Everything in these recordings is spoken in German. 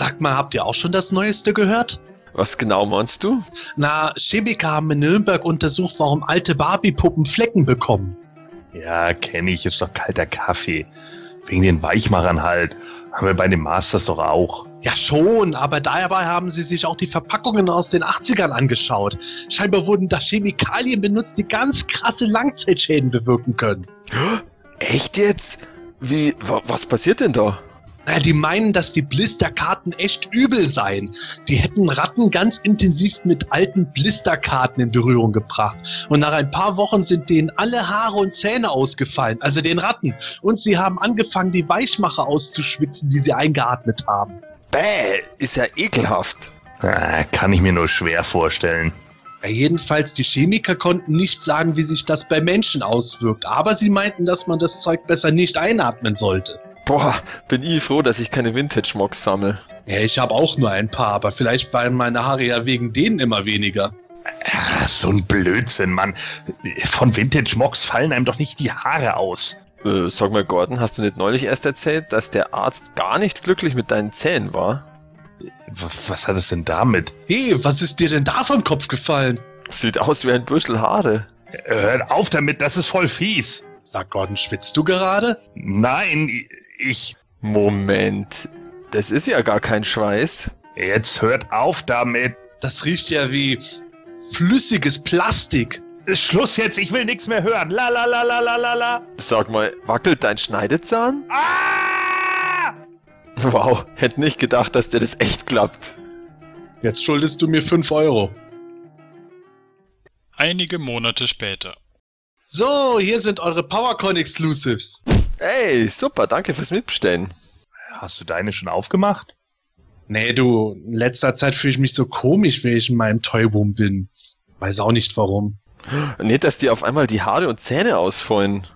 Sag mal, habt ihr auch schon das Neueste gehört? Was genau meinst du? Na, Chemiker haben in Nürnberg untersucht, warum alte Barbie-Puppen Flecken bekommen. Ja, kenne ich, ist doch kalter Kaffee. Wegen den Weichmachern halt. Haben wir bei den Masters doch auch. Ja schon, aber dabei haben sie sich auch die Verpackungen aus den 80ern angeschaut. Scheinbar wurden da Chemikalien benutzt, die ganz krasse Langzeitschäden bewirken können. Echt jetzt? Wie, wa, was passiert denn da? Naja, die meinen, dass die Blisterkarten echt übel seien. Die hätten Ratten ganz intensiv mit alten Blisterkarten in Berührung gebracht. Und nach ein paar Wochen sind denen alle Haare und Zähne ausgefallen, also den Ratten. Und sie haben angefangen, die Weichmacher auszuschwitzen, die sie eingeatmet haben. Bäh, ist ja ekelhaft. Ah, kann ich mir nur schwer vorstellen. Ja, jedenfalls, die Chemiker konnten nicht sagen, wie sich das bei Menschen auswirkt. Aber sie meinten, dass man das Zeug besser nicht einatmen sollte. Boah, bin ich froh, dass ich keine Vintage-Mocs sammle. Ja, ich habe auch nur ein paar, aber vielleicht waren meine Haare ja wegen denen immer weniger. Ah, so ein Blödsinn, Mann. Von Vintage Mox fallen einem doch nicht die Haare aus. Äh, sag mal, Gordon, hast du nicht neulich erst erzählt, dass der Arzt gar nicht glücklich mit deinen Zähnen war? W- Was hat es denn damit? Hey, was ist dir denn da vom Kopf gefallen? Sieht aus wie ein Büschel Haare. Hört auf damit, das ist voll fies. Sag Gordon, schwitzt du gerade? Nein, ich. Moment, das ist ja gar kein Schweiß. Jetzt hört auf damit. Das riecht ja wie flüssiges Plastik. Schluss jetzt, ich will nichts mehr hören. La la la la la la la. Sag mal, wackelt dein Schneidezahn? Ah! Wow, hätte nicht gedacht, dass dir das echt klappt. Jetzt schuldest du mir 5 Euro. Einige Monate später. So, hier sind eure PowerCon Exclusives. Ey, super, danke fürs Mitbestellen. Hast du deine schon aufgemacht? Nee, du, in letzter Zeit fühle ich mich so komisch, wenn ich in meinem Toyboom bin. Weiß auch nicht warum. Nicht, dass dir auf einmal die Haare und Zähne ausfallen.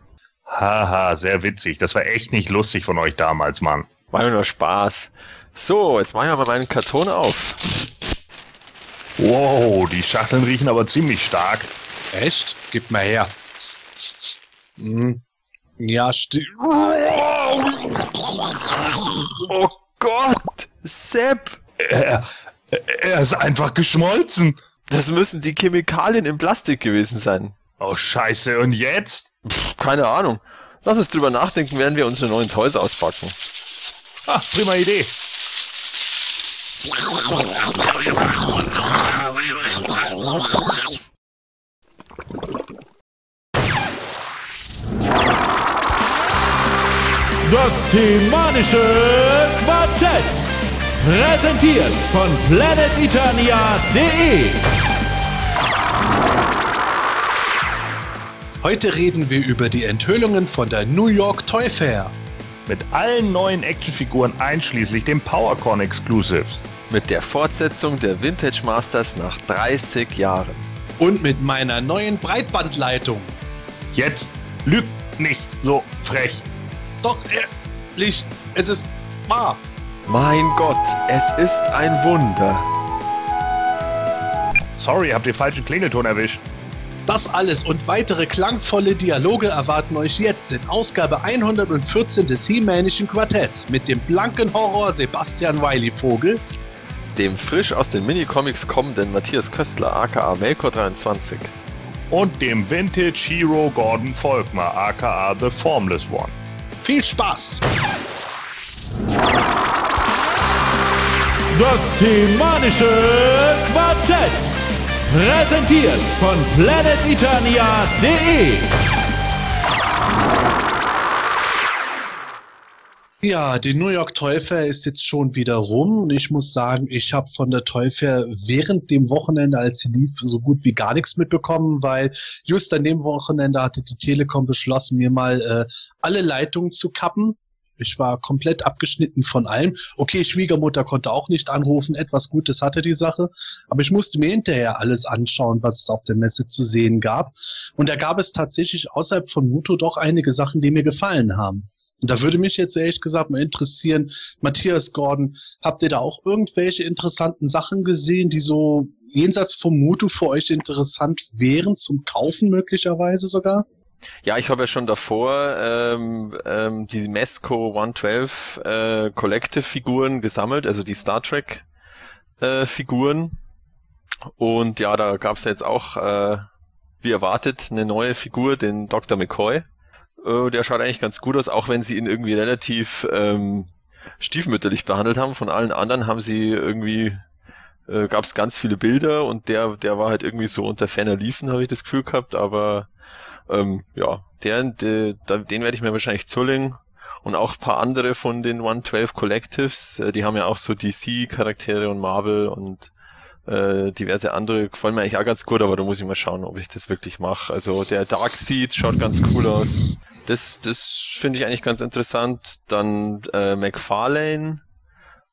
Haha, sehr witzig. Das war echt nicht lustig von euch damals, Mann. War ja nur Spaß. So, jetzt mache ich mal meinen Karton auf. Wow, die Schachteln riechen aber ziemlich stark. Echt? Gib mal her. Hm. Ja, stimmt. Oh Gott! Sepp! Er, er ist einfach geschmolzen. Das müssen die Chemikalien im Plastik gewesen sein. Oh, scheiße. Und jetzt? Pff, keine Ahnung. Lass uns drüber nachdenken, während wir unsere neuen Toys auspacken. Ah, prima Idee. Das semanische Quartett. Präsentiert von planeteternia.de. Heute reden wir über die Enthüllungen von der New York Toy Fair. Mit allen neuen Actionfiguren einschließlich dem PowerCon Exclusives. Mit der Fortsetzung der Vintage Masters nach 30 Jahren. Und mit meiner neuen Breitbandleitung. Jetzt lügt nicht so frech. Doch, ehrlich, es ist wahr. Mein Gott, es ist ein Wunder. Sorry, habt ihr falschen Klingelton erwischt. Das alles und weitere klangvolle Dialoge erwarten euch jetzt in Ausgabe 114 des He-Manischen Quartetts mit dem blanken Horror Sebastian Wiley Vogel, Dem frisch aus den Minicomics kommenden Matthias Köstler aka Melkor23. Und dem Vintage Hero Gordon Volkmar, aka The Formless One. Viel Spaß! Das semanische Quartett. Präsentiert von planeteternia.de. Ja, die New York Toy ist jetzt schon wieder rum und ich muss sagen, ich habe von der Toy während dem Wochenende, als sie lief, so gut wie gar nichts mitbekommen, weil just an dem Wochenende hatte die Telekom beschlossen, mir mal äh, alle Leitungen zu kappen. Ich war komplett abgeschnitten von allem. Okay, Schwiegermutter konnte auch nicht anrufen, etwas Gutes hatte die Sache, aber ich musste mir hinterher alles anschauen, was es auf der Messe zu sehen gab. Und da gab es tatsächlich außerhalb von Muto doch einige Sachen, die mir gefallen haben. Und da würde mich jetzt ehrlich gesagt mal interessieren, Matthias Gordon, habt ihr da auch irgendwelche interessanten Sachen gesehen, die so jenseits vom Mutu für euch interessant wären, zum Kaufen möglicherweise sogar? Ja, ich habe ja schon davor ähm, ähm, die Mesco 112 äh, Collective Figuren gesammelt, also die Star Trek äh, Figuren. Und ja, da gab's ja jetzt auch, äh, wie erwartet, eine neue Figur, den Dr. McCoy. Äh, der schaut eigentlich ganz gut aus, auch wenn sie ihn irgendwie relativ ähm, stiefmütterlich behandelt haben. Von allen anderen haben sie irgendwie äh, gab es ganz viele Bilder und der, der war halt irgendwie so unter ferner Liefen, habe ich das Gefühl gehabt, aber ähm, ja, der, der, den werde ich mir wahrscheinlich zulegen. Und auch paar andere von den 112 Collectives, äh, die haben ja auch so DC-Charaktere und Marvel und äh, diverse andere gefallen mir eigentlich auch ganz gut, aber da muss ich mal schauen, ob ich das wirklich mache. Also der Darkseid schaut ganz cool aus. Das, das finde ich eigentlich ganz interessant. Dann äh, McFarlane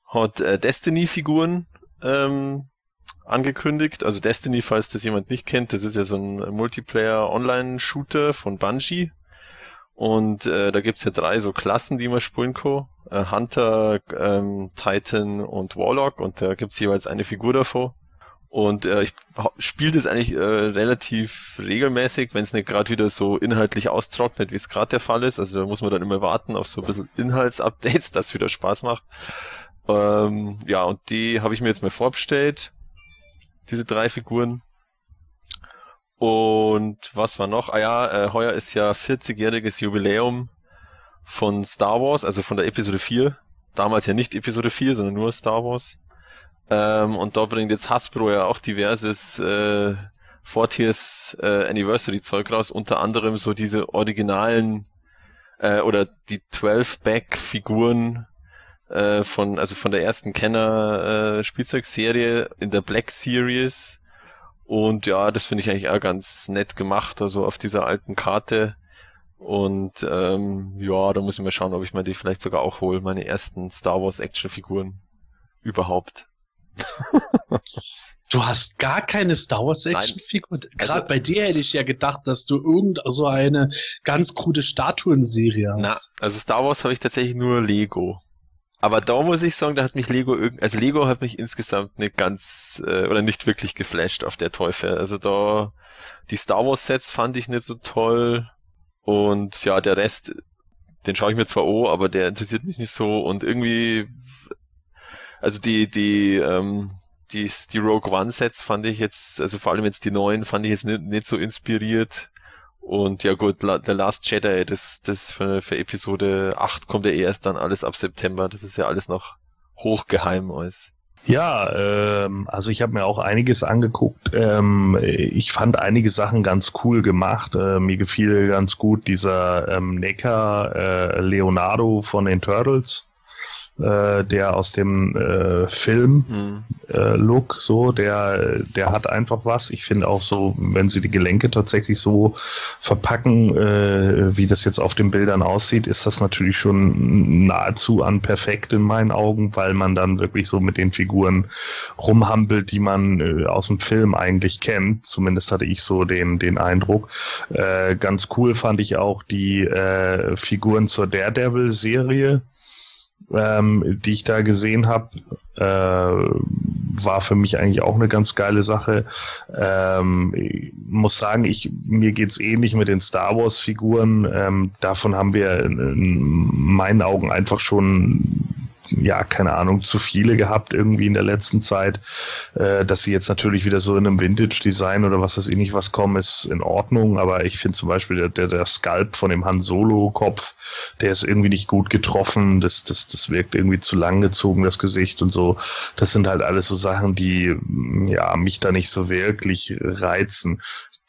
hat äh, Destiny-Figuren ähm, angekündigt. Also Destiny, falls das jemand nicht kennt, das ist ja so ein Multiplayer-Online-Shooter von Bungie. Und äh, da gibt's ja drei so Klassen, die man spielen kann. Äh, Hunter, ähm, Titan und Warlock. Und da gibt's jeweils eine Figur davon. Und äh, ich spiele das eigentlich äh, relativ regelmäßig, wenn es nicht gerade wieder so inhaltlich austrocknet, wie es gerade der Fall ist. Also da muss man dann immer warten auf so ein bisschen Inhaltsupdates, das wieder Spaß macht. Ähm, ja, und die habe ich mir jetzt mal vorbestellt. Diese drei Figuren. Und was war noch? Ah ja, äh, heuer ist ja 40-jähriges Jubiläum von Star Wars, also von der Episode 4. Damals ja nicht Episode 4, sondern nur Star Wars. Ähm, und da bringt jetzt Hasbro ja auch diverses äh, 40th äh, Anniversary Zeug raus, unter anderem so diese originalen äh, oder die 12-Back-Figuren äh, von, also von der ersten Kenner äh, Spielzeugserie in der Black Series. Und ja, das finde ich eigentlich auch ganz nett gemacht, also auf dieser alten Karte. Und ähm, ja, da muss ich mal schauen, ob ich mir die vielleicht sogar auch hole, meine ersten Star Wars Actionfiguren überhaupt. Du hast gar keine Star Wars Actionfigur. Gerade also, bei dir hätte ich ja gedacht, dass du irgend so eine ganz coole Statuenserie hast. Na, also Star Wars habe ich tatsächlich nur Lego. Aber da muss ich sagen, da hat mich Lego irgendwie, also Lego hat mich insgesamt nicht ganz äh, oder nicht wirklich geflasht auf der Teufel. Also da die Star Wars Sets fand ich nicht so toll und ja, der Rest, den schaue ich mir zwar an, aber der interessiert mich nicht so und irgendwie also die die ähm, die, die Rogue One Sets fand ich jetzt, also vor allem jetzt die neuen, fand ich jetzt nicht, nicht so inspiriert. Und ja gut, La The Last Jedi, das, das für, für Episode 8 kommt ja erst dann alles ab September. Das ist ja alles noch hochgeheim alles. Ja, ähm, also ich habe mir auch einiges angeguckt. Ähm, ich fand einige Sachen ganz cool gemacht. Äh, mir gefiel ganz gut dieser ähm, Necker äh, Leonardo von den Turtles äh, der aus dem äh, Film mhm. äh, Look, so, der, der hat einfach was. Ich finde auch so, wenn sie die Gelenke tatsächlich so verpacken, äh, wie das jetzt auf den Bildern aussieht, ist das natürlich schon nahezu an perfekt in meinen Augen, weil man dann wirklich so mit den Figuren rumhampelt, die man äh, aus dem Film eigentlich kennt. Zumindest hatte ich so den, den Eindruck. Äh, ganz cool fand ich auch die äh, Figuren zur Daredevil-Serie ähm, die ich da gesehen habe, äh, war für mich eigentlich auch eine ganz geile Sache. Ähm, muss sagen, ich, mir geht's ähnlich mit den Star Wars Figuren. Ähm, davon haben wir in, in meinen Augen einfach schon ja, keine Ahnung, zu viele gehabt irgendwie in der letzten Zeit. Äh, dass sie jetzt natürlich wieder so in einem Vintage-Design oder was weiß ich nicht was kommen, ist in Ordnung. Aber ich finde zum Beispiel der, der, der Sculpt von dem Han Solo-Kopf, der ist irgendwie nicht gut getroffen. Das, das, das wirkt irgendwie zu lang gezogen, das Gesicht und so. Das sind halt alles so Sachen, die ja mich da nicht so wirklich reizen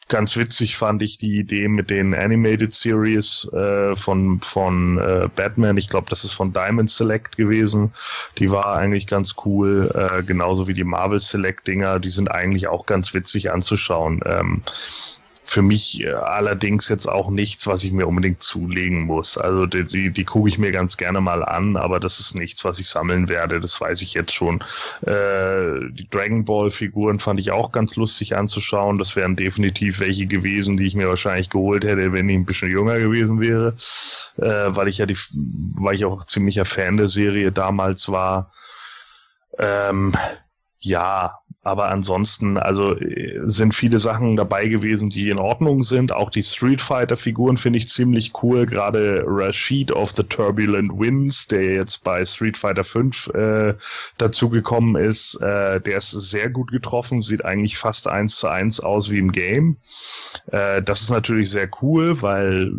ganz witzig fand ich die Idee mit den Animated Series äh, von, von äh, Batman. Ich glaube, das ist von Diamond Select gewesen. Die war eigentlich ganz cool. Äh, genauso wie die Marvel Select Dinger. Die sind eigentlich auch ganz witzig anzuschauen. Ähm, für mich äh, allerdings jetzt auch nichts, was ich mir unbedingt zulegen muss. Also die, die, die gucke ich mir ganz gerne mal an, aber das ist nichts, was ich sammeln werde. Das weiß ich jetzt schon. Äh, die Dragon Ball Figuren fand ich auch ganz lustig anzuschauen. Das wären definitiv welche gewesen, die ich mir wahrscheinlich geholt hätte, wenn ich ein bisschen jünger gewesen wäre, äh, weil ich ja die, weil ich auch ziemlicher Fan der Serie damals war. Ähm, ja, Aber ansonsten, also äh, sind viele Sachen dabei gewesen, die in Ordnung sind. Auch die Street Fighter Figuren finde ich ziemlich cool. Gerade Rashid of the Turbulent Winds, der jetzt bei Street Fighter 5 äh, dazugekommen ist, äh, der ist sehr gut getroffen, sieht eigentlich fast eins zu eins aus wie im Game. Äh, das ist natürlich sehr cool, weil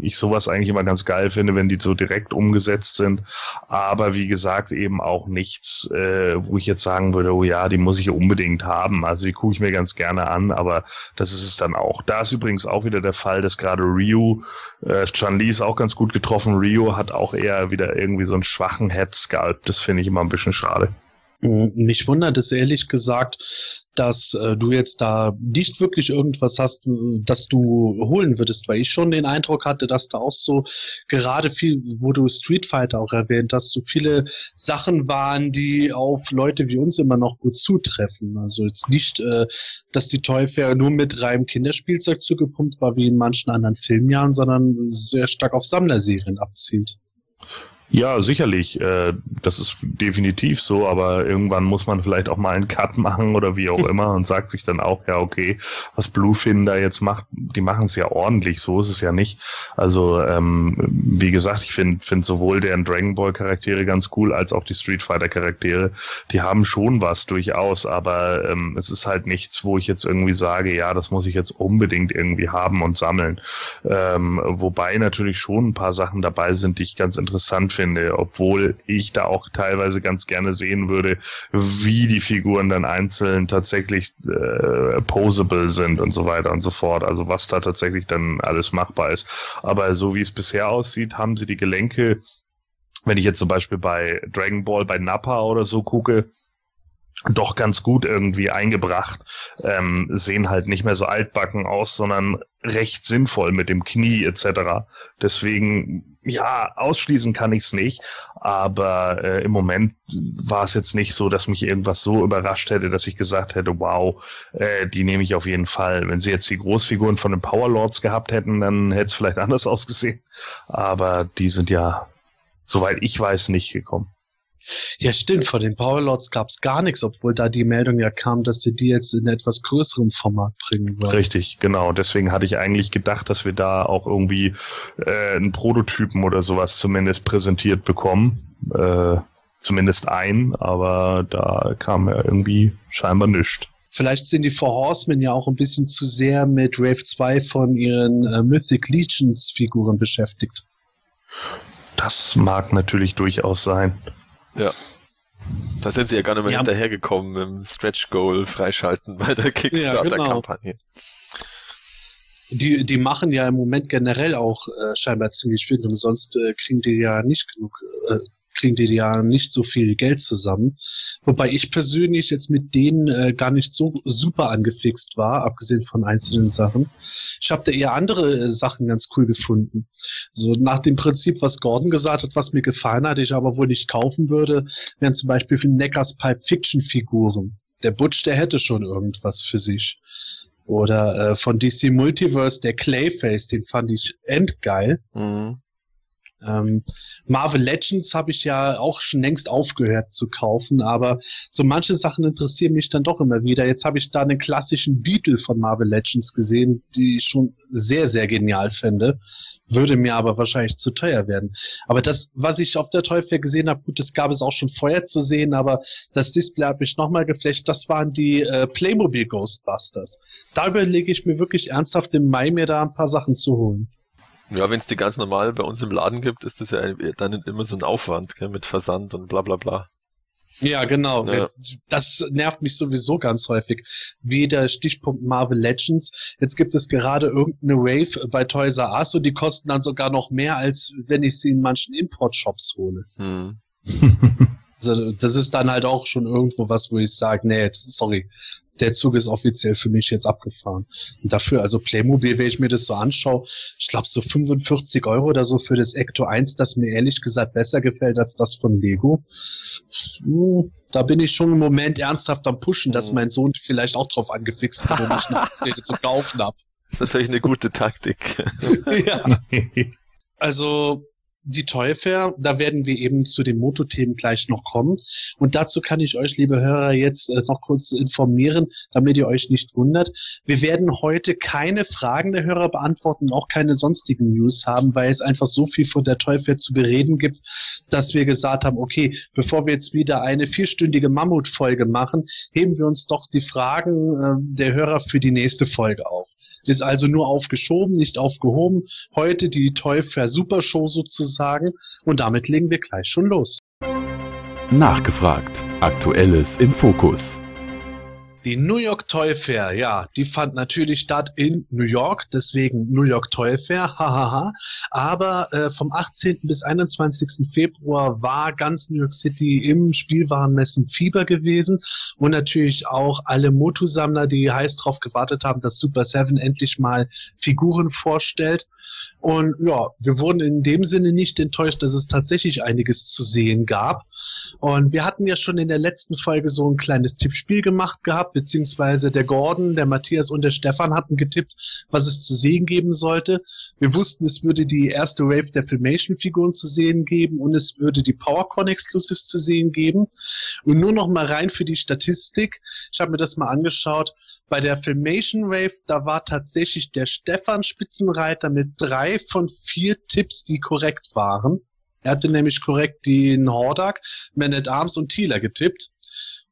ich sowas eigentlich immer ganz geil finde, wenn die so direkt umgesetzt sind. Aber wie gesagt, eben auch nichts, äh, wo ich jetzt sagen würde, oh ja, die muss ich unbedingt unbedingt haben. Also die gucke ich mir ganz gerne an, aber das ist es dann auch. Da ist übrigens auch wieder der Fall, dass gerade Ryu, äh, Chan Li ist auch ganz gut getroffen. Ryu hat auch eher wieder irgendwie so einen schwachen Head Sculpt. Das finde ich immer ein bisschen schade. Mich wundert es ehrlich gesagt, dass äh, du jetzt da nicht wirklich irgendwas hast, das du holen würdest, weil ich schon den Eindruck hatte, dass da auch so gerade viel, wo du Street Fighter auch erwähnt hast, so viele Sachen waren, die auf Leute wie uns immer noch gut zutreffen. Also jetzt nicht, äh, dass die Toy Fair nur mit reinem Kinderspielzeug zugepumpt war, wie in manchen anderen Filmjahren, sondern sehr stark auf Sammlerserien abzielt. Ja, sicherlich. Äh, das ist definitiv so, aber irgendwann muss man vielleicht auch mal einen Cut machen oder wie auch immer und sagt sich dann auch, ja, okay, was Bluefin da jetzt macht, die machen es ja ordentlich, so ist es ja nicht. Also, ähm, wie gesagt, ich finde find sowohl deren Dragon Ball Charaktere ganz cool, als auch die Street Fighter Charaktere. Die haben schon was durchaus, aber ähm, es ist halt nichts, wo ich jetzt irgendwie sage, ja, das muss ich jetzt unbedingt irgendwie haben und sammeln. Ähm, wobei natürlich schon ein paar Sachen dabei sind, die ich ganz interessant finde finde, obwohl ich da auch teilweise ganz gerne sehen würde, wie die Figuren dann einzeln tatsächlich äh, posable sind und so weiter und so fort. Also was da tatsächlich dann alles machbar ist. Aber so wie es bisher aussieht, haben sie die Gelenke, wenn ich jetzt zum Beispiel bei Dragon Ball, bei Nappa oder so gucke, doch ganz gut irgendwie eingebracht, ähm, sehen halt nicht mehr so altbacken aus, sondern recht sinnvoll mit dem Knie etc. Deswegen, ja, ausschließen kann ich es nicht, aber äh, im Moment war es jetzt nicht so, dass mich irgendwas so überrascht hätte, dass ich gesagt hätte, wow, äh, die nehme ich auf jeden Fall. Wenn sie jetzt die Großfiguren von den Powerlords gehabt hätten, dann hätte es vielleicht anders ausgesehen, aber die sind ja, soweit ich weiß, nicht gekommen. Ja, stimmt. Vor den Powerlords gab es gar nichts, obwohl da die Meldung ja kam, dass sie die jetzt in etwas größerem Format bringen wollen. Richtig, genau. Deswegen hatte ich eigentlich gedacht, dass wir da auch irgendwie äh, einen Prototypen oder sowas zumindest präsentiert bekommen. Äh, zumindest ein, aber da kam ja irgendwie scheinbar nichts. Vielleicht sind die Four Horsemen ja auch ein bisschen zu sehr mit Wave 2 von ihren äh, Mythic Legions Figuren beschäftigt. Das mag natürlich durchaus sein. Ja. Da sind sie ja gar nicht mehr ja. hinterhergekommen dem Stretch Goal freischalten bei der Kickstarter-Kampagne. Ja, genau. Die, die machen ja im Moment generell auch äh, scheinbar ziemlich viel und sonst äh, kriegen die ja nicht genug äh, kriegen die ja nicht so viel Geld zusammen. Wobei ich persönlich jetzt mit denen äh, gar nicht so super angefixt war, abgesehen von einzelnen Sachen. Ich habe da eher andere äh, Sachen ganz cool gefunden. So nach dem Prinzip, was Gordon gesagt hat, was mir gefallen hat, ich aber wohl nicht kaufen würde, wären zum Beispiel für Neckars Pipe Fiction Figuren. Der Butch, der hätte schon irgendwas für sich. Oder äh, von DC Multiverse, der Clayface, den fand ich endgeil. Mhm. Ähm, Marvel Legends habe ich ja auch schon längst aufgehört zu kaufen, aber so manche Sachen interessieren mich dann doch immer wieder. Jetzt habe ich da einen klassischen Beetle von Marvel Legends gesehen, die ich schon sehr, sehr genial fände. Würde mir aber wahrscheinlich zu teuer werden. Aber das, was ich auf der Teufel gesehen habe, gut, das gab es auch schon vorher zu sehen, aber das Display hat mich nochmal geflecht. Das waren die äh, Playmobil Ghostbusters. Da überlege ich mir wirklich ernsthaft im Mai mir da ein paar Sachen zu holen. Ja, wenn es die ganz normal bei uns im Laden gibt, ist das ja dann immer so ein Aufwand gell, mit Versand und bla bla bla. Ja, genau. Ja. Das nervt mich sowieso ganz häufig. Wie der Stichpunkt Marvel Legends. Jetzt gibt es gerade irgendeine Wave bei Toys R Us und die kosten dann sogar noch mehr, als wenn ich sie in manchen Import-Shops hole. Hm. also, das ist dann halt auch schon irgendwo was, wo ich sage, nee, sorry, der Zug ist offiziell für mich jetzt abgefahren. Und dafür, also Playmobil, wenn ich mir das so anschaue, ich glaube so 45 Euro oder so für das Ecto 1, das mir ehrlich gesagt besser gefällt als das von Lego. Hm, da bin ich schon im Moment ernsthaft am Pushen, dass mhm. mein Sohn vielleicht auch drauf angefixt wird, um mich eine Ausrede zu kaufen habe. Das ist natürlich eine gute Taktik. ja. Also die Teufel, da werden wir eben zu den Motothemen gleich noch kommen. Und dazu kann ich euch, liebe Hörer, jetzt äh, noch kurz informieren, damit ihr euch nicht wundert. Wir werden heute keine Fragen der Hörer beantworten, auch keine sonstigen News haben, weil es einfach so viel von der Teufel zu bereden gibt, dass wir gesagt haben, okay, bevor wir jetzt wieder eine vierstündige Mammutfolge machen, heben wir uns doch die Fragen äh, der Hörer für die nächste Folge auf. Ist also nur aufgeschoben, nicht aufgehoben. Heute die Teufel Supershow sozusagen. Und damit legen wir gleich schon los. Nachgefragt. Aktuelles im Fokus. Die New York Toy Fair, ja, die fand natürlich statt in New York, deswegen New York Toy Fair, hahaha. Aber äh, vom 18. bis 21. Februar war ganz New York City im Spielwarenmessen Fieber gewesen und natürlich auch alle Motu-Sammler, die heiß drauf gewartet haben, dass Super Seven endlich mal Figuren vorstellt. Und ja, wir wurden in dem Sinne nicht enttäuscht, dass es tatsächlich einiges zu sehen gab. Und wir hatten ja schon in der letzten Folge so ein kleines Tippspiel gemacht gehabt, beziehungsweise der Gordon, der Matthias und der Stefan hatten getippt, was es zu sehen geben sollte. Wir wussten, es würde die erste Wave der Filmation-Figuren zu sehen geben und es würde die PowerCon Exclusives zu sehen geben. Und nur noch mal rein für die Statistik. Ich habe mir das mal angeschaut. Bei der Filmation Wave, da war tatsächlich der Stefan Spitzenreiter mit drei von vier Tipps, die korrekt waren. Er hatte nämlich korrekt den Hordak, Man at Arms und Thieler getippt.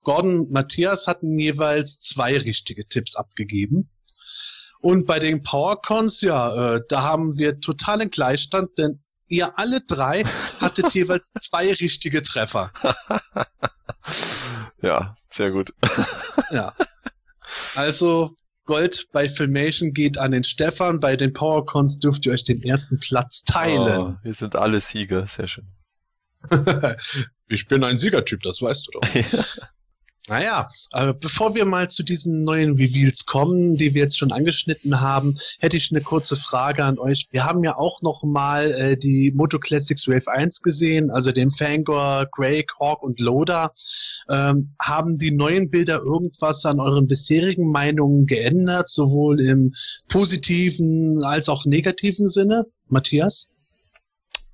Gordon und Matthias hatten jeweils zwei richtige Tipps abgegeben. Und bei den PowerCons, ja, äh, da haben wir totalen Gleichstand, denn ihr alle drei hattet jeweils zwei richtige Treffer. ja, sehr gut. ja. Also Gold bei Filmation geht an den Stefan. Bei den PowerCons dürft ihr euch den ersten Platz teilen. Oh, wir sind alle Sieger, sehr schön. ich bin ein Siegertyp, das weißt du doch. Naja, aber bevor wir mal zu diesen neuen Reveals kommen, die wir jetzt schon angeschnitten haben, hätte ich eine kurze Frage an euch. Wir haben ja auch noch mal äh, die Moto Classics Wave 1 gesehen, also den Fangor, Grey, Hawk und Loda. Ähm, haben die neuen Bilder irgendwas an euren bisherigen Meinungen geändert, sowohl im positiven als auch negativen Sinne? Matthias?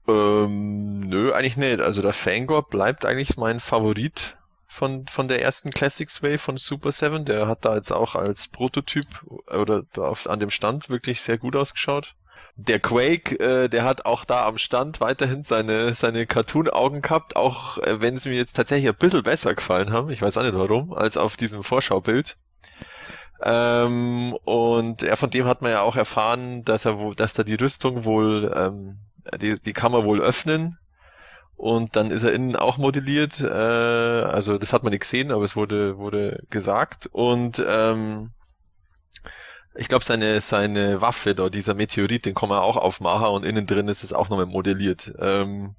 Ähm, nö, eigentlich nicht. Also der Fangor bleibt eigentlich mein Favorit von, von der ersten Classics Wave von Super 7. Der hat da jetzt auch als Prototyp oder da auf, an dem Stand wirklich sehr gut ausgeschaut. Der Quake, äh, der hat auch da am Stand weiterhin seine, seine Cartoon-Augen gehabt, auch äh, wenn sie mir jetzt tatsächlich ein bisschen besser gefallen haben, ich weiß auch nicht warum, als auf diesem Vorschaubild. Ähm, und ja, von dem hat man ja auch erfahren, dass er wo, dass da die Rüstung wohl, ähm, die, die kann man wohl öffnen und dann ist er innen auch modelliert. Äh, also das hat man nicht gesehen, aber es wurde, wurde gesagt. Und ähm, ich glaube, seine, seine Waffe da, dieser Meteorit, den kann man auch aufmachen und innen drin ist es auch nochmal modelliert. Ähm,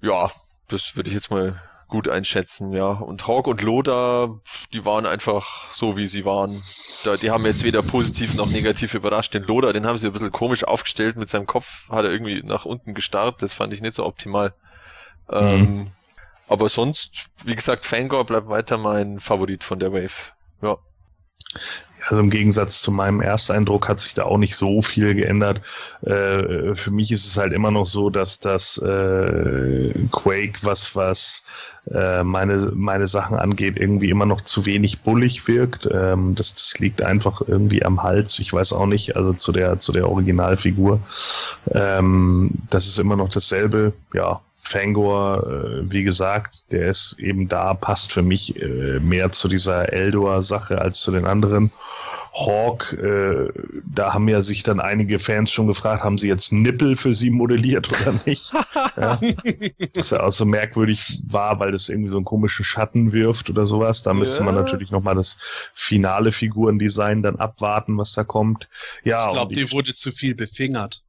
ja, das würde ich jetzt mal gut einschätzen, ja. Und Hawk und Loda, die waren einfach so, wie sie waren. Da, die haben jetzt weder positiv noch negativ überrascht. Den Loda, den haben sie ein bisschen komisch aufgestellt. Mit seinem Kopf hat er irgendwie nach unten gestarrt. Das fand ich nicht so optimal. Ähm, mhm. Aber sonst, wie gesagt, Fangor bleibt weiter mein Favorit von der Wave. Ja. Also im Gegensatz zu meinem Ersteindruck hat sich da auch nicht so viel geändert. Äh, für mich ist es halt immer noch so, dass das äh, Quake, was, was äh, meine, meine Sachen angeht, irgendwie immer noch zu wenig bullig wirkt. Ähm, das, das liegt einfach irgendwie am Hals. Ich weiß auch nicht, also zu der, zu der Originalfigur. Ähm, das ist immer noch dasselbe. Ja, Fangor, äh, wie gesagt, der ist eben da, passt für mich äh, mehr zu dieser Eldor-Sache als zu den anderen. Hawk, äh, da haben ja sich dann einige Fans schon gefragt, haben sie jetzt Nippel für sie modelliert oder nicht? ja. Was ja auch so merkwürdig war, weil das irgendwie so einen komischen Schatten wirft oder sowas. Da müsste ja. man natürlich nochmal das finale Figurendesign dann abwarten, was da kommt. Ja, ich glaube, die wurde zu viel befingert.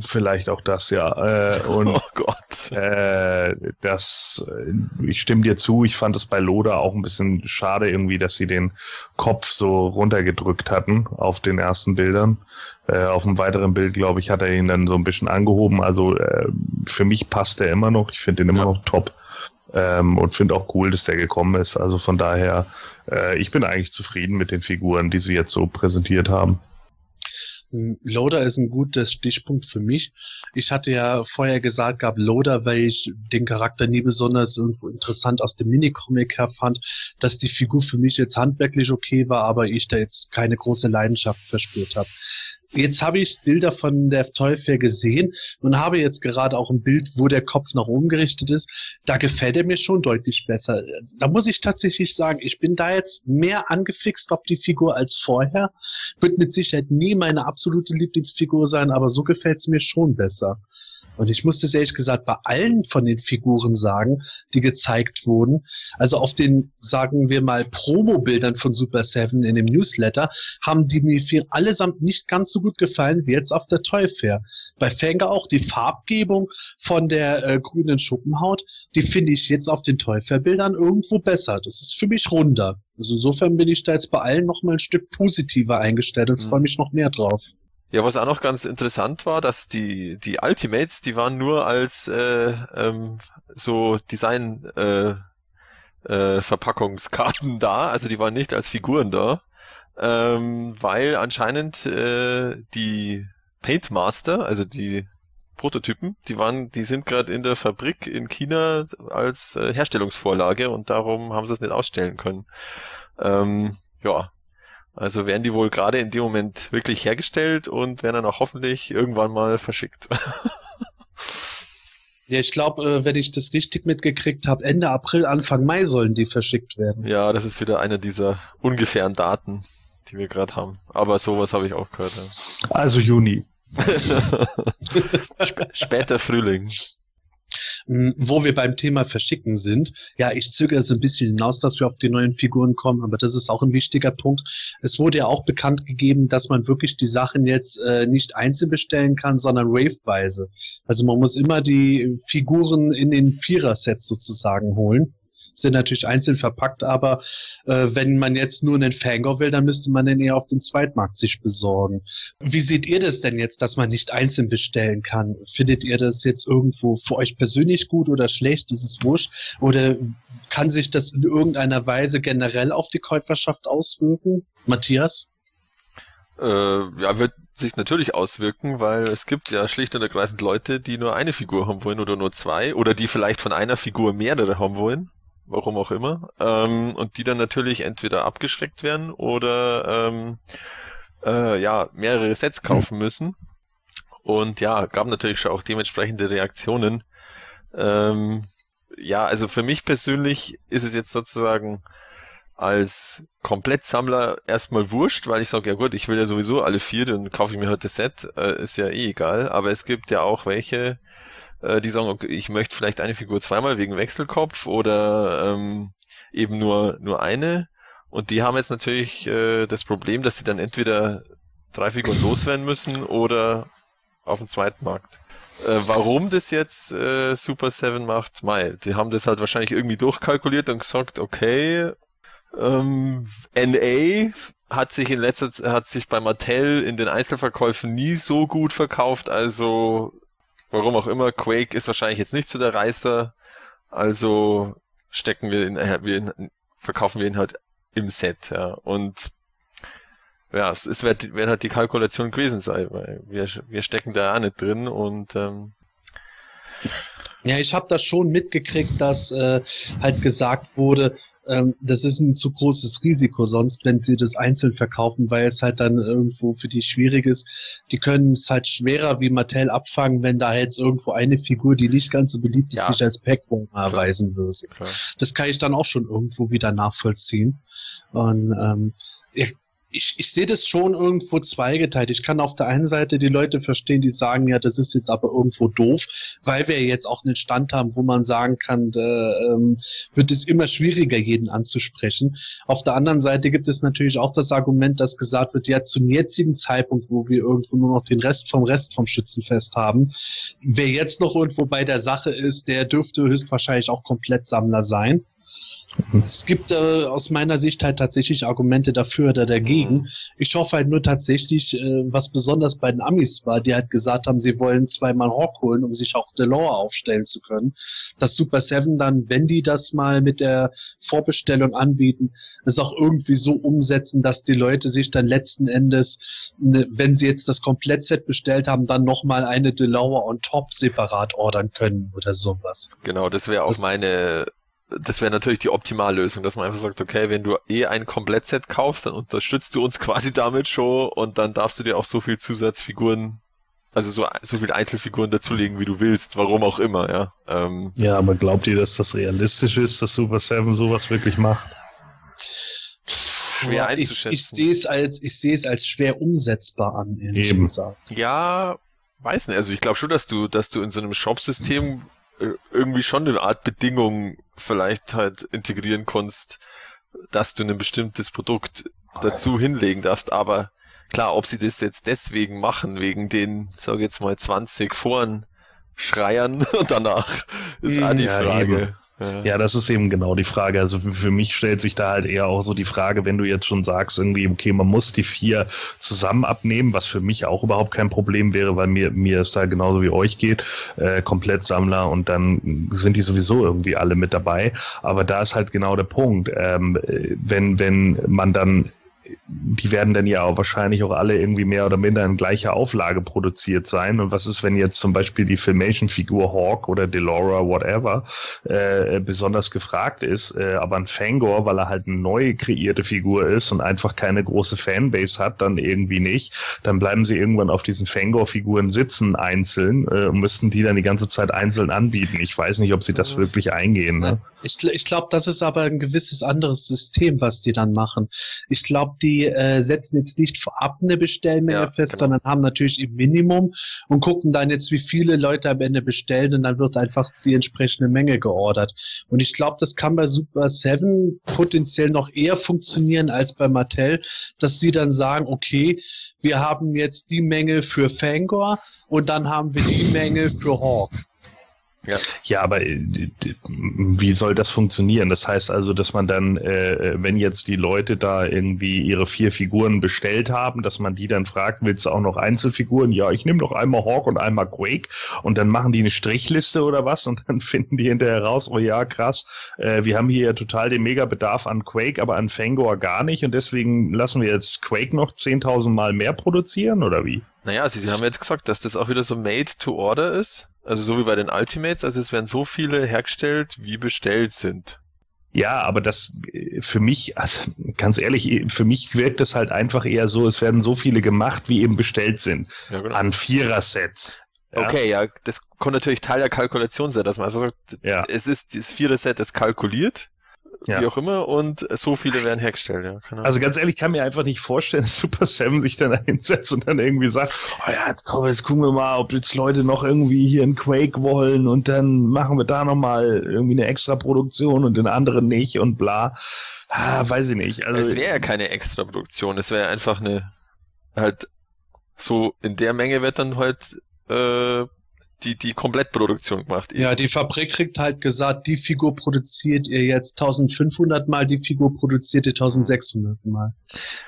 Vielleicht auch das, ja. Äh, und oh Gott. Äh, das, äh, ich stimme dir zu, ich fand es bei Loda auch ein bisschen schade irgendwie, dass sie den Kopf so runtergedrückt hatten auf den ersten Bildern. Äh, auf dem weiteren Bild, glaube ich, hat er ihn dann so ein bisschen angehoben. Also äh, für mich passt er immer noch. Ich finde ihn immer ja. noch top. Ähm, und finde auch cool, dass der gekommen ist. Also von daher, äh, ich bin eigentlich zufrieden mit den Figuren, die sie jetzt so präsentiert haben. Loader ist ein gutes Stichpunkt für mich. Ich hatte ja vorher gesagt, gab Loader, weil ich den Charakter nie besonders irgendwo interessant aus dem Minicomic her fand, dass die Figur für mich jetzt handwerklich okay war, aber ich da jetzt keine große Leidenschaft verspürt habe. Jetzt habe ich Bilder von der Teufel gesehen und habe jetzt gerade auch ein Bild, wo der Kopf nach oben gerichtet ist. Da gefällt er mir schon deutlich besser. Da muss ich tatsächlich sagen, ich bin da jetzt mehr angefixt auf die Figur als vorher. Wird mit Sicherheit nie meine absolute Lieblingsfigur sein, aber so gefällt es mir schon besser. Und ich musste ehrlich gesagt bei allen von den Figuren sagen, die gezeigt wurden, also auf den, sagen wir mal, Promo-Bildern von Super Seven in dem Newsletter, haben die mir allesamt nicht ganz so gut gefallen wie jetzt auf der Toy Fair. Bei Fänger auch die Farbgebung von der äh, grünen Schuppenhaut, die finde ich jetzt auf den Toy Fair Bildern irgendwo besser. Das ist für mich runder. Also insofern bin ich da jetzt bei allen noch mal ein Stück positiver eingestellt und mhm. freue mich noch mehr drauf. Ja, was auch noch ganz interessant war, dass die, die Ultimates, die waren nur als äh, ähm, so Design äh, äh, Verpackungskarten da, also die waren nicht als Figuren da, ähm, weil anscheinend äh, die Paintmaster, also die Prototypen, die waren, die sind gerade in der Fabrik in China als äh, Herstellungsvorlage und darum haben sie es nicht ausstellen können. Ähm, ja, also werden die wohl gerade in dem Moment wirklich hergestellt und werden dann auch hoffentlich irgendwann mal verschickt. Ja, ich glaube, äh, wenn ich das richtig mitgekriegt habe, Ende April, Anfang Mai sollen die verschickt werden. Ja, das ist wieder eine dieser ungefähren Daten, die wir gerade haben. Aber sowas habe ich auch gehört. Ja. Also Juni. Später Frühling. Hm, wo wir beim Thema Verschicken sind, ja, ich zögere es ein bisschen hinaus, dass wir auf die neuen Figuren kommen, aber das ist auch ein wichtiger Punkt. Es wurde ja auch bekannt gegeben, dass man wirklich die Sachen jetzt äh, nicht einzeln bestellen kann, sondern waveweise. Also man muss immer die Figuren in den Vierer-Sets sozusagen holen sind natürlich einzeln verpackt, aber äh, wenn man jetzt nur einen Fangor will, dann müsste man den eher auf dem Zweitmarkt sich besorgen. Wie seht ihr das denn jetzt, dass man nicht einzeln bestellen kann? Findet ihr das jetzt irgendwo für euch persönlich gut oder schlecht? Ist es wurscht? Oder kann sich das in irgendeiner Weise generell auf die Käuferschaft auswirken? Matthias? Äh, ja, wird sich natürlich auswirken, weil es gibt ja schlicht und ergreifend Leute, die nur eine Figur haben wollen oder nur zwei oder die vielleicht von einer Figur mehrere haben wollen warum auch immer, ähm, und die dann natürlich entweder abgeschreckt werden oder ähm, äh, ja mehrere Sets kaufen müssen. Und ja, gab natürlich schon auch dementsprechende Reaktionen. Ähm, ja, also für mich persönlich ist es jetzt sozusagen als Komplettsammler erstmal wurscht, weil ich sage, ja gut, ich will ja sowieso alle vier, dann kaufe ich mir heute Set, äh, ist ja eh egal. Aber es gibt ja auch welche, äh, die sagen, okay, ich möchte vielleicht eine Figur zweimal wegen Wechselkopf oder ähm, eben nur, nur eine. Und die haben jetzt natürlich äh, das Problem, dass sie dann entweder drei Figuren loswerden müssen oder auf dem zweiten Markt. Äh, warum das jetzt äh, Super 7 macht, Mai, die haben das halt wahrscheinlich irgendwie durchkalkuliert und gesagt, okay, ähm, NA hat sich in letzter hat sich bei Mattel in den Einzelverkäufen nie so gut verkauft, also Warum auch immer, Quake ist wahrscheinlich jetzt nicht so der Reißer, also stecken wir ihn, äh, wir ihn, verkaufen wir ihn halt im Set, ja. Und ja, es, es wird, wird halt die Kalkulation gewesen sein, weil wir, wir stecken da auch nicht drin und ähm, ja, ich habe das schon mitgekriegt, dass äh, halt gesagt wurde, das ist ein zu großes Risiko sonst, wenn sie das einzeln verkaufen, weil es halt dann irgendwo für die schwierig ist. Die können es halt schwerer wie Mattel abfangen, wenn da jetzt irgendwo eine Figur, die nicht ganz so beliebt ist, ja. sich als Packbone erweisen würde. Das kann ich dann auch schon irgendwo wieder nachvollziehen. Und ähm, ich, ich sehe das schon irgendwo zweigeteilt. Ich kann auf der einen Seite die Leute verstehen, die sagen, ja, das ist jetzt aber irgendwo doof, weil wir jetzt auch einen Stand haben, wo man sagen kann, da ähm, wird es immer schwieriger, jeden anzusprechen. Auf der anderen Seite gibt es natürlich auch das Argument, dass gesagt wird, ja, zum jetzigen Zeitpunkt, wo wir irgendwo nur noch den Rest vom Rest vom Schützenfest haben, wer jetzt noch irgendwo bei der Sache ist, der dürfte höchstwahrscheinlich auch komplett Sammler sein. Es gibt äh, aus meiner Sicht halt tatsächlich Argumente dafür oder dagegen. Mhm. Ich hoffe halt nur tatsächlich, äh, was besonders bei den Amis war, die halt gesagt haben, sie wollen zweimal Hawk holen, um sich auch Delore aufstellen zu können, dass Super Seven dann, wenn die das mal mit der Vorbestellung anbieten, es auch irgendwie so umsetzen, dass die Leute sich dann letzten Endes, ne, wenn sie jetzt das Komplettset bestellt haben, dann nochmal eine Delore on top separat ordern können oder sowas. Genau, das wäre auch das meine das wäre natürlich die Optimallösung, dass man einfach sagt, okay, wenn du eh ein Komplettset kaufst, dann unterstützt du uns quasi damit schon und dann darfst du dir auch so viel Zusatzfiguren, also so, so viele Einzelfiguren dazulegen, wie du willst, warum auch immer, ja. Ähm, ja, aber glaubt ihr, dass das realistisch ist, dass Super Seven sowas wirklich macht? Schwer einzuschätzen. Ich, ich sehe es als, ich sehe es als schwer umsetzbar an, Eben. Gesagt. Ja, weiß nicht. Also ich glaube schon, dass du, dass du in so einem Shop-System irgendwie schon eine Art Bedingung vielleicht halt integrieren kannst, dass du ein bestimmtes Produkt dazu hinlegen darfst. Aber klar, ob sie das jetzt deswegen machen, wegen den, sag jetzt mal, 20 Foren Schreiern danach, ist auch die ja, Frage. Ja. ja, das ist eben genau die Frage. Also für, für, mich stellt sich da halt eher auch so die Frage, wenn du jetzt schon sagst, irgendwie, okay, man muss die vier zusammen abnehmen, was für mich auch überhaupt kein Problem wäre, weil mir, mir es da genauso wie euch geht, äh, komplett Sammler und dann sind die sowieso irgendwie alle mit dabei. Aber da ist halt genau der Punkt. Ähm, wenn, wenn man dann die werden dann ja auch wahrscheinlich auch alle irgendwie mehr oder minder in gleicher Auflage produziert sein. Und was ist, wenn jetzt zum Beispiel die Filmation-Figur Hawk oder Delora, whatever, äh, besonders gefragt ist, äh, aber ein Fangor, weil er halt eine neu kreierte Figur ist und einfach keine große Fanbase hat, dann irgendwie nicht, dann bleiben sie irgendwann auf diesen Fangor-Figuren sitzen einzeln äh, und müssten die dann die ganze Zeit einzeln anbieten. Ich weiß nicht, ob sie das wirklich eingehen. Ne? Ich, ich glaube, das ist aber ein gewisses anderes System, was die dann machen. Ich glaube, die äh, setzen jetzt nicht vorab eine Bestellmenge ja, fest, genau. sondern haben natürlich im Minimum und gucken dann jetzt, wie viele Leute am Ende bestellen und dann wird einfach die entsprechende Menge geordert. Und ich glaube, das kann bei Super 7 potenziell noch eher funktionieren als bei Mattel, dass sie dann sagen, okay, wir haben jetzt die Menge für Fangor und dann haben wir die Menge für Hawk. Ja. ja, aber äh, wie soll das funktionieren? Das heißt also, dass man dann, äh, wenn jetzt die Leute da irgendwie ihre vier Figuren bestellt haben, dass man die dann fragt, willst du auch noch Einzelfiguren? Ja, ich nehme doch einmal Hawk und einmal Quake und dann machen die eine Strichliste oder was und dann finden die hinterher raus, oh ja, krass, äh, wir haben hier ja total den Megabedarf an Quake, aber an Fangor gar nicht und deswegen lassen wir jetzt Quake noch 10.000 Mal mehr produzieren oder wie? Naja, sie, sie haben jetzt gesagt, dass das auch wieder so made to order ist. Also so wie bei den Ultimates, also es werden so viele hergestellt, wie bestellt sind. Ja, aber das äh, für mich, also ganz ehrlich, für mich wirkt es halt einfach eher so, es werden so viele gemacht, wie eben bestellt sind. Ja, genau. An Vierer-Sets. Ja? Okay, ja, das kann natürlich Teil der Kalkulation sein, dass man einfach sagt, ja. es ist das Vierer-Set ist kalkuliert ja. wie auch immer, und so viele werden hergestellt, ja. Also ganz ehrlich, kann mir einfach nicht vorstellen, dass Super Sam sich dann hinsetzt und dann irgendwie sagt, oh ja, jetzt komm, jetzt gucken wir mal, ob jetzt Leute noch irgendwie hier einen Quake wollen und dann machen wir da nochmal irgendwie eine extra Produktion und den anderen nicht und bla. Ah, weiß ich nicht. Also, es wäre ja keine extra Produktion, es wäre einfach eine, halt, so in der Menge wird dann halt äh, die, die Komplettproduktion gemacht. Ja, die Fabrik kriegt halt gesagt, die Figur produziert ihr jetzt 1500 Mal, die Figur produziert ihr 1600 Mal.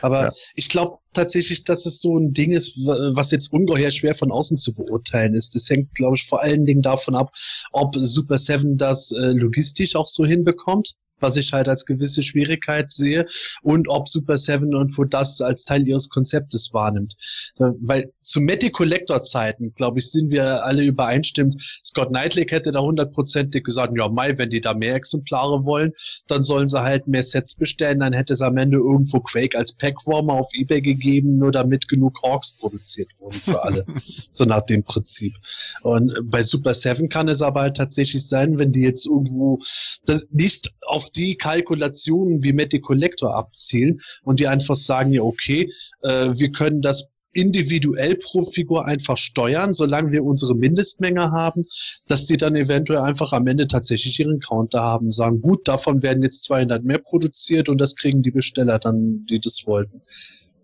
Aber ja. ich glaube tatsächlich, dass es so ein Ding ist, was jetzt ungeheuer schwer von außen zu beurteilen ist. Das hängt, glaube ich, vor allen Dingen davon ab, ob Super Seven das äh, logistisch auch so hinbekommt was ich halt als gewisse Schwierigkeit sehe und ob Super Seven und wo das als Teil ihres Konzeptes wahrnimmt. Weil zu Matty Collector Zeiten, glaube ich, sind wir alle übereinstimmt. Scott Knightley hätte da hundertprozentig gesagt, ja, Mai, wenn die da mehr Exemplare wollen, dann sollen sie halt mehr Sets bestellen, dann hätte es am Ende irgendwo Quake als Packwarmer auf Ebay gegeben, nur damit genug Hawks produziert wurden für alle. so nach dem Prinzip. Und bei Super Seven kann es aber halt tatsächlich sein, wenn die jetzt irgendwo das nicht auf die Kalkulationen wie Matty Collector abzielen und die einfach sagen, ja, okay, äh, wir können das individuell pro Figur einfach steuern, solange wir unsere Mindestmenge haben, dass die dann eventuell einfach am Ende tatsächlich ihren Counter haben, sagen, gut, davon werden jetzt 200 mehr produziert und das kriegen die Besteller dann, die das wollten.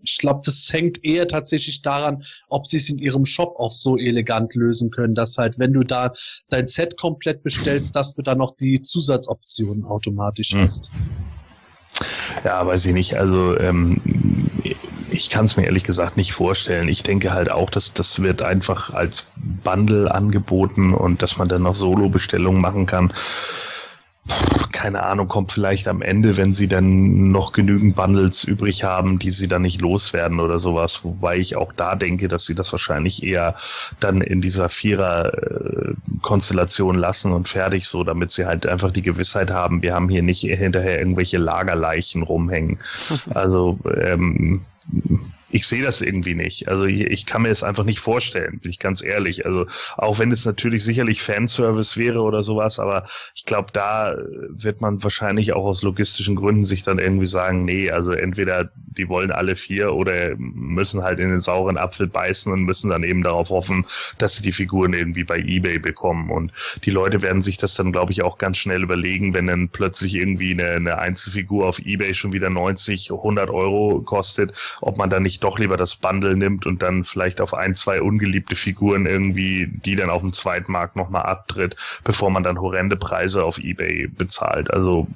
Ich glaube, das hängt eher tatsächlich daran, ob sie es in ihrem Shop auch so elegant lösen können, dass halt, wenn du da dein Set komplett bestellst, dass du dann noch die Zusatzoptionen automatisch hm. hast. Ja, weiß ich nicht. Also ähm, ich kann es mir ehrlich gesagt nicht vorstellen. Ich denke halt auch, dass das wird einfach als Bundle angeboten und dass man dann noch Solo-Bestellungen machen kann keine Ahnung, kommt vielleicht am Ende, wenn sie dann noch genügend Bundles übrig haben, die sie dann nicht loswerden oder sowas. Wobei ich auch da denke, dass sie das wahrscheinlich eher dann in dieser Vierer-Konstellation lassen und fertig so, damit sie halt einfach die Gewissheit haben, wir haben hier nicht hinterher irgendwelche Lagerleichen rumhängen. Also, ähm, ich sehe das irgendwie nicht. Also ich, ich, kann mir es einfach nicht vorstellen, bin ich ganz ehrlich. Also auch wenn es natürlich sicherlich Fanservice wäre oder sowas, aber ich glaube, da wird man wahrscheinlich auch aus logistischen Gründen sich dann irgendwie sagen, nee, also entweder die wollen alle vier oder müssen halt in den sauren Apfel beißen und müssen dann eben darauf hoffen, dass sie die Figuren irgendwie bei eBay bekommen. Und die Leute werden sich das dann, glaube ich, auch ganz schnell überlegen, wenn dann plötzlich irgendwie eine, eine Einzelfigur auf eBay schon wieder 90, 100 Euro kostet, ob man dann nicht doch lieber das Bundle nimmt und dann vielleicht auf ein, zwei ungeliebte Figuren irgendwie, die dann auf dem Zweitmarkt nochmal abtritt, bevor man dann horrende Preise auf Ebay bezahlt. Also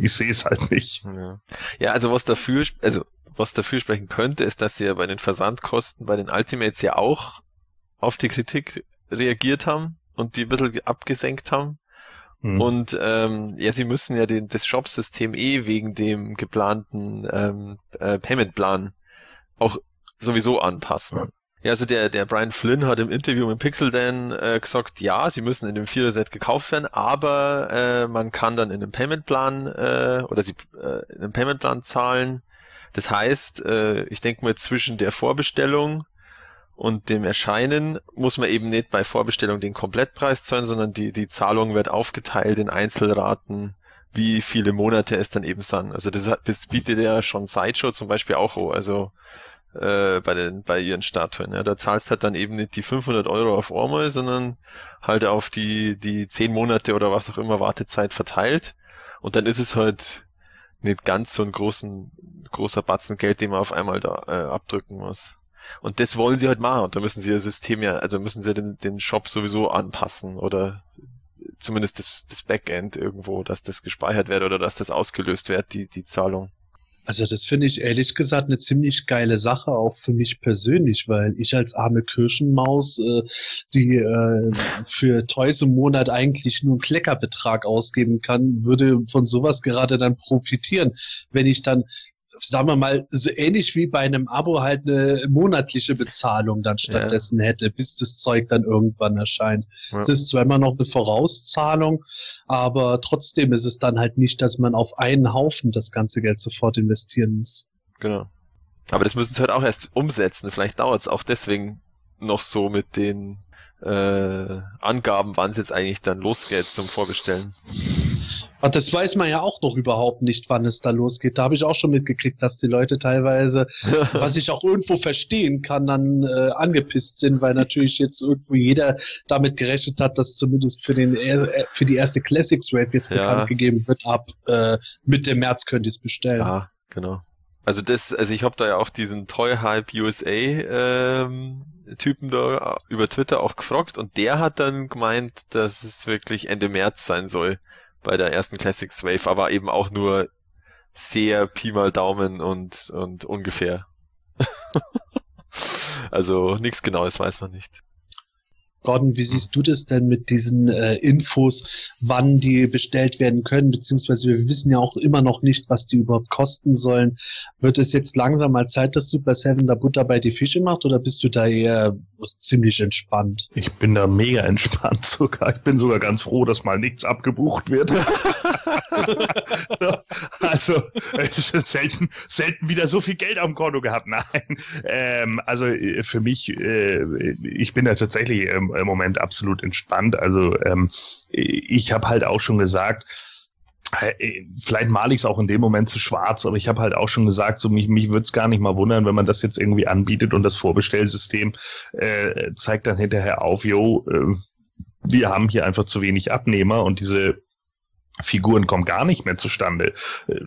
ich sehe es halt nicht. Ja. ja, also was dafür, also was dafür sprechen könnte, ist, dass sie ja bei den Versandkosten bei den Ultimates ja auch auf die Kritik reagiert haben und die ein bisschen abgesenkt haben. Mhm. Und ähm, ja, sie müssen ja den, das Shop-System eh wegen dem geplanten ähm, äh, Payment-Plan auch sowieso anpassen. Ja, also der, der Brian Flynn hat im Interview mit Pixel Dan äh, gesagt, ja, sie müssen in dem Vierer-Set gekauft werden, aber äh, man kann dann in einem Payment-Plan äh, oder sie äh, in einem Payment-Plan zahlen. Das heißt, äh, ich denke mal zwischen der Vorbestellung und dem Erscheinen muss man eben nicht bei Vorbestellung den Komplettpreis zahlen, sondern die, die Zahlung wird aufgeteilt in Einzelraten, wie viele Monate es dann eben sind. Also das, das bietet ja schon Sideshow zum Beispiel auch, also äh, bei den bei ihren Statuen. Ja. Da zahlst halt dann eben nicht die 500 Euro auf einmal, sondern halt auf die die zehn Monate oder was auch immer Wartezeit verteilt. Und dann ist es halt nicht ganz so ein großen großer Batzen Geld, den man auf einmal da äh, abdrücken muss. Und das wollen sie halt machen. Und da müssen sie ihr System ja, also müssen sie den, den Shop sowieso anpassen oder zumindest das, das Backend irgendwo, dass das gespeichert wird oder dass das ausgelöst wird, die, die Zahlung. Also das finde ich ehrlich gesagt eine ziemlich geile Sache, auch für mich persönlich, weil ich als arme Kirchenmaus, äh, die äh, für Toys im Monat eigentlich nur einen Kleckerbetrag ausgeben kann, würde von sowas gerade dann profitieren, wenn ich dann sagen wir mal, so ähnlich wie bei einem Abo halt eine monatliche Bezahlung dann stattdessen ja. hätte, bis das Zeug dann irgendwann erscheint. Es ja. ist zwar immer noch eine Vorauszahlung, aber trotzdem ist es dann halt nicht, dass man auf einen Haufen das ganze Geld sofort investieren muss. Genau. Aber das müssen sie halt auch erst umsetzen. Vielleicht dauert es auch deswegen noch so mit den äh, Angaben, wann es jetzt eigentlich dann losgeht zum Vorbestellen. Aber das weiß man ja auch noch überhaupt nicht, wann es da losgeht. Da habe ich auch schon mitgekriegt, dass die Leute teilweise, was ich auch irgendwo verstehen kann, dann äh, angepisst sind, weil natürlich jetzt irgendwie jeder damit gerechnet hat, dass zumindest für den äh, für die erste Classics Rave jetzt ja. bekannt gegeben wird. Ab äh, Mitte März könnt ihr es bestellen. Ja, genau. Also das, also ich habe da ja auch diesen Toy Hype USA ähm, Typen da über Twitter auch gefragt und der hat dann gemeint, dass es wirklich Ende März sein soll bei der ersten Classics Wave, aber eben auch nur sehr Pi mal Daumen und, und ungefähr. also nichts Genaues weiß man nicht. Gordon, wie siehst du das denn mit diesen äh, Infos, wann die bestellt werden können, beziehungsweise wir wissen ja auch immer noch nicht, was die überhaupt kosten sollen. Wird es jetzt langsam mal Zeit, dass Super Seven da Butter bei die Fische macht oder bist du da eher ziemlich entspannt? Ich bin da mega entspannt sogar. Ich bin sogar ganz froh, dass mal nichts abgebucht wird. also selten, selten wieder so viel Geld am Konto gehabt. Nein, ähm, also äh, für mich, äh, ich bin da tatsächlich ähm, im Moment absolut entspannt. Also ähm, ich habe halt auch schon gesagt, vielleicht male ich es auch in dem Moment zu schwarz, aber ich habe halt auch schon gesagt, so mich, mich würde es gar nicht mal wundern, wenn man das jetzt irgendwie anbietet und das Vorbestellsystem äh, zeigt dann hinterher auf, jo, äh, wir haben hier einfach zu wenig Abnehmer und diese Figuren kommen gar nicht mehr zustande.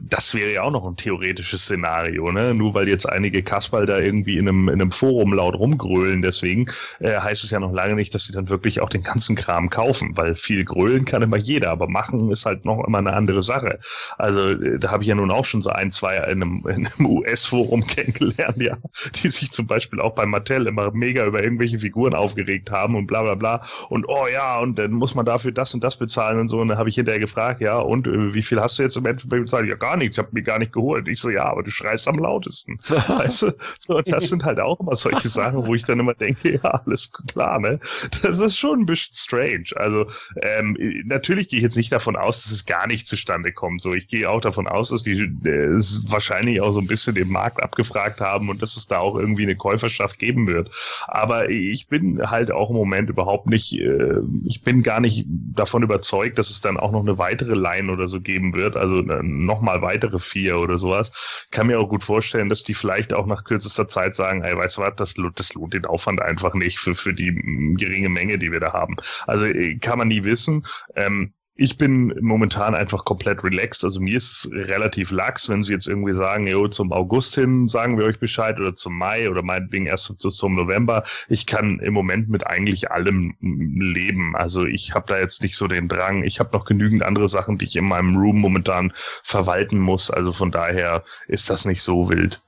Das wäre ja auch noch ein theoretisches Szenario, ne? Nur weil jetzt einige Kasperl da irgendwie in einem, in einem Forum laut rumgrölen, deswegen äh, heißt es ja noch lange nicht, dass sie dann wirklich auch den ganzen Kram kaufen, weil viel grölen kann immer jeder, aber machen ist halt noch immer eine andere Sache. Also äh, da habe ich ja nun auch schon so ein, zwei in einem, in einem US-Forum kennengelernt, ja, die sich zum Beispiel auch bei Mattel immer mega über irgendwelche Figuren aufgeregt haben und bla bla bla und oh ja, und dann muss man dafür das und das bezahlen und so. Und dann habe ich hinterher gefragt, Tag, ja, und äh, wie viel hast du jetzt im Endeffekt bezahlt? Ja, gar nichts, ich habe mir gar nicht geholt. Ich so, ja, aber du schreist am lautesten. weißt du? So, das sind halt auch immer solche Sachen, wo ich dann immer denke, ja, alles klar, ne? Das ist schon ein bisschen strange. Also, ähm, natürlich gehe ich jetzt nicht davon aus, dass es gar nicht zustande kommt. So, ich gehe auch davon aus, dass die äh, es wahrscheinlich auch so ein bisschen den Markt abgefragt haben und dass es da auch irgendwie eine Käuferschaft geben wird. Aber ich bin halt auch im Moment überhaupt nicht, äh, ich bin gar nicht davon überzeugt, dass es dann auch noch eine weitere weitere Line oder so geben wird, also äh, nochmal weitere vier oder sowas, kann mir auch gut vorstellen, dass die vielleicht auch nach kürzester Zeit sagen, ey, weißt du was, das, das lohnt den Aufwand einfach nicht für, für die geringe Menge, die wir da haben. Also äh, kann man nie wissen. Ähm, ich bin momentan einfach komplett relaxed. Also mir ist es relativ lax, wenn sie jetzt irgendwie sagen, jo, zum August hin sagen wir euch Bescheid oder zum Mai oder meinetwegen erst zu, zum November. Ich kann im Moment mit eigentlich allem leben. Also ich habe da jetzt nicht so den Drang. Ich habe noch genügend andere Sachen, die ich in meinem Room momentan verwalten muss. Also von daher ist das nicht so wild.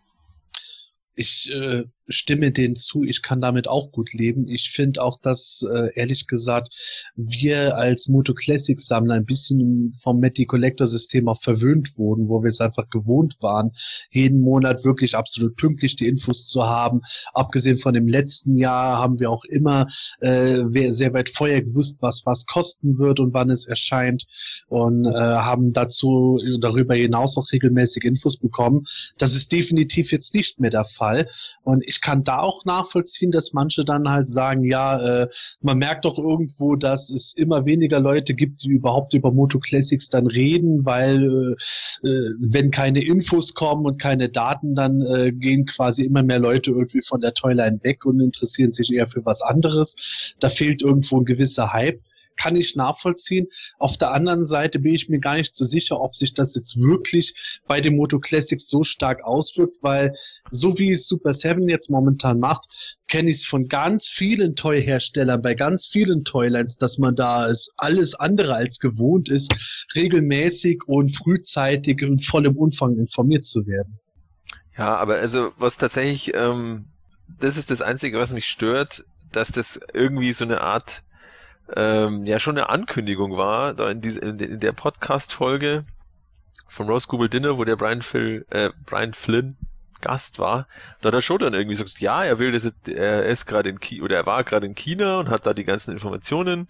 Ich äh, stimme denen zu, ich kann damit auch gut leben. Ich finde auch, dass, äh, ehrlich gesagt, wir als Moto Classic Sammler ein bisschen vom Matty Collector System auch verwöhnt wurden, wo wir es einfach gewohnt waren, jeden Monat wirklich absolut pünktlich die Infos zu haben. Abgesehen von dem letzten Jahr haben wir auch immer äh, sehr weit vorher gewusst, was was kosten wird und wann es erscheint und äh, haben dazu darüber hinaus auch regelmäßig Infos bekommen. Das ist definitiv jetzt nicht mehr der Fall und ich ich kann da auch nachvollziehen, dass manche dann halt sagen, ja, äh, man merkt doch irgendwo, dass es immer weniger Leute gibt, die überhaupt über Moto Classics dann reden, weil äh, äh, wenn keine Infos kommen und keine Daten, dann äh, gehen quasi immer mehr Leute irgendwie von der Toyline weg und interessieren sich eher für was anderes. Da fehlt irgendwo ein gewisser Hype kann ich nachvollziehen. Auf der anderen Seite bin ich mir gar nicht so sicher, ob sich das jetzt wirklich bei dem Moto Classics so stark auswirkt, weil so wie es Super 7 jetzt momentan macht, kenne ich es von ganz vielen Toy-Herstellern, bei ganz vielen Toylines, dass man da ist, alles andere als gewohnt ist, regelmäßig und frühzeitig und voll im Umfang informiert zu werden. Ja, aber also was tatsächlich, ähm, das ist das Einzige, was mich stört, dass das irgendwie so eine Art ähm, ja schon eine Ankündigung war, da in, diese, in der Podcast-Folge von Rose Google Dinner, wo der Brian, Phil, äh, Brian Flynn Gast war, da hat er schon dann irgendwie gesagt, ja, er will das, er ist gerade in China, oder er war gerade in China und hat da die ganzen Informationen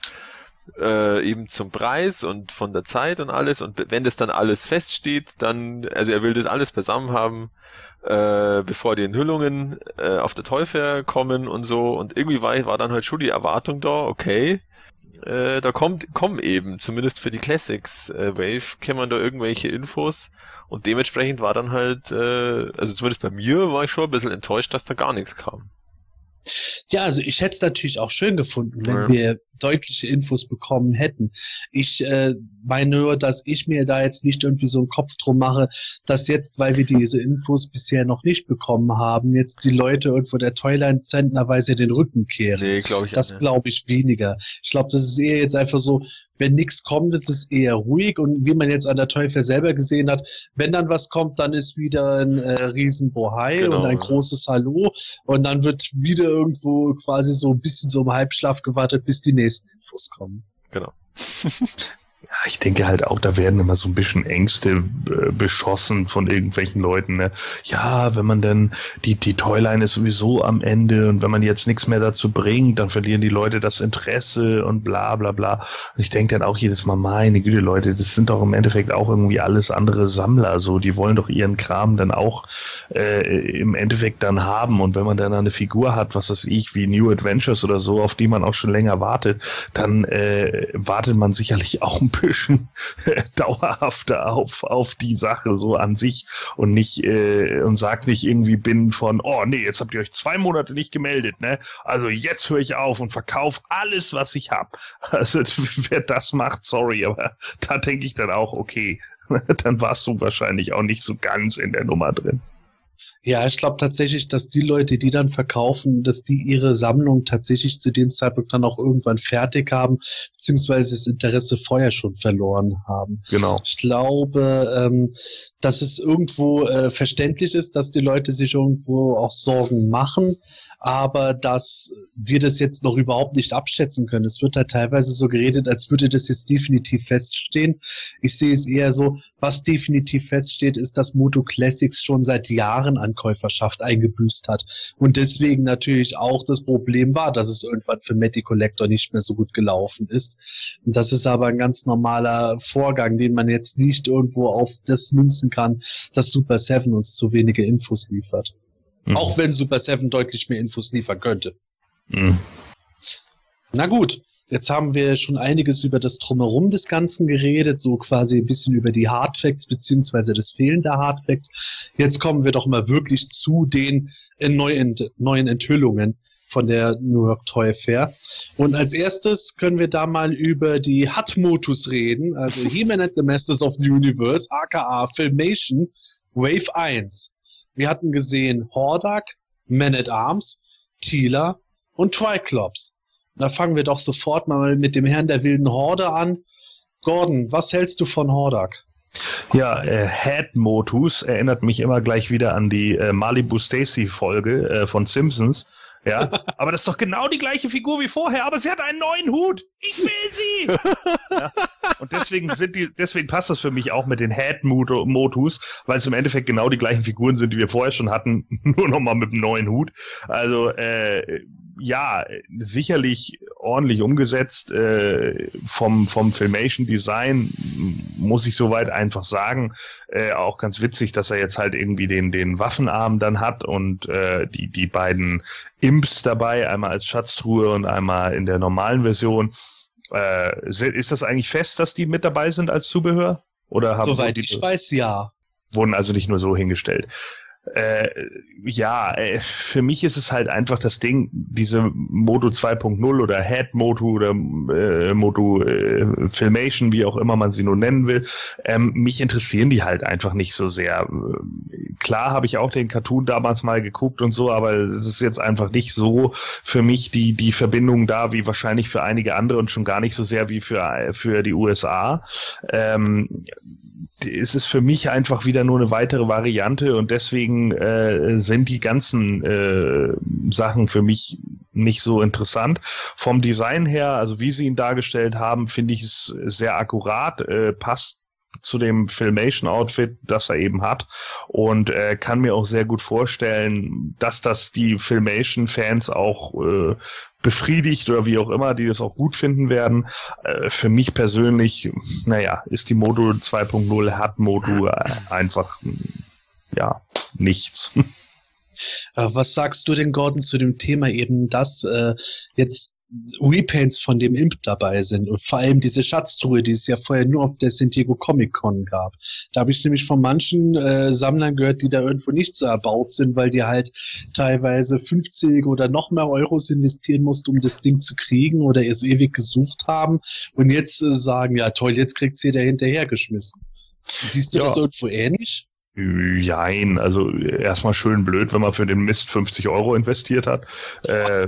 äh, eben zum Preis und von der Zeit und alles. Und wenn das dann alles feststeht, dann, also er will das alles beisammen haben, äh, bevor die Enthüllungen äh, auf der Teufel kommen und so. Und irgendwie war, war dann halt schon die Erwartung da, okay, äh, da kommt, kommen eben, zumindest für die Classics äh, Wave, kämen da irgendwelche Infos und dementsprechend war dann halt, äh, also zumindest bei mir war ich schon ein bisschen enttäuscht, dass da gar nichts kam. Ja, also ich hätte es natürlich auch schön gefunden, wenn ja. wir deutliche Infos bekommen hätten. Ich äh, meine nur, dass ich mir da jetzt nicht irgendwie so einen Kopf drum mache, dass jetzt, weil wir diese Infos bisher noch nicht bekommen haben, jetzt die Leute irgendwo der Toyline zentnerweise den Rücken kehren. Nee, glaube ich. Das glaube ich weniger. Ich glaube, das ist eher jetzt einfach so, wenn nichts kommt, ist es eher ruhig und wie man jetzt an der Teufel selber gesehen hat, wenn dann was kommt, dann ist wieder ein äh, Riesenbohai genau, und ein ja. großes Hallo und dann wird wieder irgendwo quasi so ein bisschen so im Halbschlaf gewartet, bis die nächsten Infos kommen. Genau. Ja, ich denke halt auch, da werden immer so ein bisschen Ängste äh, beschossen von irgendwelchen Leuten. Ne? Ja, wenn man denn, die, die Toyline ist sowieso am Ende und wenn man jetzt nichts mehr dazu bringt, dann verlieren die Leute das Interesse und bla bla bla. Und ich denke dann auch jedes Mal, meine Güte, Leute, das sind doch im Endeffekt auch irgendwie alles andere Sammler. So, die wollen doch ihren Kram dann auch äh, im Endeffekt dann haben. Und wenn man dann eine Figur hat, was weiß ich, wie New Adventures oder so, auf die man auch schon länger wartet, dann äh, wartet man sicherlich auch ein bisschen dauerhafter auf, auf die Sache so an sich und nicht äh, und sagt nicht irgendwie bin von, oh nee, jetzt habt ihr euch zwei Monate nicht gemeldet, ne? Also jetzt höre ich auf und verkaufe alles, was ich habe. Also wer das macht, sorry, aber da denke ich dann auch, okay, dann warst du wahrscheinlich auch nicht so ganz in der Nummer drin. Ja, ich glaube tatsächlich, dass die Leute, die dann verkaufen, dass die ihre Sammlung tatsächlich zu dem Zeitpunkt dann auch irgendwann fertig haben, beziehungsweise das Interesse vorher schon verloren haben. Genau. Ich glaube, ähm, dass es irgendwo äh, verständlich ist, dass die Leute sich irgendwo auch Sorgen machen aber dass wir das jetzt noch überhaupt nicht abschätzen können. Es wird halt teilweise so geredet, als würde das jetzt definitiv feststehen. Ich sehe es eher so, was definitiv feststeht, ist, dass Moto Classics schon seit Jahren an Käuferschaft eingebüßt hat und deswegen natürlich auch das Problem war, dass es irgendwann für Matty Collector nicht mehr so gut gelaufen ist. Und das ist aber ein ganz normaler Vorgang, den man jetzt nicht irgendwo auf das münzen kann, dass Super Seven uns zu wenige Infos liefert. Mhm. Auch wenn Super 7 deutlich mehr Infos liefern könnte. Mhm. Na gut, jetzt haben wir schon einiges über das Drumherum des Ganzen geredet, so quasi ein bisschen über die Hardfacts beziehungsweise das Fehlen der Hardfacts. Jetzt kommen wir doch mal wirklich zu den äh, neuen, neuen Enthüllungen von der New York Toy Fair. Und als erstes können wir da mal über die HUT-Motus reden, also He-Man and the Masters of the Universe, aka Filmation Wave 1. Wir hatten gesehen Hordak, Man at Arms, Tila und Triclops. Da fangen wir doch sofort mal mit dem Herrn der wilden Horde an. Gordon, was hältst du von Hordak? Ja, äh, Head Motus erinnert mich immer gleich wieder an die äh, Malibu Stacy Folge äh, von Simpsons, ja, aber das ist doch genau die gleiche Figur wie vorher, aber sie hat einen neuen Hut. Ich will sie! ja, und deswegen sind die, deswegen passt das für mich auch mit den Head-Motus, weil es im Endeffekt genau die gleichen Figuren sind, die wir vorher schon hatten, nur nochmal mit einem neuen Hut. Also, äh, ja, sicherlich ordentlich umgesetzt äh, vom, vom Filmation Design, muss ich soweit einfach sagen. Äh, auch ganz witzig, dass er jetzt halt irgendwie den, den Waffenarm dann hat und äh, die, die beiden Imps dabei, einmal als Schatztruhe und einmal in der normalen Version. Äh, ist das eigentlich fest, dass die mit dabei sind als Zubehör? Oder haben Soweit die, ich weiß, ja. Wurden also nicht nur so hingestellt. Äh, ja, äh, für mich ist es halt einfach das Ding, diese Moto 2.0 oder Head Moto oder äh, Moto äh, Filmation, wie auch immer man sie nun nennen will, ähm, mich interessieren die halt einfach nicht so sehr. Klar habe ich auch den Cartoon damals mal geguckt und so, aber es ist jetzt einfach nicht so für mich die, die Verbindung da, wie wahrscheinlich für einige andere und schon gar nicht so sehr wie für, für die USA. Ähm, ist es für mich einfach wieder nur eine weitere Variante und deswegen äh, sind die ganzen äh, Sachen für mich nicht so interessant. Vom Design her, also wie sie ihn dargestellt haben, finde ich es sehr akkurat, äh, passt zu dem Filmation-Outfit, das er eben hat und äh, kann mir auch sehr gut vorstellen, dass das die Filmation-Fans auch äh, befriedigt oder wie auch immer, die das auch gut finden werden. Äh, für mich persönlich, naja, ist die Modo 2.0 hat Modo äh, einfach, ja, nichts. Äh, was sagst du denn, Gordon, zu dem Thema eben, dass äh, jetzt Repaints von dem Imp dabei sind und vor allem diese Schatztruhe, die es ja vorher nur auf der San Diego Comic Con gab. Da habe ich nämlich von manchen äh, Sammlern gehört, die da irgendwo nicht so erbaut sind, weil die halt teilweise 50 oder noch mehr Euros investieren mussten, um das Ding zu kriegen oder es ewig gesucht haben und jetzt äh, sagen, ja toll, jetzt kriegt sie da hinterhergeschmissen. Siehst du ja. das irgendwo ähnlich? Jein, also erstmal schön blöd, wenn man für den Mist 50 Euro investiert hat. Äh,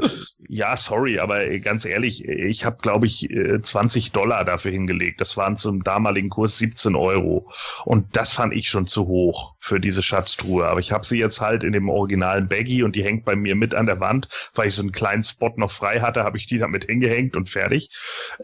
ja, sorry, aber ganz ehrlich, ich habe, glaube ich, 20 äh, Dollar dafür hingelegt. Das waren zum damaligen Kurs 17 Euro. Und das fand ich schon zu hoch für diese Schatztruhe. Aber ich habe sie jetzt halt in dem originalen Baggy und die hängt bei mir mit an der Wand, weil ich so einen kleinen Spot noch frei hatte, habe ich die damit hingehängt und fertig.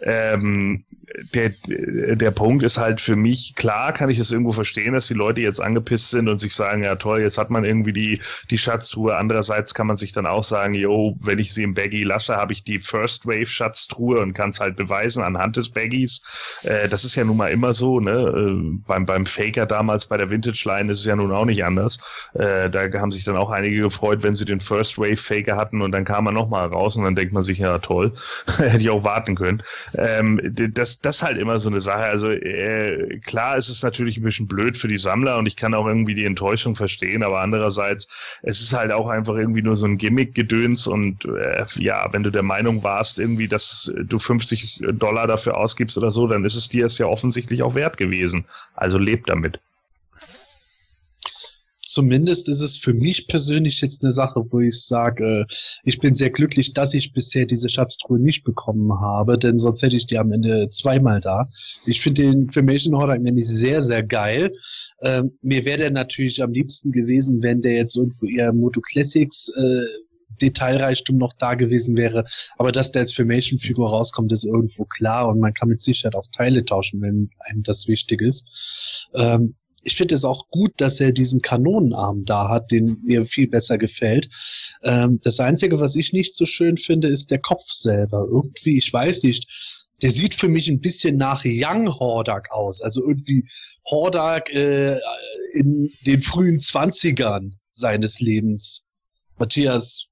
Ähm, der, der Punkt ist halt für mich, klar kann ich es irgendwo verstehen, dass die Leute jetzt angepisst sind und sich sagen, ja toll, jetzt hat man irgendwie die, die Schatztruhe. Andererseits kann man sich dann auch sagen, yo, wenn ich sie im Baggy lasse, habe ich die First Wave Schatztruhe und kann es halt beweisen anhand des Baggys. Äh, das ist ja nun mal immer so, ne? Äh, beim, beim Faker damals bei der Vintage Line ist es ja nun auch nicht anders. Äh, da haben sich dann auch einige gefreut, wenn sie den First Wave Faker hatten und dann kam er nochmal raus und dann denkt man sich, ja toll, hätte ich auch warten können. Ähm, das, das ist halt immer so eine Sache. Also äh, klar ist es natürlich ein bisschen blöd für die Sammler und ich kann auch irgendwie die Enttäuschung verstehen, aber andererseits, es ist halt auch einfach irgendwie nur so ein Gimmick-Gedöns und äh, ja, wenn du der Meinung warst, irgendwie, dass du 50 Dollar dafür ausgibst oder so, dann ist es dir es ja offensichtlich auch wert gewesen. Also lebt damit zumindest ist es für mich persönlich jetzt eine Sache, wo ich sage, äh, ich bin sehr glücklich, dass ich bisher diese Schatztruhe nicht bekommen habe, denn sonst hätte ich die am Ende zweimal da. Ich finde den Information Horror nämlich sehr, sehr geil. Ähm, mir wäre der natürlich am liebsten gewesen, wenn der jetzt irgendwo eher Moto Classics äh, Detailreichtum noch da gewesen wäre. Aber dass der als Formation-Figur rauskommt, ist irgendwo klar und man kann mit Sicherheit auch Teile tauschen, wenn einem das wichtig ist. Ähm, ich finde es auch gut, dass er diesen Kanonenarm da hat, den mir viel besser gefällt. Ähm, das Einzige, was ich nicht so schön finde, ist der Kopf selber. Irgendwie, ich weiß nicht, der sieht für mich ein bisschen nach Young Hordak aus. Also irgendwie Hordak äh, in den frühen Zwanzigern seines Lebens. Matthias,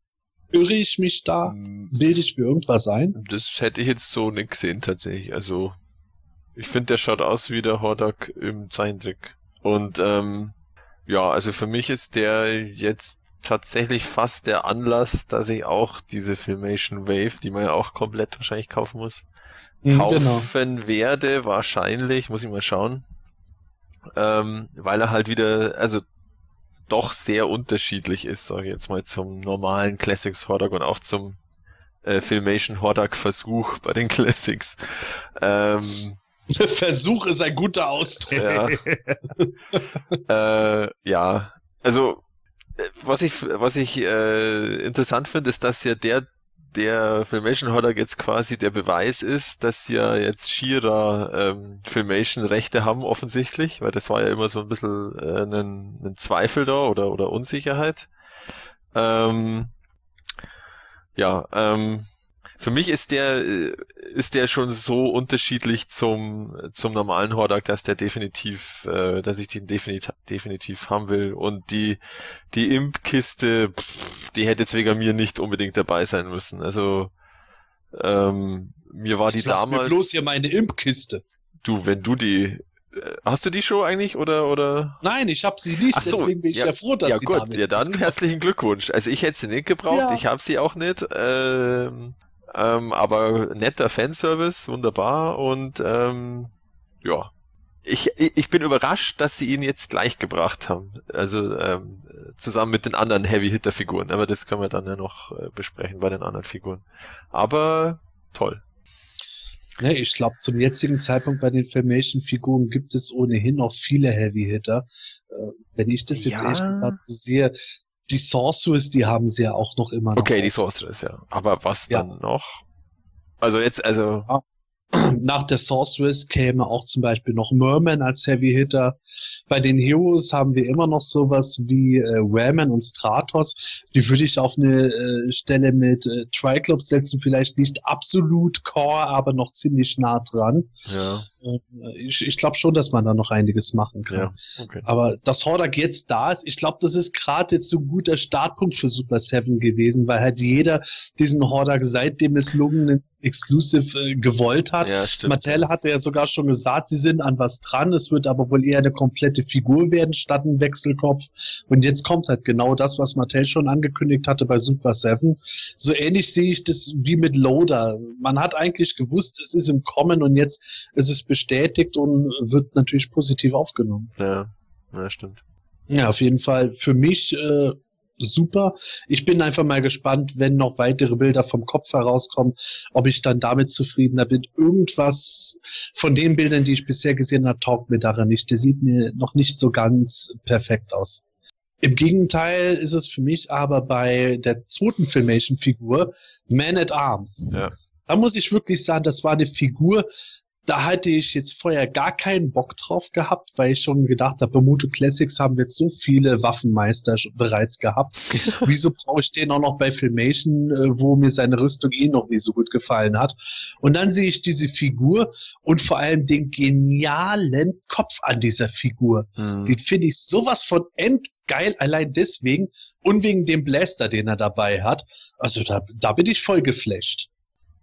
irre ich mich da? Mm, Bilde ich mir irgendwas ein? Das hätte ich jetzt so nicht gesehen tatsächlich. Also ich finde, der schaut aus wie der Hordak im Zeichentrick. Und ähm, ja, also für mich ist der jetzt tatsächlich fast der Anlass, dass ich auch diese Filmation Wave, die man ja auch komplett wahrscheinlich kaufen muss, mhm, kaufen genau. werde. Wahrscheinlich, muss ich mal schauen. Ähm, weil er halt wieder, also doch sehr unterschiedlich ist, sage ich jetzt mal, zum normalen Classics Hordak und auch zum äh, Filmation Hordak Versuch bei den Classics. Ähm, Versuch ist ein guter Ausdruck. Ja. äh, ja, also was ich was ich äh, interessant finde, ist, dass ja der der Filmation Horror jetzt quasi der Beweis ist, dass ja jetzt Shira ähm, Filmation Rechte haben offensichtlich, weil das war ja immer so ein bisschen äh, ein, ein Zweifel da oder oder Unsicherheit. Ähm, ja, ähm, für mich ist der, äh, ist der schon so unterschiedlich zum, zum normalen Hordak, dass der definitiv, äh, dass ich den definitiv, definitiv haben will. Und die, die Imp-Kiste, die hätte jetzt wegen mir nicht unbedingt dabei sein müssen. Also, ähm, mir war die ich damals. Mir bloß hier meine Imp-Kiste. Du, wenn du die, äh, Hast du die Show eigentlich oder oder? Nein, ich habe sie nicht. Ach so, deswegen bin ich ja, froh, dass ja, sie gut, Ja dann herzlichen Glückwunsch. Also ich hätte sie nicht gebraucht. Ja. Ich habe sie auch nicht. Ähm, ähm, aber netter Fanservice, wunderbar und ähm, ja. Ich, ich bin überrascht, dass sie ihn jetzt gleich gebracht haben. Also ähm, zusammen mit den anderen Heavy-Hitter-Figuren. Aber das können wir dann ja noch äh, besprechen bei den anderen Figuren. Aber toll. Ja, ich glaube, zum jetzigen Zeitpunkt bei den Filmation-Figuren gibt es ohnehin noch viele Heavy-Hitter. Äh, wenn ich das jetzt ja. echt gerade so sehe, die Sorceress, die haben sie ja auch noch immer noch. Okay, die Sorceress, ja. Aber was ja. dann noch? Also jetzt, also. Ja. Nach der Sorceress käme auch zum Beispiel noch Merman als Heavy Hitter. Bei den Heroes haben wir immer noch sowas wie äh, Wellman und Stratos. Die würde ich auf eine äh, Stelle mit äh, Triclops setzen. Vielleicht nicht absolut Core, aber noch ziemlich nah dran. Ja. Äh, ich, ich glaube schon, dass man da noch einiges machen kann. Ja, okay. Aber dass Hordak jetzt da ist, ich glaube, das ist gerade jetzt so ein guter Startpunkt für Super 7 gewesen, weil halt jeder diesen Hordak seit dem misslungenen Exclusive äh, gewollt hat. Ja. Mattel hatte ja sogar schon gesagt, sie sind an was dran. Es wird aber wohl eher eine komplette Figur werden statt ein Wechselkopf. Und jetzt kommt halt genau das, was Mattel schon angekündigt hatte bei Super 7. So ähnlich sehe ich das wie mit Loader. Man hat eigentlich gewusst, es ist im Kommen und jetzt ist es bestätigt und wird natürlich positiv aufgenommen. Ja, ja stimmt. Ja, auf jeden Fall für mich äh, super. Ich bin einfach mal gespannt, wenn noch weitere Bilder vom Kopf herauskommen, ob ich dann damit zufriedener bin. Irgendwas von den Bildern, die ich bisher gesehen habe, taugt mir daran nicht. Der sieht mir noch nicht so ganz perfekt aus. Im Gegenteil ist es für mich aber bei der zweiten Filmation-Figur Man at Arms. Ja. Da muss ich wirklich sagen, das war eine Figur, da hatte ich jetzt vorher gar keinen Bock drauf gehabt, weil ich schon gedacht habe, bei Moto Classics haben wir jetzt so viele Waffenmeister bereits gehabt. Wieso brauche ich den auch noch bei Filmation, äh, wo mir seine Rüstung eh noch nicht so gut gefallen hat? Und dann sehe ich diese Figur und vor allem den genialen Kopf an dieser Figur. Mhm. Den finde ich sowas von endgeil, allein deswegen und wegen dem Blaster, den er dabei hat. Also da, da bin ich voll geflasht.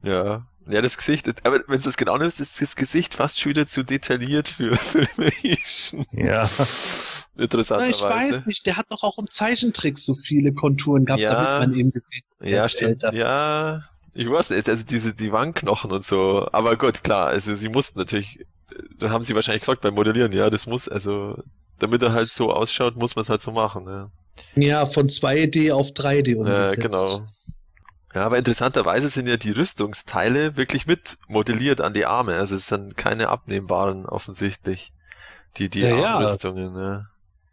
Ja, ja, das Gesicht, aber wenn du das genau nimmst, ist das Gesicht fast schon wieder zu detailliert für Filmation. Ja. Interessanterweise. ich weiß nicht, der hat doch auch im Zeichentrick so viele Konturen gehabt, ja, damit man eben gesehen Ja, stimmt. Älter. Ja, ich weiß nicht, also diese, die Wangenknochen und so. Aber gut, klar, also sie mussten natürlich, da haben sie wahrscheinlich gesagt beim Modellieren, ja, das muss, also, damit er halt so ausschaut, muss man es halt so machen, ja. Ja, von 2D auf 3D umgesetzt. Ja, genau. Ja, aber interessanterweise sind ja die Rüstungsteile wirklich mit modelliert an die Arme. Also es sind keine abnehmbaren offensichtlich. Die, die ja, Armrüstungen, ja.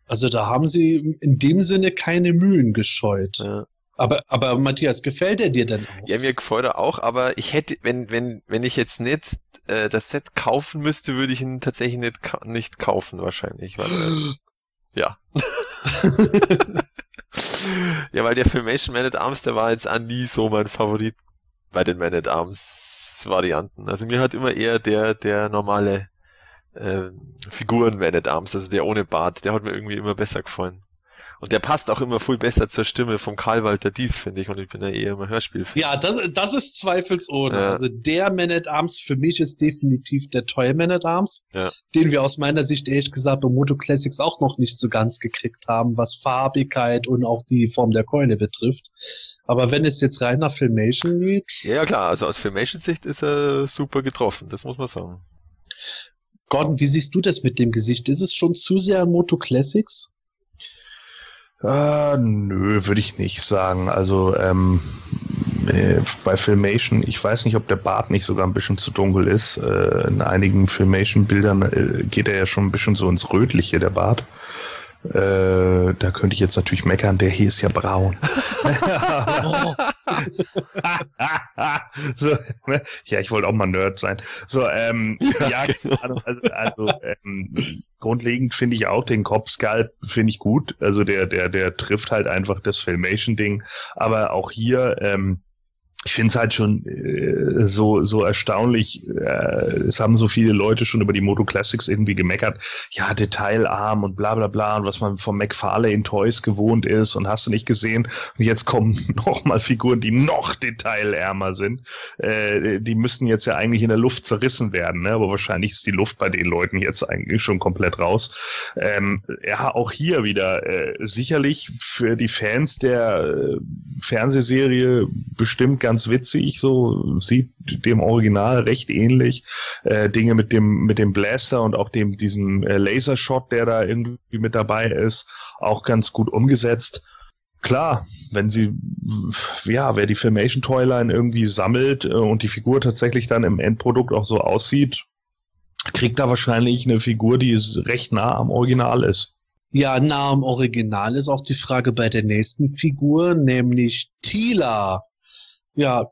Also da haben sie in dem Sinne keine Mühen gescheut. Ja. Aber, aber Matthias, gefällt er dir denn auch? Ja, mir gefällt er auch, aber ich hätte, wenn, wenn, wenn ich jetzt nicht äh, das Set kaufen müsste, würde ich ihn tatsächlich nicht, nicht kaufen wahrscheinlich. Weil, äh, ja. ja, weil der Filmation Man at Arms, der war jetzt auch nie so mein Favorit bei den Man at Arms Varianten. Also mir hat immer eher der, der normale äh, Figuren Man at Arms, also der ohne Bart, der hat mir irgendwie immer besser gefallen. Und der passt auch immer viel besser zur Stimme vom Karl Walter Dies, finde ich. Und ich bin ja eher immer Hörspiel. -Fan. Ja, das, das ist zweifelsohne. Ja. Also der Man at Arms für mich ist definitiv der tolle Man at Arms, ja. den wir aus meiner Sicht ehrlich gesagt bei Moto Classics auch noch nicht so ganz gekriegt haben, was Farbigkeit und auch die Form der Keule betrifft. Aber wenn es jetzt rein nach Filmation geht. Ja, ja klar, also aus Filmation-Sicht ist er super getroffen, das muss man sagen. Gordon, wie siehst du das mit dem Gesicht? Ist es schon zu sehr Moto Classics? Äh, nö, würde ich nicht sagen. Also ähm, äh, bei Filmation, ich weiß nicht, ob der Bart nicht sogar ein bisschen zu dunkel ist. Äh, in einigen Filmation-Bildern äh, geht er ja schon ein bisschen so ins Rötliche, der Bart. Äh, da könnte ich jetzt natürlich meckern, der hier ist ja braun. so? Ja, ich wollte auch mal Nerd sein. So, ähm, ja, ja genau. also, also ähm, grundlegend finde ich auch den Kopfskalp finde ich gut. Also der, der, der trifft halt einfach das Filmation-Ding. Aber auch hier, ähm, ich finde es halt schon äh, so so erstaunlich. Äh, es haben so viele Leute schon über die Moto Classics irgendwie gemeckert. Ja, detailarm und bla bla bla und was man vom McFarlane Toys gewohnt ist und hast du nicht gesehen. Und jetzt kommen noch mal Figuren, die noch detailärmer sind. Äh, die müssten jetzt ja eigentlich in der Luft zerrissen werden, ne? aber wahrscheinlich ist die Luft bei den Leuten jetzt eigentlich schon komplett raus. Ähm, ja, auch hier wieder äh, sicherlich für die Fans der äh, Fernsehserie bestimmt ganz witzig, so sieht dem Original recht ähnlich. Äh, Dinge mit dem mit dem Blaster und auch dem diesem äh, Lasershot, der da irgendwie mit dabei ist, auch ganz gut umgesetzt. Klar, wenn sie, ja, wer die Filmation Toyline irgendwie sammelt äh, und die Figur tatsächlich dann im Endprodukt auch so aussieht, kriegt da wahrscheinlich eine Figur, die recht nah am Original ist. Ja, nah am Original ist auch die Frage bei der nächsten Figur, nämlich Tila ja,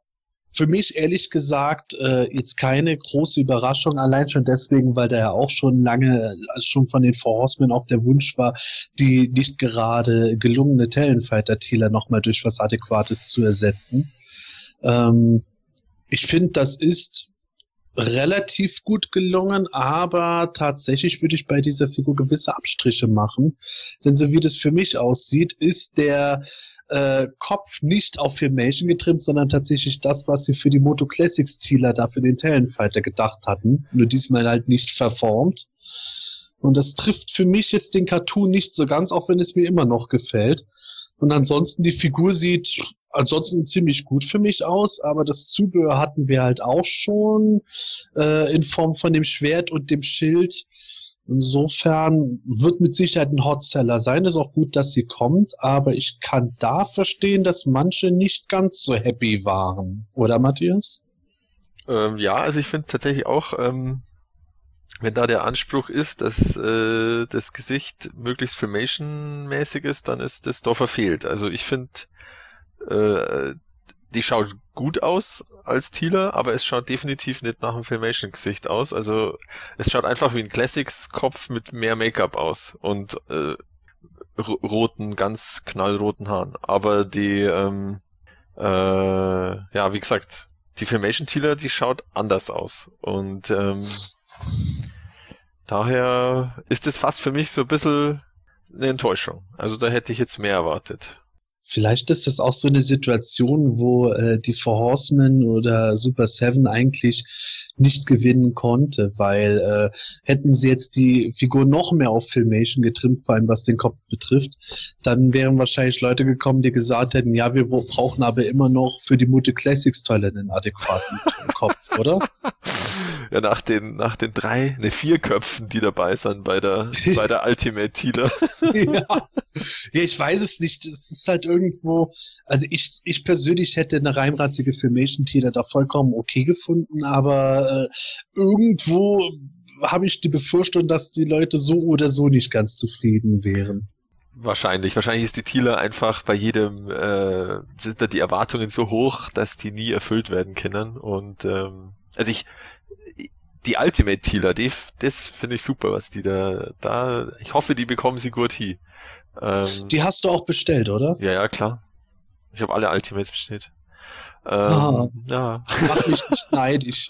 für mich ehrlich gesagt äh, jetzt keine große Überraschung, allein schon deswegen, weil da ja auch schon lange, äh, schon von den Four Horsemen auch der Wunsch war, die nicht gerade gelungene Tellenfighter-Thieler nochmal durch was Adäquates zu ersetzen. Ähm, ich finde, das ist relativ gut gelungen, aber tatsächlich würde ich bei dieser Figur gewisse Abstriche machen. Denn so wie das für mich aussieht, ist der äh, Kopf nicht auf Filmation getrimmt, sondern tatsächlich das, was sie für die Moto Classics Zieler da für den Talonfighter gedacht hatten. Nur diesmal halt nicht verformt. Und das trifft für mich jetzt den Cartoon nicht so ganz, auch wenn es mir immer noch gefällt. Und ansonsten, die Figur sieht ansonsten ziemlich gut für mich aus, aber das Zubehör hatten wir halt auch schon äh, in Form von dem Schwert und dem Schild. Insofern wird mit Sicherheit ein Hotseller sein. Ist auch gut, dass sie kommt, aber ich kann da verstehen, dass manche nicht ganz so happy waren. Oder Matthias? Ähm, ja, also ich finde tatsächlich auch, ähm, wenn da der Anspruch ist, dass äh, das Gesicht möglichst Filmation-mäßig ist, dann ist das doch verfehlt. Also ich finde, äh, die schaut gut aus als Tila, aber es schaut definitiv nicht nach einem Filmation-Gesicht aus. Also es schaut einfach wie ein Classics-Kopf mit mehr Make-up aus und äh, roten, ganz knallroten Haaren. Aber die, ähm, äh, ja, wie gesagt, die Filmation Tila, die schaut anders aus. Und ähm, daher ist es fast für mich so ein bisschen eine Enttäuschung. Also da hätte ich jetzt mehr erwartet. Vielleicht ist das auch so eine Situation, wo äh, die Four Horsemen oder Super Seven eigentlich nicht gewinnen konnte, weil äh, hätten sie jetzt die Figur noch mehr auf Filmation getrimmt, vor allem was den Kopf betrifft, dann wären wahrscheinlich Leute gekommen, die gesagt hätten, ja, wir brauchen aber immer noch für die Mute Classics Toilet einen adäquaten Kopf, oder? Ja, nach den, nach den drei, ne, vier Köpfen, die dabei sind bei der, bei der Ultimate Tealer. ja. ja, ich weiß es nicht. Es ist halt irgendwo, also ich, ich persönlich hätte eine reinrassige Filmation Tealer da vollkommen okay gefunden, aber äh, irgendwo habe ich die Befürchtung, dass die Leute so oder so nicht ganz zufrieden wären. Wahrscheinlich. Wahrscheinlich ist die Tila einfach bei jedem, äh, sind da die Erwartungen so hoch, dass die nie erfüllt werden können. Und ähm, also ich, die Ultimate Tealer, die, das finde ich super, was die da, da, ich hoffe, die bekommen sie gut hin. Ähm, die hast du auch bestellt, oder? Ja, ja, klar. Ich habe alle Ultimates bestellt. Ähm, ah, ja. Mach mich nicht neidisch.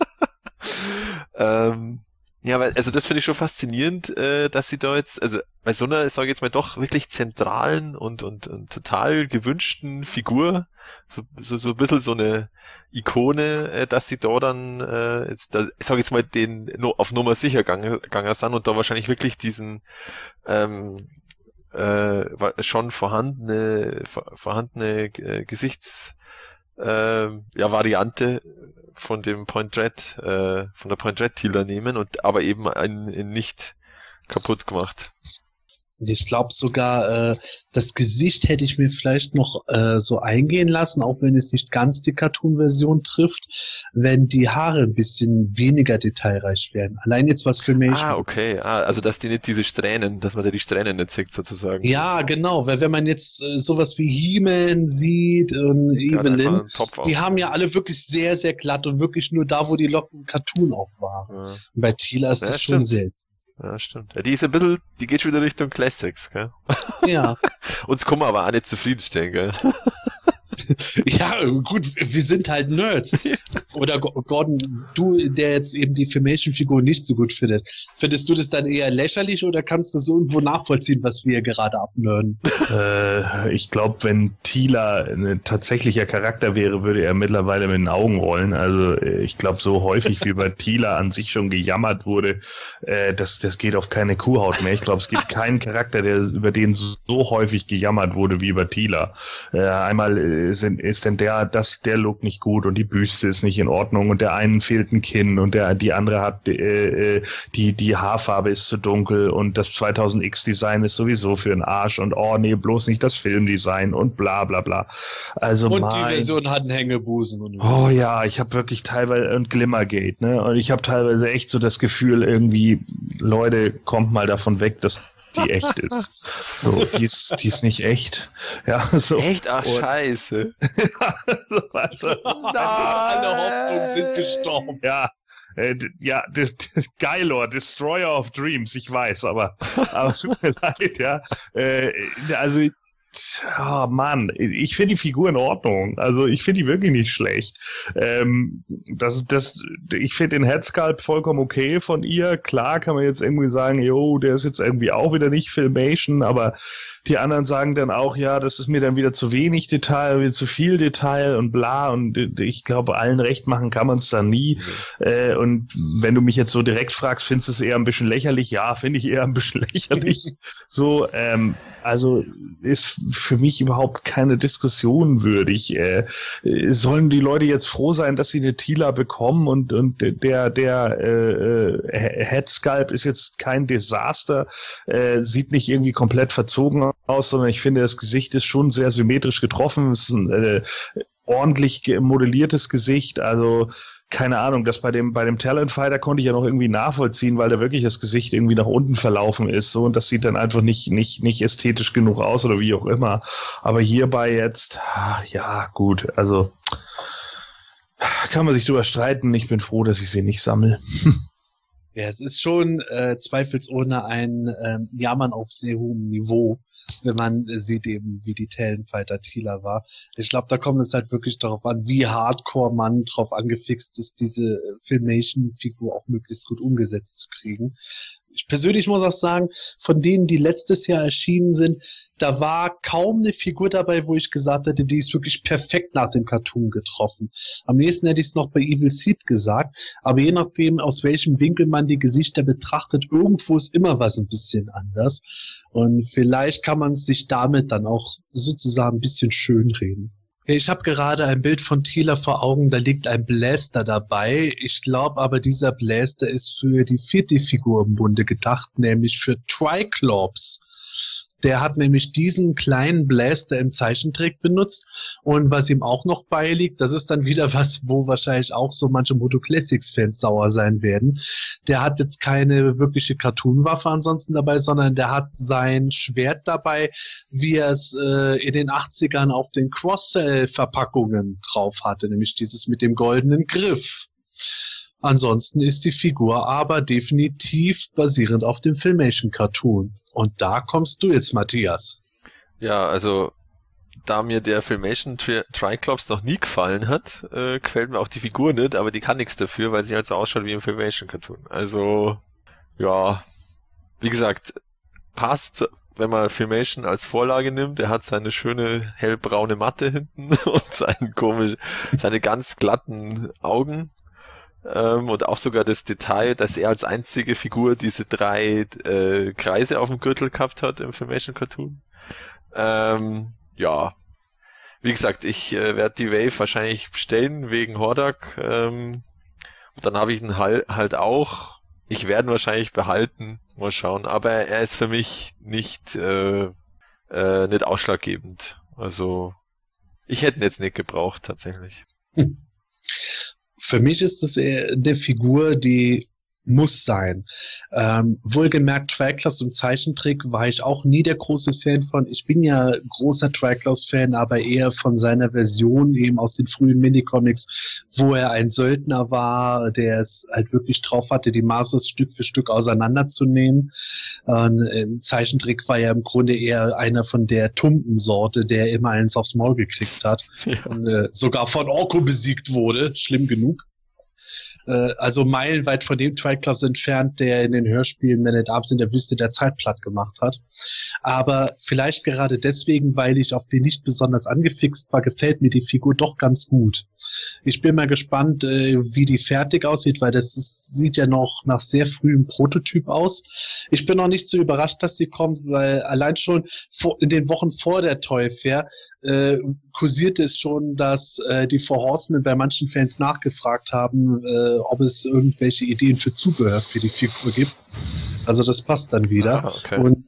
ähm, ja, weil, also das finde ich schon faszinierend, äh, dass sie da jetzt, also bei so einer, sage ich jetzt mal, doch wirklich zentralen und, und, und total gewünschten Figur, so, so, so ein bisschen so eine Ikone, äh, dass sie da dann äh, jetzt, da, ich sage jetzt mal, den auf Nummer sicher gegangen, gegangen sind und da wahrscheinlich wirklich diesen ähm, äh, schon vorhandene, vorhandene äh, Gesichts äh, ja, Variante von dem Point Red, äh, von der Point Red Tealer nehmen und aber eben einen, einen nicht kaputt gemacht. Ich glaube sogar, äh, das Gesicht hätte ich mir vielleicht noch äh, so eingehen lassen, auch wenn es nicht ganz die Cartoon-Version trifft, wenn die Haare ein bisschen weniger detailreich wären. Allein jetzt was für mich. Ah, okay. Ah, also dass die nicht diese Strähnen, dass man da die Strähnen nicht sieht sozusagen. Ja, genau. Weil wenn man jetzt äh, sowas wie He-Man sieht und Evelyn, die haben ja alle wirklich sehr, sehr glatt und wirklich nur da, wo die Locken Cartoon auch waren. Ja. Bei Tila ist ja, das stimmt. schon selten. Ja, stimmt. Ja, die ist ein bisschen, die geht schon wieder Richtung Classics, gell? Ja. Uns kommen aber auch nicht zufriedenstellen, gell? ja, gut, wir sind halt Nerds. Oder Gordon, du, der jetzt eben die Filmation-Figur nicht so gut findet, findest du das dann eher lächerlich oder kannst du so irgendwo nachvollziehen, was wir gerade abnörden? Äh, ich glaube, wenn Tila ein tatsächlicher Charakter wäre, würde er mittlerweile mit den Augen rollen. Also äh, ich glaube, so häufig wie bei Tila an sich schon gejammert wurde, äh, das, das geht auf keine Kuhhaut mehr. Ich glaube, es gibt keinen Charakter, der über den so häufig gejammert wurde wie über Tila. Äh, einmal sind, ist denn der, das, der Look nicht gut und die Büste ist nicht in Ordnung und der einen fehlt ein Kinn und der, die andere hat, äh, äh die, die Haarfarbe ist zu dunkel und das 2000X Design ist sowieso für den Arsch und oh nee, bloß nicht das Filmdesign und bla bla bla. Also und mein, die Version hat einen Hängebusen. Und oh ja, ich habe wirklich teilweise und Glimmergate, ne? Und ich habe teilweise echt so das Gefühl, irgendwie, Leute, kommt mal davon weg, dass die echt ist. So, die ist, die ist nicht echt. Ja, so. Echt? Ach, und, scheiße. also, Alle Hoffnungen sind gestorben. Ja, äh, ja, das, Geilor, Destroyer of Dreams, ich weiß, aber, aber tut mir leid, ja. Äh, also oh Mann, ich finde die Figur in Ordnung. Also ich finde die wirklich nicht schlecht. Ähm, das, das, ich finde den Headsculpt vollkommen okay von ihr. Klar kann man jetzt irgendwie sagen, jo, der ist jetzt irgendwie auch wieder nicht Filmation, aber die anderen sagen dann auch, ja, das ist mir dann wieder zu wenig Detail, wieder zu viel Detail und bla. Und ich glaube, allen recht machen kann man es dann nie. Mhm. Äh, und wenn du mich jetzt so direkt fragst, findest du es eher ein bisschen lächerlich? Ja, finde ich eher ein bisschen lächerlich. so, ähm, also ist für mich überhaupt keine Diskussion würdig. Äh, sollen die Leute jetzt froh sein, dass sie eine Tila bekommen und, und der, der äh, äh Headsculpt ist jetzt kein Desaster, äh, sieht nicht irgendwie komplett verzogen aus, sondern ich finde, das Gesicht ist schon sehr symmetrisch getroffen. Es ist ein äh, ordentlich modelliertes Gesicht. Also keine Ahnung, das bei dem bei dem Talent Fighter konnte ich ja noch irgendwie nachvollziehen, weil da wirklich das Gesicht irgendwie nach unten verlaufen ist, so und das sieht dann einfach nicht nicht nicht ästhetisch genug aus oder wie auch immer. Aber hierbei jetzt, ah, ja gut, also Kann man sich drüber streiten. Ich bin froh, dass ich sie nicht sammle. Ja, es ist schon äh, zweifelsohne ein ähm, Jammern auf sehr hohem Niveau, wenn man äh, sieht eben, wie die Talonfighter Tila war. Ich glaube, da kommt es halt wirklich darauf an, wie hardcore man drauf angefixt ist, diese äh, Filmation-Figur auch möglichst gut umgesetzt zu kriegen ich persönlich muss auch sagen, von denen, die letztes Jahr erschienen sind, da war kaum eine Figur dabei, wo ich gesagt hätte, die ist wirklich perfekt nach dem Cartoon getroffen. Am nächsten hätte ich es noch bei Evil Seed gesagt, aber je nachdem, aus welchem Winkel man die Gesichter betrachtet, irgendwo ist immer was ein bisschen anders. Und vielleicht kann man sich damit dann auch sozusagen ein bisschen schönreden. Ich habe gerade ein Bild von Thieler vor Augen, da liegt ein Blaster dabei. Ich glaube aber, dieser Blaster ist für die vierte Figur im Bunde gedacht, nämlich für Triclops. Der hat nämlich diesen kleinen Blaster im Zeichentrick benutzt. Und was ihm auch noch beiliegt, das ist dann wieder was, wo wahrscheinlich auch so manche Moto Classics Fans sauer sein werden. Der hat jetzt keine wirkliche Cartoon-Waffe ansonsten dabei, sondern der hat sein Schwert dabei, wie er es äh, in den 80ern auf den Cross-Cell-Verpackungen drauf hatte, nämlich dieses mit dem goldenen Griff. Ansonsten ist die Figur aber definitiv basierend auf dem Filmation Cartoon. Und da kommst du jetzt, Matthias. Ja, also da mir der Filmation Tri Triclops noch nie gefallen hat, äh, gefällt mir auch die Figur nicht, aber die kann nichts dafür, weil sie halt so ausschaut wie im Filmation Cartoon. Also, ja, wie gesagt, passt, wenn man Filmation als Vorlage nimmt. Er hat seine schöne hellbraune Matte hinten und seinen komisch, seine ganz glatten Augen ähm, und auch sogar das Detail, dass er als einzige Figur diese drei äh, Kreise auf dem Gürtel gehabt hat im Filmation Cartoon. Ähm, ja, wie gesagt, ich äh, werde die Wave wahrscheinlich bestellen wegen Hordak. Ähm, und dann habe ich ihn halt, halt auch. Ich werde ihn wahrscheinlich behalten. Mal schauen. Aber er ist für mich nicht, äh, äh, nicht ausschlaggebend. Also ich hätte ihn jetzt nicht gebraucht tatsächlich. Hm für mich ist es eine Figur, die muss sein. Ähm, wohlgemerkt, Triclops im Zeichentrick war ich auch nie der große Fan von. Ich bin ja großer Triclops-Fan, aber eher von seiner Version eben aus den frühen Minicomics, wo er ein Söldner war, der es halt wirklich drauf hatte, die Masters Stück für Stück auseinanderzunehmen. Ähm, Im Zeichentrick war er im Grunde eher einer von der Tumpensorte, der immer eins aufs Maul gekriegt hat ja. und äh, sogar von Orko besiegt wurde. Schlimm genug äh, also meilenweit von dem Triclops entfernt, der in den Hörspielen Man at Arms in der Wüste der Zeit platt gemacht hat. Aber vielleicht gerade deswegen, weil ich auf die nicht besonders angefixt war, gefällt mir die Figur doch ganz gut. Ich bin mal gespannt, äh, wie die fertig aussieht, weil das ist, sieht ja noch nach sehr frühem Prototyp aus. Ich bin noch nicht so überrascht, dass sie kommt, weil allein schon vor, in den Wochen vor der Toy Fair äh, kursiert es schon, dass äh, die Four Horsemen bei manchen Fans nachgefragt haben, äh, ob es irgendwelche Ideen für Zubehör für die Figur gibt. Also das passt dann wieder. Ah, okay. Und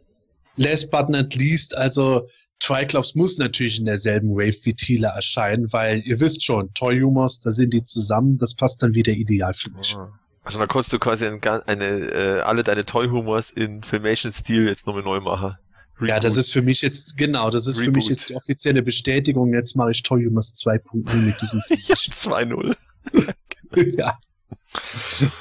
last but not least, also Triclops muss natürlich in derselben Wave wie Thiele erscheinen, weil ihr wisst schon, Toy Humors, da sind die zusammen, das passt dann wieder ideal für mich. Ah. Also da konntest du quasi eine, eine äh, alle deine Toy Humors in Filmation-Stil jetzt nochmal neu machen. Reboot. Ja, das ist für mich jetzt, genau, das ist Reboot. für mich jetzt die offizielle Bestätigung. Jetzt mache ich Toy Humors 2.0 mit diesem Ja, 2.0. ja.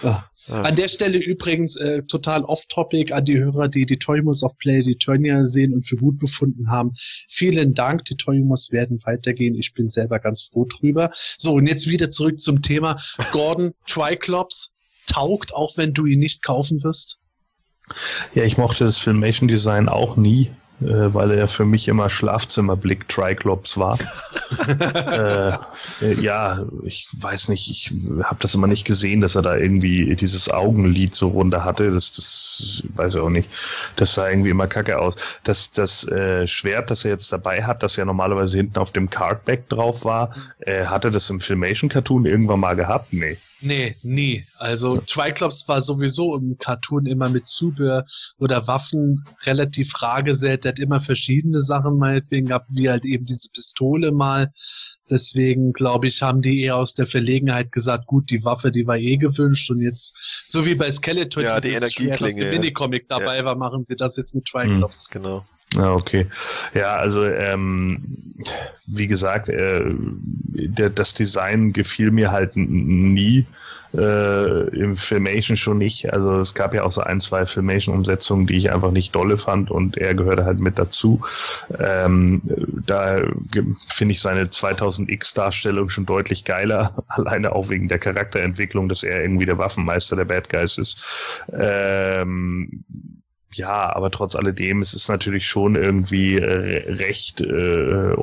Ah. An der Stelle übrigens äh, total off-topic an die Hörer, die die Toymos of Play die Turnier sehen und für gut befunden haben. Vielen Dank, die Toymos werden weitergehen. Ich bin selber ganz froh drüber. So, und jetzt wieder zurück zum Thema. Gordon Triclops taugt, auch wenn du ihn nicht kaufen wirst? Ja, ich mochte das Filmation Design auch nie äh, weil er für mich immer Schlafzimmerblick Triclops war. äh, äh, ja, ich weiß nicht, ich habe das immer nicht gesehen, dass er da irgendwie dieses Augenlid so runter hatte. Das, das weiß ich auch nicht. Das sah irgendwie immer kacke aus. Das, das äh, Schwert, das er jetzt dabei hat, das ja normalerweise hinten auf dem Cardback drauf war, äh, hatte das im Filmation-Cartoon irgendwann mal gehabt? Nee. Nee, nie. Also Triclops war sowieso im Cartoon immer mit Zubehör oder Waffen relativ rar gesät. Der hat immer verschiedene Sachen meinetwegen gehabt, wie halt eben diese Pistole mal. Deswegen glaube ich, haben die eher aus der Verlegenheit gesagt, gut, die Waffe, die war eh gewünscht und jetzt, so wie bei Skeletor, ja, die Energieklinge, Minicomic dabei ja. war, machen sie das jetzt mit Triclops. Hm, genau. Ja, okay. Ja, also ähm, wie gesagt, äh, der, das Design gefiel mir halt nie. Äh, Im Filmation schon nicht. Also es gab ja auch so ein, zwei Filmation-Umsetzungen, die ich einfach nicht dolle fand und er gehörte halt mit dazu. Ähm, da finde ich seine 2000X-Darstellung schon deutlich geiler, alleine auch wegen der Charakterentwicklung, dass er irgendwie der Waffenmeister der Bad Guys ist. Ähm, ja, aber trotz alledem es ist natürlich schon irgendwie äh, recht, äh,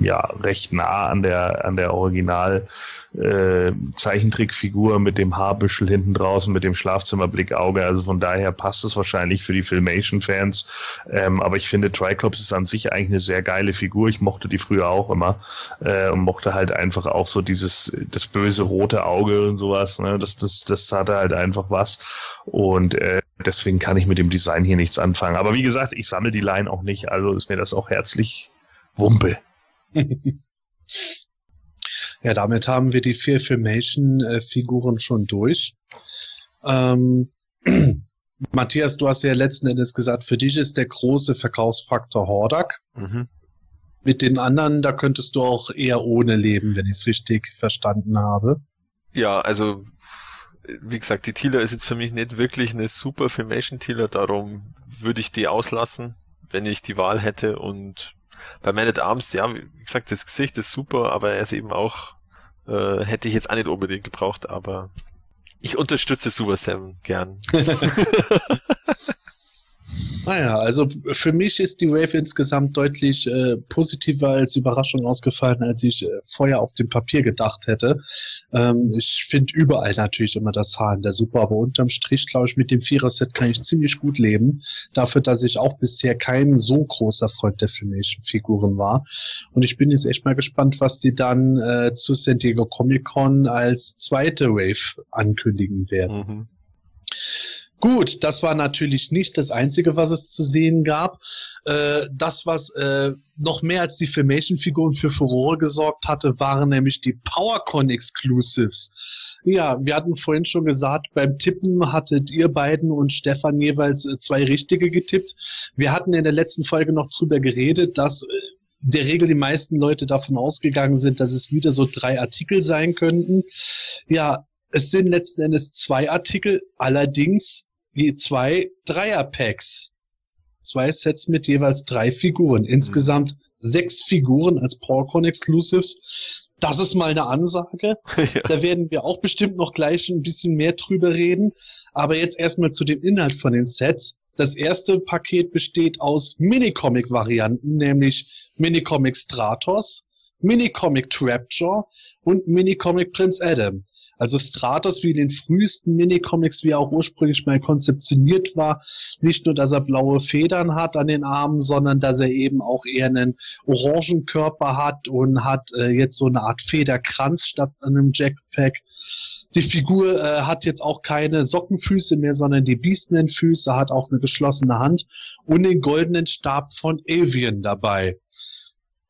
ja, recht nah an der an der Original äh, Zeichentrickfigur mit dem Haarbüschel hinten draußen, mit dem Schlafzimmerblickauge. Also von daher passt es wahrscheinlich für die Filmation-Fans. Ähm, aber ich finde, Triclops ist an sich eigentlich eine sehr geile Figur. Ich mochte die früher auch immer äh, und mochte halt einfach auch so dieses, das böse rote Auge und sowas. Ne? Das, das, das hatte halt einfach was. Und äh, deswegen kann ich mit dem Design hier nichts anfangen. Aber wie gesagt, ich sammle die Line auch nicht, also ist mir das auch herzlich Wumpe. Ja, damit haben wir die vier Filmation-Figuren schon durch. Ähm, Matthias, du hast ja letzten Endes gesagt, für dich ist der große Verkaufsfaktor Hordak. Mhm. Mit den anderen, da könntest du auch eher ohne leben, wenn ich es richtig verstanden habe. Ja, also wie gesagt, die Thieler ist jetzt für mich nicht wirklich eine super Filmation Thieler, darum würde ich die auslassen, wenn ich die Wahl hätte und bei Man at Arms, ja, wie gesagt, das Gesicht ist super, aber er ist eben auch, äh, hätte ich jetzt auch nicht unbedingt gebraucht, aber ich unterstütze Super Sam gern. Naja, also für mich ist die Wave insgesamt deutlich äh, positiver als Überraschung ausgefallen, als ich äh, vorher auf dem Papier gedacht hätte. Ähm, ich finde überall natürlich immer das in der Super, aber unterm Strich, glaube ich, mit dem Vierer-Set kann ich ziemlich gut leben. Dafür, dass ich auch bisher kein so großer Freund der Filmation-Figuren war. Und ich bin jetzt echt mal gespannt, was die dann äh, zu San Diego Comic Con als zweite Wave ankündigen werden. Mhm. Gut, das war natürlich nicht das Einzige, was es zu sehen gab. Äh, das, was äh, noch mehr als die Filmation-Figuren für Furore gesorgt hatte, waren nämlich die PowerCon Exclusives. Ja, wir hatten vorhin schon gesagt, beim Tippen hattet ihr beiden und Stefan jeweils äh, zwei richtige getippt. Wir hatten in der letzten Folge noch drüber geredet, dass äh, der Regel die meisten Leute davon ausgegangen sind, dass es wieder so drei Artikel sein könnten. Ja, es sind letzten Endes zwei Artikel, allerdings je zwei Dreier-Packs. Zwei Sets mit jeweils drei Figuren. Insgesamt mhm. sechs Figuren als PowerCon Exclusives. Das ist mal eine Ansage. ja. Da werden wir auch bestimmt noch gleich ein bisschen mehr drüber reden. Aber jetzt erstmal zu dem Inhalt von den Sets. Das erste Paket besteht aus Minicomic-Varianten, nämlich Minicomic Stratos, Minicomic Trapjaw und Minicomic Prince Adam. Also Stratos wie in den frühesten Minicomics, wie er auch ursprünglich mal konzeptioniert war, nicht nur, dass er blaue Federn hat an den Armen, sondern dass er eben auch eher einen orangen Körper hat und hat äh, jetzt so eine Art Federkranz statt einem Jackpack. Die Figur äh, hat jetzt auch keine Sockenfüße mehr, sondern die Beastman-Füße, hat auch eine geschlossene Hand und den goldenen Stab von Avian dabei.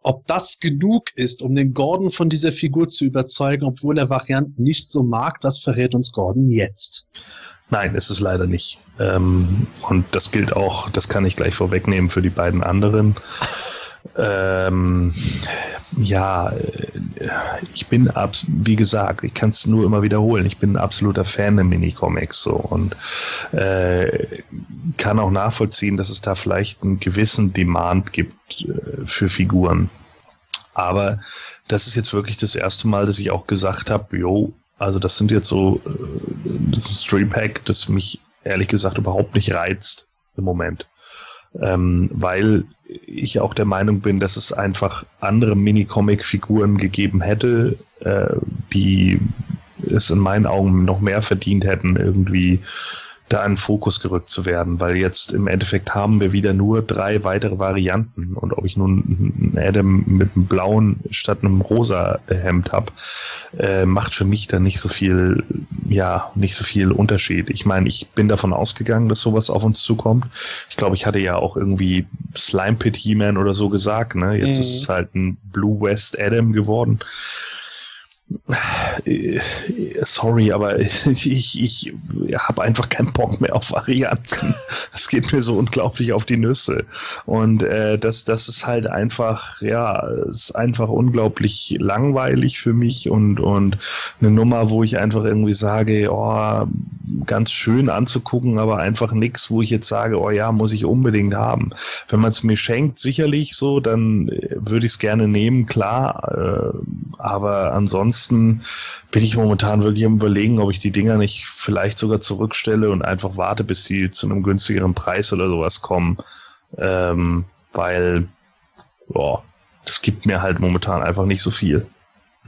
Ob das genug ist, um den Gordon von dieser Figur zu überzeugen, obwohl er Varianten nicht so mag, das verrät uns Gordon jetzt. Nein, ist es leider nicht. Ähm, und das gilt auch, das kann ich gleich vorwegnehmen für die beiden anderen. Ähm, ja, äh, ich bin, ab, wie gesagt, ich kann es nur immer wiederholen, ich bin ein absoluter Fan der Minicomics so und äh, kann auch nachvollziehen, dass es da vielleicht einen gewissen Demand gibt äh, für Figuren. Aber das ist jetzt wirklich das erste Mal, dass ich auch gesagt habe, jo, also das sind jetzt so äh, das Stream Pack, das mich ehrlich gesagt überhaupt nicht reizt im Moment. Ähm, weil ich auch der Meinung bin, dass es einfach andere Minicomic-Figuren gegeben hätte, äh, die es in meinen Augen noch mehr verdient hätten, irgendwie da in Fokus gerückt zu werden, weil jetzt im Endeffekt haben wir wieder nur drei weitere Varianten und ob ich nun einen Adam mit einem blauen statt einem rosa Hemd habe, äh, macht für mich dann nicht so viel, ja, nicht so viel Unterschied. Ich meine, ich bin davon ausgegangen, dass sowas auf uns zukommt. Ich glaube, ich hatte ja auch irgendwie Slime Pit He-Man oder so gesagt, ne? Jetzt mhm. ist es halt ein Blue West Adam geworden. Sorry, aber ich, ich habe einfach keinen Bock mehr auf Varianten. Das geht mir so unglaublich auf die Nüsse. Und äh, das, das ist halt einfach, ja, ist einfach unglaublich langweilig für mich und, und eine Nummer, wo ich einfach irgendwie sage, oh, ganz schön anzugucken, aber einfach nichts, wo ich jetzt sage, oh ja, muss ich unbedingt haben. Wenn man es mir schenkt, sicherlich so, dann äh, würde ich es gerne nehmen, klar. Äh, aber ansonsten bin ich momentan wirklich am überlegen, ob ich die Dinger nicht vielleicht sogar zurückstelle und einfach warte, bis die zu einem günstigeren Preis oder sowas kommen. Ähm, weil, boah, das gibt mir halt momentan einfach nicht so viel.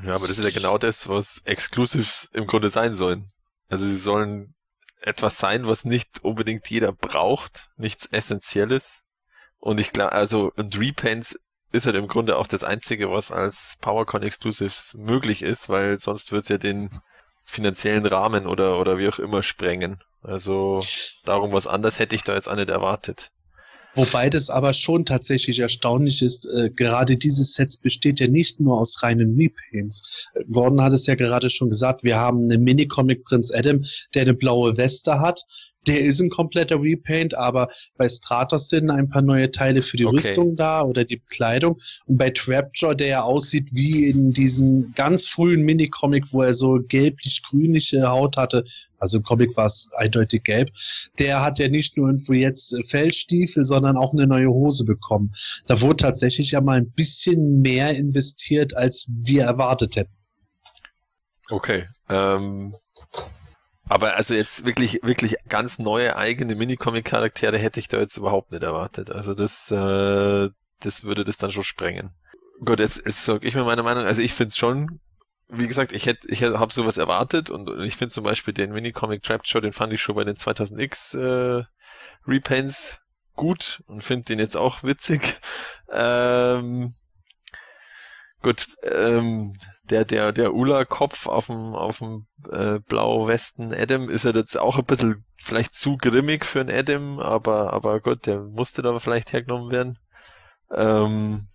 Ja, aber das ist ja genau das, was Exclusives im Grunde sein sollen. Also sie sollen etwas sein, was nicht unbedingt jeder braucht, nichts Essentielles. Und ich glaube, also und Repaints ist halt im Grunde auch das Einzige, was als PowerCon Exclusives möglich ist, weil sonst wird es ja den finanziellen Rahmen oder, oder wie auch immer sprengen. Also darum was anders hätte ich da jetzt auch nicht erwartet. Wobei das aber schon tatsächlich erstaunlich ist, äh, gerade dieses Set besteht ja nicht nur aus reinen Repaints. Gordon hat es ja gerade schon gesagt, wir haben einen Mini-Comic Prinz Adam, der eine blaue Weste hat, der ist ein kompletter Repaint, aber bei Stratos sind ein paar neue Teile für die okay. Rüstung da oder die Kleidung. Und bei Trapjaw, der ja aussieht wie in diesem ganz frühen Minicomic, wo er so gelblich-grünliche Haut hatte, also im Comic war es eindeutig gelb, der hat ja nicht nur irgendwo jetzt Feldstiefel, sondern auch eine neue Hose bekommen. Da wurde tatsächlich ja mal ein bisschen mehr investiert, als wir erwartet hätten. Okay. Ähm, aber also jetzt wirklich, wirklich ganz neue eigene Minicomic-Charaktere hätte ich da jetzt überhaupt nicht erwartet. Also das, äh, das würde das dann schon sprengen. Gut, jetzt, jetzt sage ich mir meine Meinung. Also ich finde es schon, wie gesagt, ich hätte, ich habe sowas erwartet und ich finde zum Beispiel den Minicomic Trap Show, den fand ich schon bei den 2000X äh, Repaints gut und finde den jetzt auch witzig. Ähm, gut, ähm, der, der, der Ula-Kopf auf dem, auf dem äh, blau-westen Adam ist ja jetzt auch ein bisschen vielleicht zu grimmig für einen Adam, aber, aber gut, der musste da vielleicht hergenommen werden. Ähm,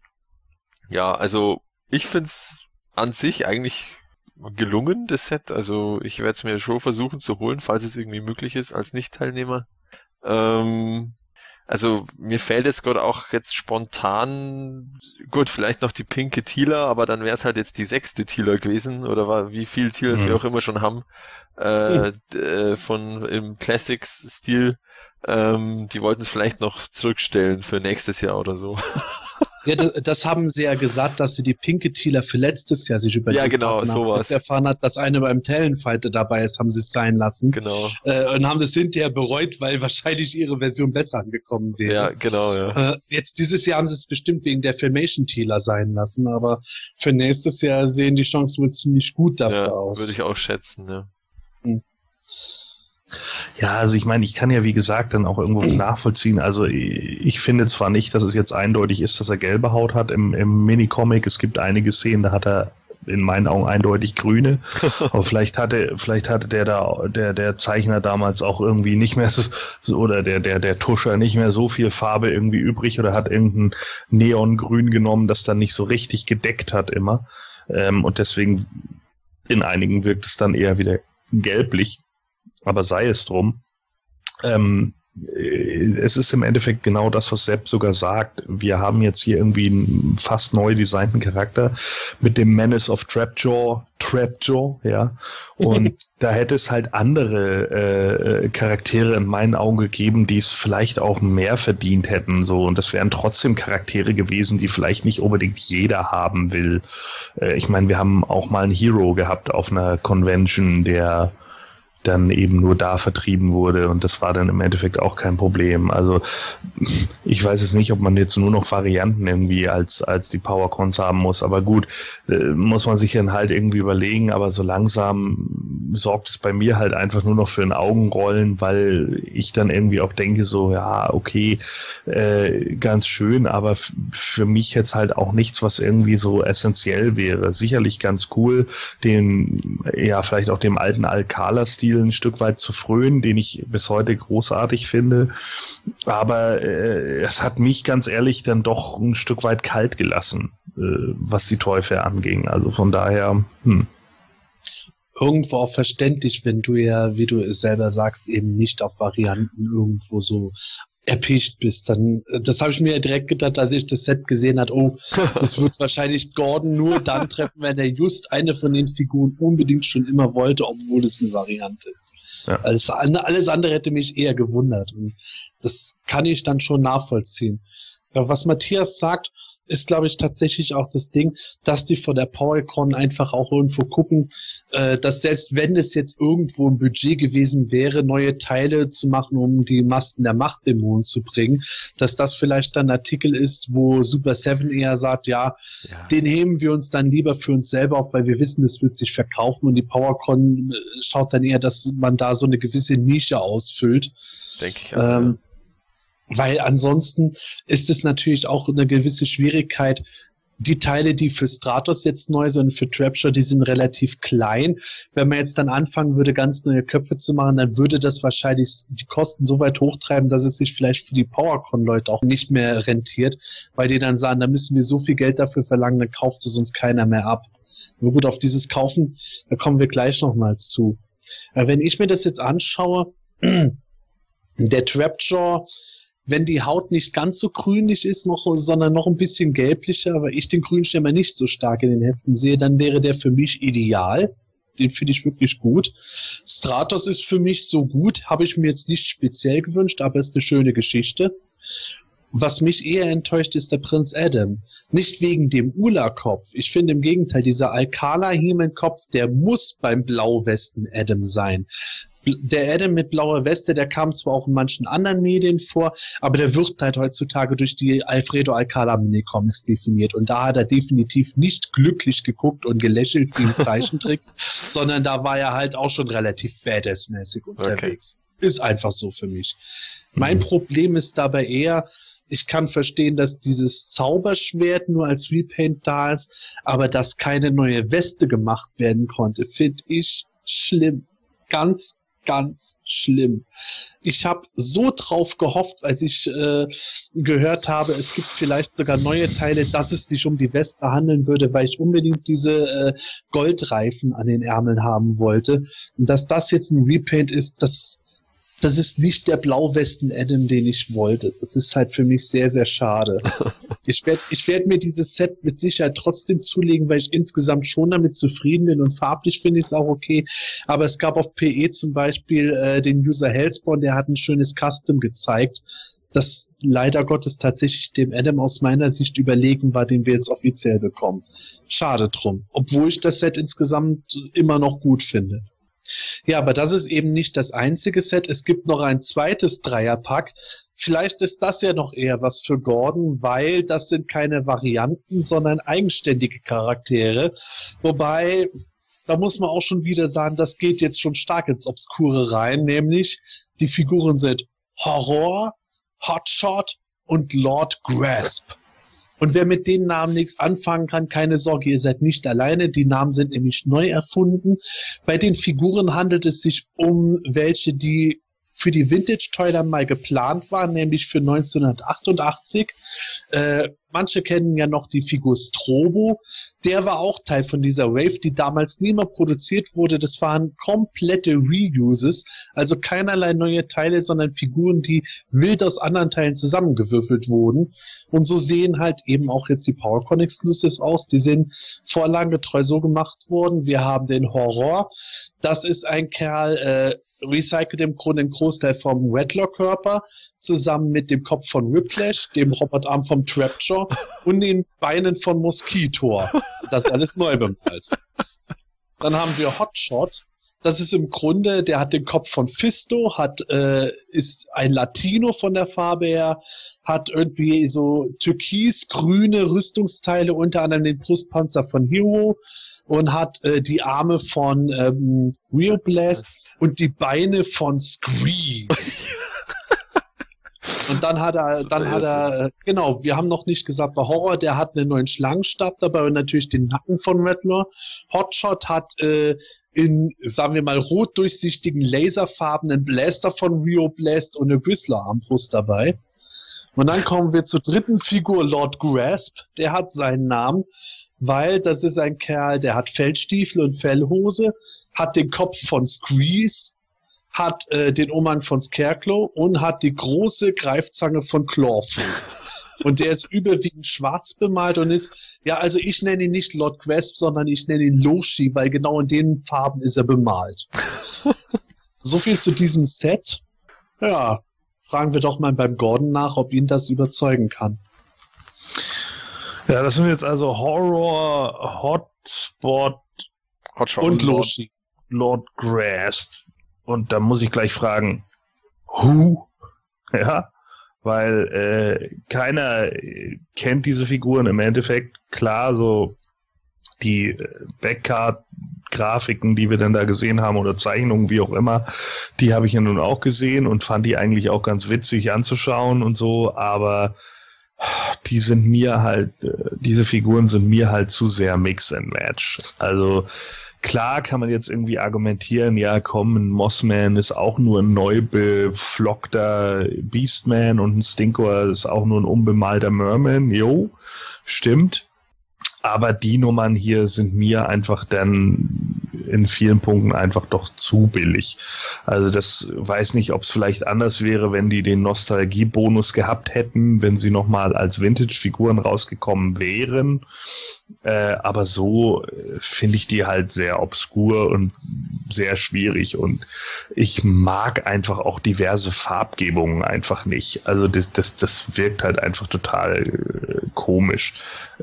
ja, also ich find's an sich eigentlich gelungen, das Set. Also ich werde es mir schon versuchen zu holen, falls es irgendwie möglich ist als Nicht-Teilnehmer. Ähm, also mir fällt es gerade auch jetzt spontan, gut, vielleicht noch die pinke Tila, aber dann wäre es halt jetzt die sechste Tila gewesen oder war, wie viel Tilas mhm. wir auch immer schon haben, äh, mhm. von im Classics-Stil. Ähm, die wollten es vielleicht noch zurückstellen für nächstes Jahr oder so. Ja, das, haben sie ja gesagt, dass sie die pinke Thieler für letztes Jahr sich über Ja, genau, sowas. erfahren hat, dass eine beim Talonfighter dabei ist, haben sie es sein lassen. Genau. Äh, und haben das hinterher bereut, weil wahrscheinlich ihre Version besser angekommen wäre. Ja, genau, ja. Äh, jetzt dieses Jahr haben sie es bestimmt wegen der Filmation Thieler sein lassen, aber für nächstes Jahr sehen die Chancen wohl ziemlich gut dafür ja, aus. Würde ich auch schätzen, ja. Hm. Ja, also ich meine, ich kann ja wie gesagt dann auch irgendwo nachvollziehen. Also ich finde zwar nicht, dass es jetzt eindeutig ist, dass er gelbe Haut hat im, im Minicomic. Es gibt einige Szenen, da hat er in meinen Augen eindeutig grüne. Aber vielleicht hatte, vielleicht hatte der da, der, der Zeichner damals auch irgendwie nicht mehr so, oder der, der, der Tuscher nicht mehr so viel Farbe irgendwie übrig oder hat irgendein Neongrün genommen, das dann nicht so richtig gedeckt hat immer. Ähm, und deswegen in einigen wirkt es dann eher wieder gelblich aber sei es drum. Ähm, äh, es ist im Endeffekt genau das, was Sepp sogar sagt. Wir haben jetzt hier irgendwie einen fast neu designten Charakter mit dem Menace of Trapjaw, Trapjaw, ja. Und da hätte es halt andere äh, Charaktere in meinen Augen gegeben, die es vielleicht auch mehr verdient hätten, so. Und das wären trotzdem Charaktere gewesen, die vielleicht nicht unbedingt jeder haben will. Äh, ich meine, wir haben auch mal einen Hero gehabt auf einer Convention, der dann eben nur da vertrieben wurde und das war dann im Endeffekt auch kein Problem. Also ich weiß jetzt nicht, ob man jetzt nur noch Varianten irgendwie als, als die Powercons haben muss, aber gut, äh, muss man sich dann halt irgendwie überlegen, aber so langsam sorgt es bei mir halt einfach nur noch für ein Augenrollen, weil ich dann irgendwie auch denke so, ja, okay, äh, ganz schön, aber für mich jetzt halt auch nichts, was irgendwie so essentiell wäre. Sicherlich ganz cool, den, ja, vielleicht auch dem alten Alcala-Stil Stil ein Stück weit zu frönen, den ich bis heute großartig finde. Aber äh, es hat mich ganz ehrlich dann doch ein Stück weit kalt gelassen, äh, was die Teufel anging. Also von daher, hm. irgendwo auch verständlich, wenn du ja, wie du es selber sagst, eben nicht auf Varianten irgendwo so erpicht bist. Dann, das habe ich mir direkt gedacht, als ich das Set gesehen hat. Oh, das wird wahrscheinlich Gordon nur dann treffen, wenn er just eine von den Figuren unbedingt schon immer wollte, obwohl es eine Variante ist. Ja. Alles, alles andere hätte mich eher gewundert. Und das kann ich dann schon nachvollziehen. Ja, was Matthias sagt, ist, glaube ich, tatsächlich auch das Ding, dass die von der PowerCon einfach auch irgendwo gucken, äh, dass selbst wenn es jetzt irgendwo ein Budget gewesen wäre, neue Teile zu machen, um die Masken der Machtdämonen zu bringen, dass das vielleicht dann ein Artikel ist, wo Super Seven eher sagt, ja, ja, den heben wir uns dann lieber für uns selber auf, weil wir wissen, es wird sich verkaufen und die PowerCon äh, schaut dann eher, dass man da so eine gewisse Nische ausfüllt. Denke ich auch. Ähm, ja weil ansonsten ist es natürlich auch eine gewisse Schwierigkeit. Die Teile, die für Stratos jetzt neu sind, für Trapshot, die sind relativ klein. Wenn man jetzt dann anfangen würde, ganz neue Köpfe zu machen, dann würde das wahrscheinlich die Kosten so weit hochtreiben, dass es sich vielleicht für die PowerCon-Leute auch nicht mehr rentiert, weil die dann sagen, da müssen wir so viel Geld dafür verlangen, dann kauft es uns keiner mehr ab. Nur gut, auf dieses Kaufen, da kommen wir gleich nochmals zu. Wenn ich mir das jetzt anschaue, der Trapjaw, wenn die Haut nicht ganz so grünlich ist, noch, sondern noch ein bisschen gelblicher, aber ich den Grünschimmer nicht so stark in den Heften sehe, dann wäre der für mich ideal. Den finde ich wirklich gut. Stratos ist für mich so gut, habe ich mir jetzt nicht speziell gewünscht, aber ist eine schöne Geschichte. Was mich eher enttäuscht, ist der Prinz Adam. Nicht wegen dem Ula-Kopf. Ich finde im Gegenteil, dieser Alcala-Hemen-Kopf, der muss beim Blauwesten Adam sein der Adam mit blauer Weste, der kam zwar auch in manchen anderen Medien vor, aber der wird halt heutzutage durch die Alfredo Alcala Mini-Comics definiert. Und da hat er definitiv nicht glücklich geguckt und gelächelt wie im Zeichentrick, sondern da war er halt auch schon relativ badass-mäßig unterwegs. Okay. Ist einfach so für mich. Mein mhm. Problem ist dabei eher, ich kann verstehen, dass dieses Zauberschwert nur als Repaint da ist, aber dass keine neue Weste gemacht werden konnte, finde ich schlimm. Ganz, ganz schlimm. Ich habe so drauf gehofft, als ich äh, gehört habe, es gibt vielleicht sogar neue Teile, dass es sich um die Weste handeln würde, weil ich unbedingt diese äh, Goldreifen an den Ärmeln haben wollte. Und dass das jetzt ein Repaint ist, das das ist nicht der Blauwesten-Adam, den ich wollte. Das ist halt für mich sehr, sehr schade. ich werde ich werd mir dieses Set mit Sicherheit trotzdem zulegen, weil ich insgesamt schon damit zufrieden bin und farblich finde ich es auch okay. Aber es gab auf PE zum Beispiel äh, den User Hellspawn, der hat ein schönes Custom gezeigt, das leider Gottes tatsächlich dem Adam aus meiner Sicht überlegen war, den wir jetzt offiziell bekommen. Schade drum. Obwohl ich das Set insgesamt immer noch gut finde. Ja, aber das ist eben nicht das einzige Set. Es gibt noch ein zweites Dreierpack. Vielleicht ist das ja noch eher was für Gordon, weil das sind keine Varianten, sondern eigenständige Charaktere. Wobei, da muss man auch schon wieder sagen, das geht jetzt schon stark ins Obskure rein, nämlich die Figuren sind Horror, Hotshot und Lord Grasp. Und wer mit den Namen nichts anfangen kann, keine Sorge, ihr seid nicht alleine. Die Namen sind nämlich neu erfunden. Bei den Figuren handelt es sich um welche, die für die Vintage-Toiler mal geplant waren, nämlich für 1988. Äh, manche kennen ja noch die Figur Strobo. Der war auch Teil von dieser Wave, die damals nie mehr produziert wurde. Das waren komplette Reuses, also keinerlei neue Teile, sondern Figuren, die wild aus anderen Teilen zusammengewürfelt wurden. Und so sehen halt eben auch jetzt die PowerCon Exclusives aus. Die sind vorlagengetreu so gemacht worden. Wir haben den Horror. Das ist ein Kerl, äh, recycelt im Grunde einen Großteil vom Redlock-Körper zusammen mit dem Kopf von Whiplash, dem Robotarm vom Trapjaw und den Beinen von Mosquitor. Das ist alles neu bemalt. Dann haben wir Hotshot. Das ist im Grunde, der hat den Kopf von Fisto, hat äh, ist ein Latino von der Farbe her, hat irgendwie so türkis-grüne Rüstungsteile, unter anderem den Brustpanzer von Hero und hat äh, die Arme von ähm, Real Blast und die Beine von Scream. Und dann hat er, dann hat er, genau, wir haben noch nicht gesagt, bei Horror, der hat einen neuen Schlangenstab dabei und natürlich den Nacken von Rattler. Hotshot hat äh, in, sagen wir mal, rot durchsichtigen, laserfarbenen Blaster von Rio Blast und eine Whistler-Armbrust dabei. Und dann kommen wir zur dritten Figur, Lord Grasp. Der hat seinen Namen, weil das ist ein Kerl, der hat Feldstiefel und Fellhose, hat den Kopf von Squeeze, hat äh, den Umhang von Scarecrow und hat die große Greifzange von Clawful. Und der ist überwiegend schwarz bemalt und ist, ja, also ich nenne ihn nicht Lord Quest, sondern ich nenne ihn Loshi, weil genau in den Farben ist er bemalt. so viel zu diesem Set. Ja, fragen wir doch mal beim Gordon nach, ob ihn das überzeugen kann. Ja, das sind jetzt also Horror, Hotspot Hotshot und Loshi. Lord Grasp. Und da muss ich gleich fragen, who? Ja, weil äh, keiner kennt diese Figuren im Endeffekt. Klar, so die äh, Backcard-Grafiken, die wir dann da gesehen haben oder Zeichnungen, wie auch immer, die habe ich ja nun auch gesehen und fand die eigentlich auch ganz witzig anzuschauen und so, aber die sind mir halt, äh, diese Figuren sind mir halt zu sehr Mix and Match. Also Klar kann man jetzt irgendwie argumentieren, ja komm, ein Mossman ist auch nur ein neu beflockter Beastman und ein Stinkor ist auch nur ein unbemalter Merman. Jo, stimmt. Aber die Nummern hier sind mir einfach dann in vielen Punkten einfach doch zu billig. Also das weiß nicht, ob es vielleicht anders wäre, wenn die den Nostalgiebonus gehabt hätten, wenn sie nochmal als Vintage-Figuren rausgekommen wären. Äh, aber so äh, finde ich die halt sehr obskur und sehr schwierig und ich mag einfach auch diverse Farbgebungen einfach nicht. Also das, das, das wirkt halt einfach total äh, komisch.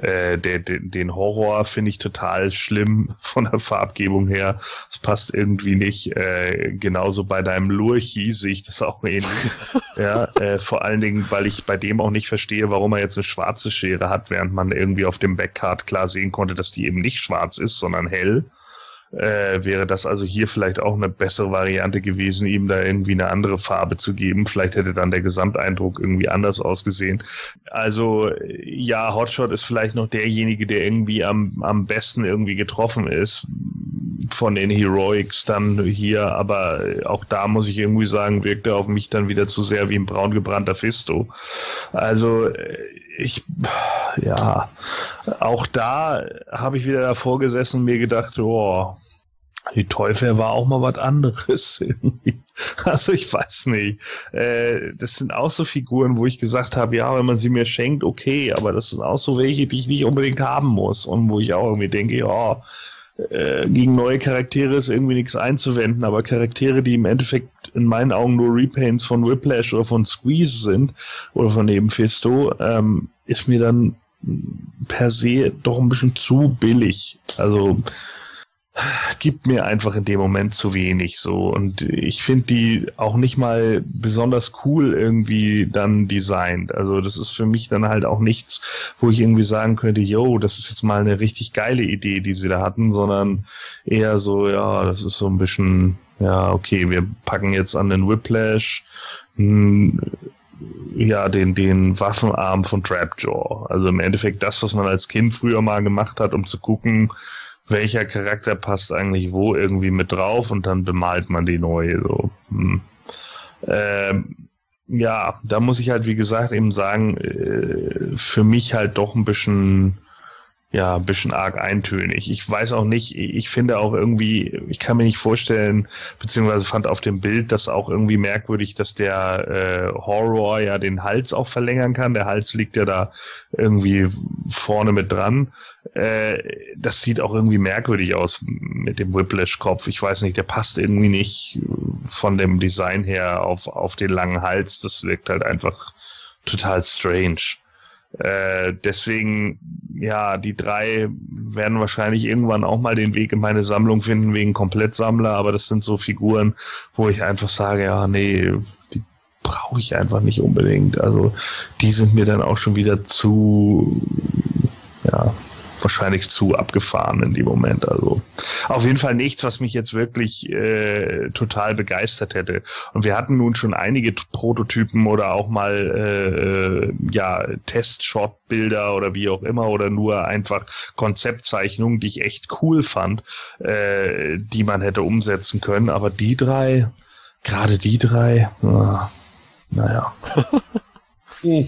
Äh, der, der, den Horror finde ich total schlimm von der Farbgebung her. Es passt irgendwie nicht. Äh, genauso bei deinem Lurchi sehe ich das auch ähnlich. ja, vor allen Dingen, weil ich bei dem auch nicht verstehe, warum er jetzt eine schwarze Schere hat, während man irgendwie auf dem Backcard klar sehen konnte, dass die eben nicht schwarz ist, sondern hell äh, wäre das also hier vielleicht auch eine bessere Variante gewesen, ihm da irgendwie eine andere Farbe zu geben. Vielleicht hätte dann der Gesamteindruck irgendwie anders ausgesehen. Also ja, Hotshot ist vielleicht noch derjenige, der irgendwie am, am besten irgendwie getroffen ist von den Heroics dann hier, aber auch da muss ich irgendwie sagen, wirkt er auf mich dann wieder zu sehr wie ein braun gebrannter Fisto. Also ich, ja, auch da habe ich wieder davor gesessen und mir gedacht, oh, die Teufel war auch mal was anderes. also ich weiß nicht. Äh, das sind auch so Figuren, wo ich gesagt habe, ja, wenn man sie mir schenkt, okay, aber das sind auch so welche, die ich nicht unbedingt haben muss und wo ich auch irgendwie denke, ja, äh, gegen neue Charaktere ist irgendwie nichts einzuwenden, aber Charaktere, die im Endeffekt in meinen Augen nur Repaints von Whiplash oder von Squeeze sind oder von eben Fisto, ähm, ist mir dann per se doch ein bisschen zu billig. Also gibt mir einfach in dem Moment zu wenig so und ich finde die auch nicht mal besonders cool irgendwie dann designt. Also das ist für mich dann halt auch nichts, wo ich irgendwie sagen könnte, yo, das ist jetzt mal eine richtig geile Idee, die sie da hatten, sondern eher so, ja, das ist so ein bisschen, ja, okay, wir packen jetzt an den Whiplash hm, ja, den, den Waffenarm von Trapjaw. Also im Endeffekt das, was man als Kind früher mal gemacht hat, um zu gucken, welcher Charakter passt eigentlich wo irgendwie mit drauf und dann bemalt man die neu. So. Hm. Ähm, ja, da muss ich halt, wie gesagt, eben sagen, äh, für mich halt doch ein bisschen ja, ein bisschen arg eintönig. Ich weiß auch nicht, ich finde auch irgendwie, ich kann mir nicht vorstellen, beziehungsweise fand auf dem Bild das auch irgendwie merkwürdig, dass der äh, Horror ja den Hals auch verlängern kann. Der Hals liegt ja da irgendwie vorne mit dran. Äh, das sieht auch irgendwie merkwürdig aus mit dem Whiplash-Kopf. Ich weiß nicht, der passt irgendwie nicht von dem Design her auf, auf den langen Hals. Das wirkt halt einfach total strange. Äh, deswegen, ja, die drei werden wahrscheinlich irgendwann auch mal den Weg in meine Sammlung finden wegen Komplettsammler, aber das sind so Figuren, wo ich einfach sage, ja, nee, die brauche ich einfach nicht unbedingt. Also die sind mir dann auch schon wieder zu, wahrscheinlich zu abgefahren in dem Moment. Also auf jeden Fall nichts, was mich jetzt wirklich äh, total begeistert hätte. Und wir hatten nun schon einige Prototypen oder auch mal äh, ja Test-Shot-Bilder oder wie auch immer oder nur einfach Konzeptzeichnungen, die ich echt cool fand, äh, die man hätte umsetzen können. Aber die drei, gerade die drei, na, naja.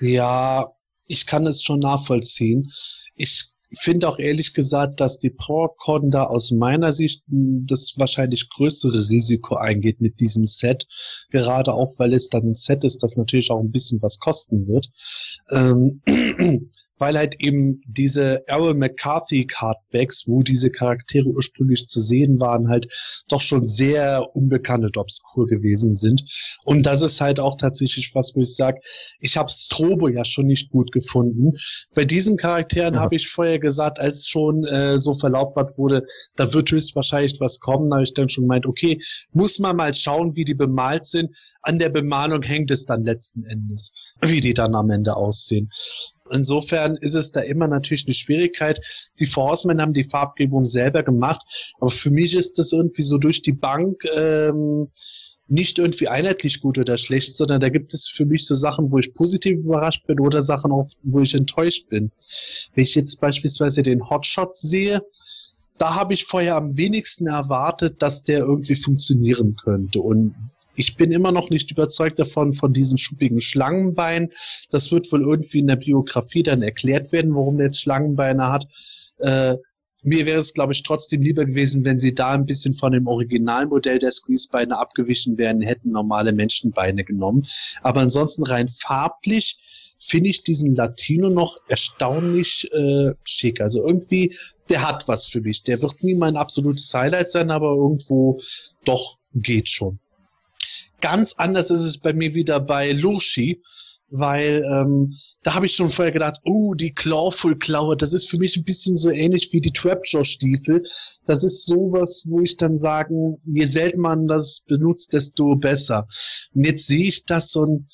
ja, ich kann es schon nachvollziehen. Ich finde auch ehrlich gesagt, dass die PowerCon da aus meiner Sicht das wahrscheinlich größere Risiko eingeht mit diesem Set. Gerade auch, weil es dann ein Set ist, das natürlich auch ein bisschen was kosten wird. Ähm, weil halt eben diese Errol McCarthy Cardbacks, wo diese Charaktere ursprünglich zu sehen waren, halt doch schon sehr unbekannt und obskur gewesen sind. Und das ist halt auch tatsächlich was, wo ich sage, ich habe Strobo ja schon nicht gut gefunden. Bei diesen Charakteren ja. habe ich vorher gesagt, als schon äh, so verlautbart wurde, da wird höchstwahrscheinlich was kommen, da habe ich dann schon gemeint, okay, muss man mal schauen, wie die bemalt sind. An der Bemalung hängt es dann letzten Endes, wie die dann am Ende aussehen. Insofern ist es da immer natürlich eine Schwierigkeit. Die Forcemen haben die Farbgebung selber gemacht, aber für mich ist das irgendwie so durch die Bank ähm, nicht irgendwie einheitlich gut oder schlecht, sondern da gibt es für mich so Sachen, wo ich positiv überrascht bin oder Sachen auch, wo ich enttäuscht bin. Wenn ich jetzt beispielsweise den Hotshot sehe, da habe ich vorher am wenigsten erwartet, dass der irgendwie funktionieren könnte. Und ich bin immer noch nicht überzeugt davon, von diesen schuppigen Schlangenbeinen. Das wird wohl irgendwie in der Biografie dann erklärt werden, warum der jetzt Schlangenbeine hat. Äh, mir wäre es, glaube ich, trotzdem lieber gewesen, wenn sie da ein bisschen von dem Originalmodell der Squeeze-Beine abgewichen wären, hätten normale Menschenbeine genommen. Aber ansonsten rein farblich finde ich diesen Latino noch erstaunlich äh, schick. Also irgendwie, der hat was für mich. Der wird nie mein absolutes Highlight sein, aber irgendwo doch geht schon. Ganz anders ist es bei mir wieder bei Lurchi, weil ähm, da habe ich schon vorher gedacht, oh, die Clawful-Klaue, das ist für mich ein bisschen so ähnlich wie die Trapjaw-Stiefel. Das ist sowas, wo ich dann sagen, je selten man das benutzt, desto besser. Und jetzt sehe ich das so ein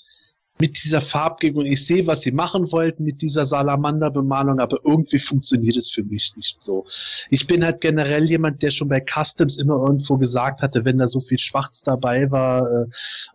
mit dieser Farbgebung. Ich sehe, was sie machen wollten mit dieser Salamander-Bemalung, aber irgendwie funktioniert es für mich nicht so. Ich bin halt generell jemand, der schon bei Customs immer irgendwo gesagt hatte, wenn da so viel Schwarz dabei war, äh,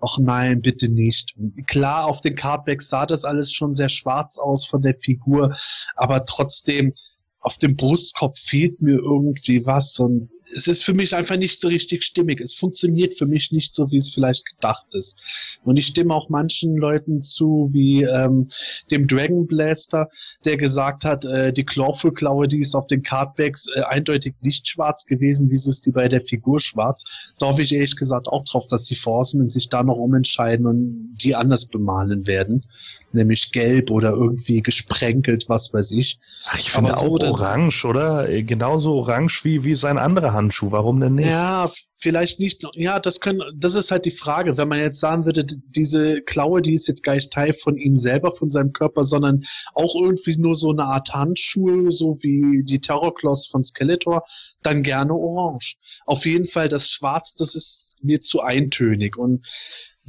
ach nein, bitte nicht. Klar, auf den Cardbacks sah das alles schon sehr schwarz aus von der Figur, aber trotzdem, auf dem Brustkorb fehlt mir irgendwie was und es ist für mich einfach nicht so richtig stimmig. Es funktioniert für mich nicht so, wie es vielleicht gedacht ist. Und ich stimme auch manchen Leuten zu, wie ähm, dem Dragon Blaster, der gesagt hat, äh, die Clawful-Klaue, die ist auf den Cardbacks äh, eindeutig nicht schwarz gewesen. Wieso ist die bei der Figur schwarz? Da hoffe ich ehrlich gesagt auch drauf, dass die Forcemen sich da noch umentscheiden und die anders bemalen werden nämlich gelb oder irgendwie gesprenkelt, was weiß ich. Ach, ich finde auch orange, oder? Genauso orange wie, wie sein anderer Handschuh. Warum denn nicht? Ja, vielleicht nicht. Ja, das können, das ist halt die Frage. Wenn man jetzt sagen würde, diese Klaue, die ist jetzt gar nicht Teil von ihm selber, von seinem Körper, sondern auch irgendwie nur so eine Art Handschuhe, so wie die Terrorclaws von Skeletor, dann gerne orange. Auf jeden Fall das Schwarz, das ist mir zu eintönig und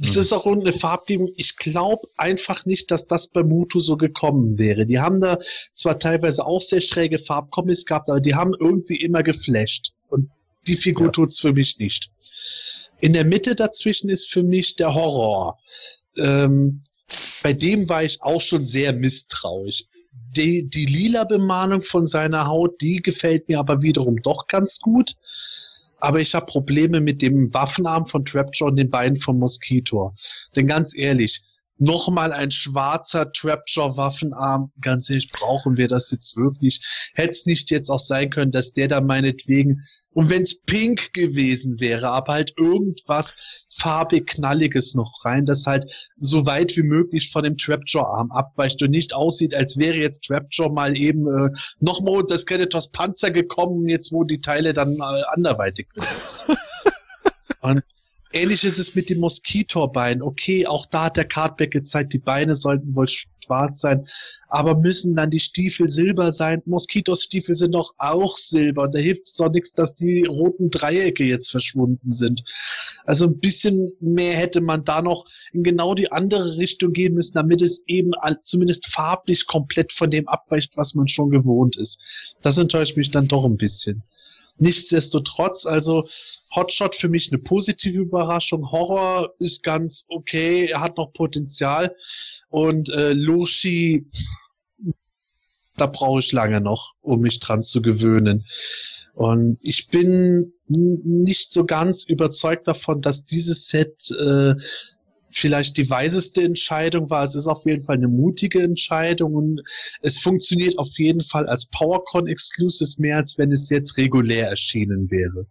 das ist auch eine Farbgebung. Ich glaube einfach nicht, dass das bei Mutu so gekommen wäre. Die haben da zwar teilweise auch sehr schräge Farbkombis gehabt, aber die haben irgendwie immer geflasht. Und die Figur ja. tut's für mich nicht. In der Mitte dazwischen ist für mich der Horror. Ähm, bei dem war ich auch schon sehr misstrauisch. Die, die lila Bemalung von seiner Haut, die gefällt mir aber wiederum doch ganz gut aber ich habe Probleme mit dem Waffenarm von Trapjaw und den Beinen von Mosquito. Denn ganz ehrlich, nochmal ein schwarzer Trapjaw-Waffenarm, ganz ehrlich, brauchen wir das jetzt wirklich? Hätte es nicht jetzt auch sein können, dass der da meinetwegen und wenn es pink gewesen wäre, aber halt irgendwas farbig knalliges noch rein, das halt so weit wie möglich von dem Trapjaw-Arm abweicht und nicht aussieht, als wäre jetzt Trapjaw mal eben äh, nochmal unter Skeletors Panzer gekommen, jetzt wo die Teile dann äh, anderweitig benutzt. und ähnlich ist es mit dem Moskitorbein. Okay, auch da hat der Cardback gezeigt, die Beine sollten wohl schwarz sein, aber müssen dann die Stiefel silber sein? Moskitos Stiefel sind doch auch silber. Da hilft es doch nichts, dass die roten Dreiecke jetzt verschwunden sind. Also ein bisschen mehr hätte man da noch in genau die andere Richtung gehen müssen, damit es eben zumindest farblich komplett von dem abweicht, was man schon gewohnt ist. Das enttäuscht mich dann doch ein bisschen. Nichtsdestotrotz, also Hotshot für mich eine positive Überraschung. Horror ist ganz okay, er hat noch Potenzial. Und äh, Loshi, da brauche ich lange noch, um mich dran zu gewöhnen. Und ich bin nicht so ganz überzeugt davon, dass dieses Set äh, vielleicht die weiseste Entscheidung war. Es ist auf jeden Fall eine mutige Entscheidung und es funktioniert auf jeden Fall als PowerCon Exclusive mehr, als wenn es jetzt regulär erschienen wäre.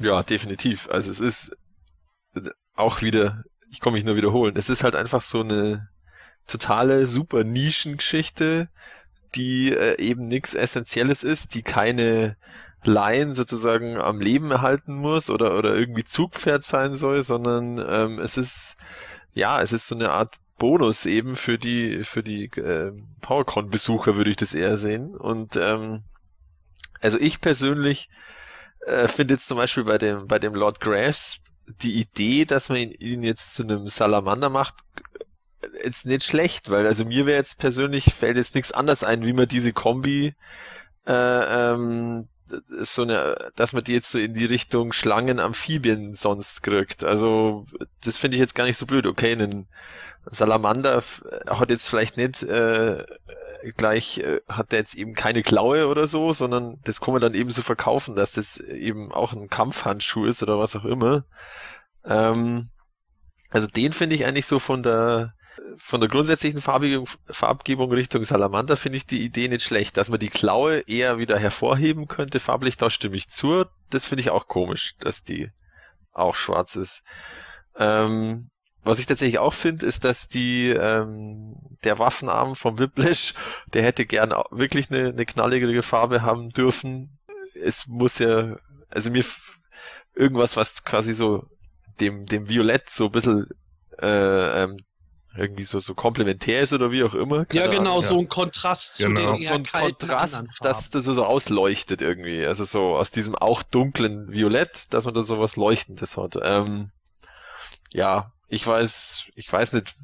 Ja, definitiv. Also es ist auch wieder, ich komme mich nur wiederholen, es ist halt einfach so eine totale super Nischengeschichte, die äh, eben nichts Essentielles ist, die keine Laien sozusagen am Leben erhalten muss oder, oder irgendwie Zugpferd sein soll, sondern ähm, es ist, ja, es ist so eine Art Bonus eben für die, für die äh, PowerCon-Besucher, würde ich das eher sehen. Und ähm, also ich persönlich äh, finde jetzt zum Beispiel bei dem, bei dem Lord Graves die Idee, dass man ihn, ihn jetzt zu einem Salamander macht, jetzt nicht schlecht, weil also mir wäre jetzt persönlich fällt jetzt nichts anderes ein, wie man diese Kombi äh, ähm, so eine, dass man die jetzt so in die Richtung Schlangen, Amphibien sonst kriegt. Also das finde ich jetzt gar nicht so blöd. Okay, ein Salamander hat jetzt vielleicht nicht äh, gleich, äh, hat der jetzt eben keine Klaue oder so, sondern das kann man dann eben so verkaufen, dass das eben auch ein Kampfhandschuh ist oder was auch immer. Ähm, also den finde ich eigentlich so von der von der grundsätzlichen Farbgebung, Farbgebung Richtung Salamander finde ich die Idee nicht schlecht. Dass man die Klaue eher wieder hervorheben könnte, farblich, da stimme ich zu. Das finde ich auch komisch, dass die auch schwarz ist. Ähm, was ich tatsächlich auch finde, ist, dass die ähm, der Waffenarm vom Whiplash, der hätte gern wirklich eine, eine knalligere Farbe haben dürfen. Es muss ja, also mir irgendwas, was quasi so dem, dem Violett so ein bisschen äh, ähm, irgendwie so, so komplementär ist oder wie auch immer. Keine ja, genau, Ahnung. so ein Kontrast genau. zu den So ein Kontrast, dass das so ausleuchtet irgendwie. Also so aus diesem auch dunklen Violett, dass man da so was Leuchtendes hat. Ähm, ja, ich weiß, ich weiß nicht,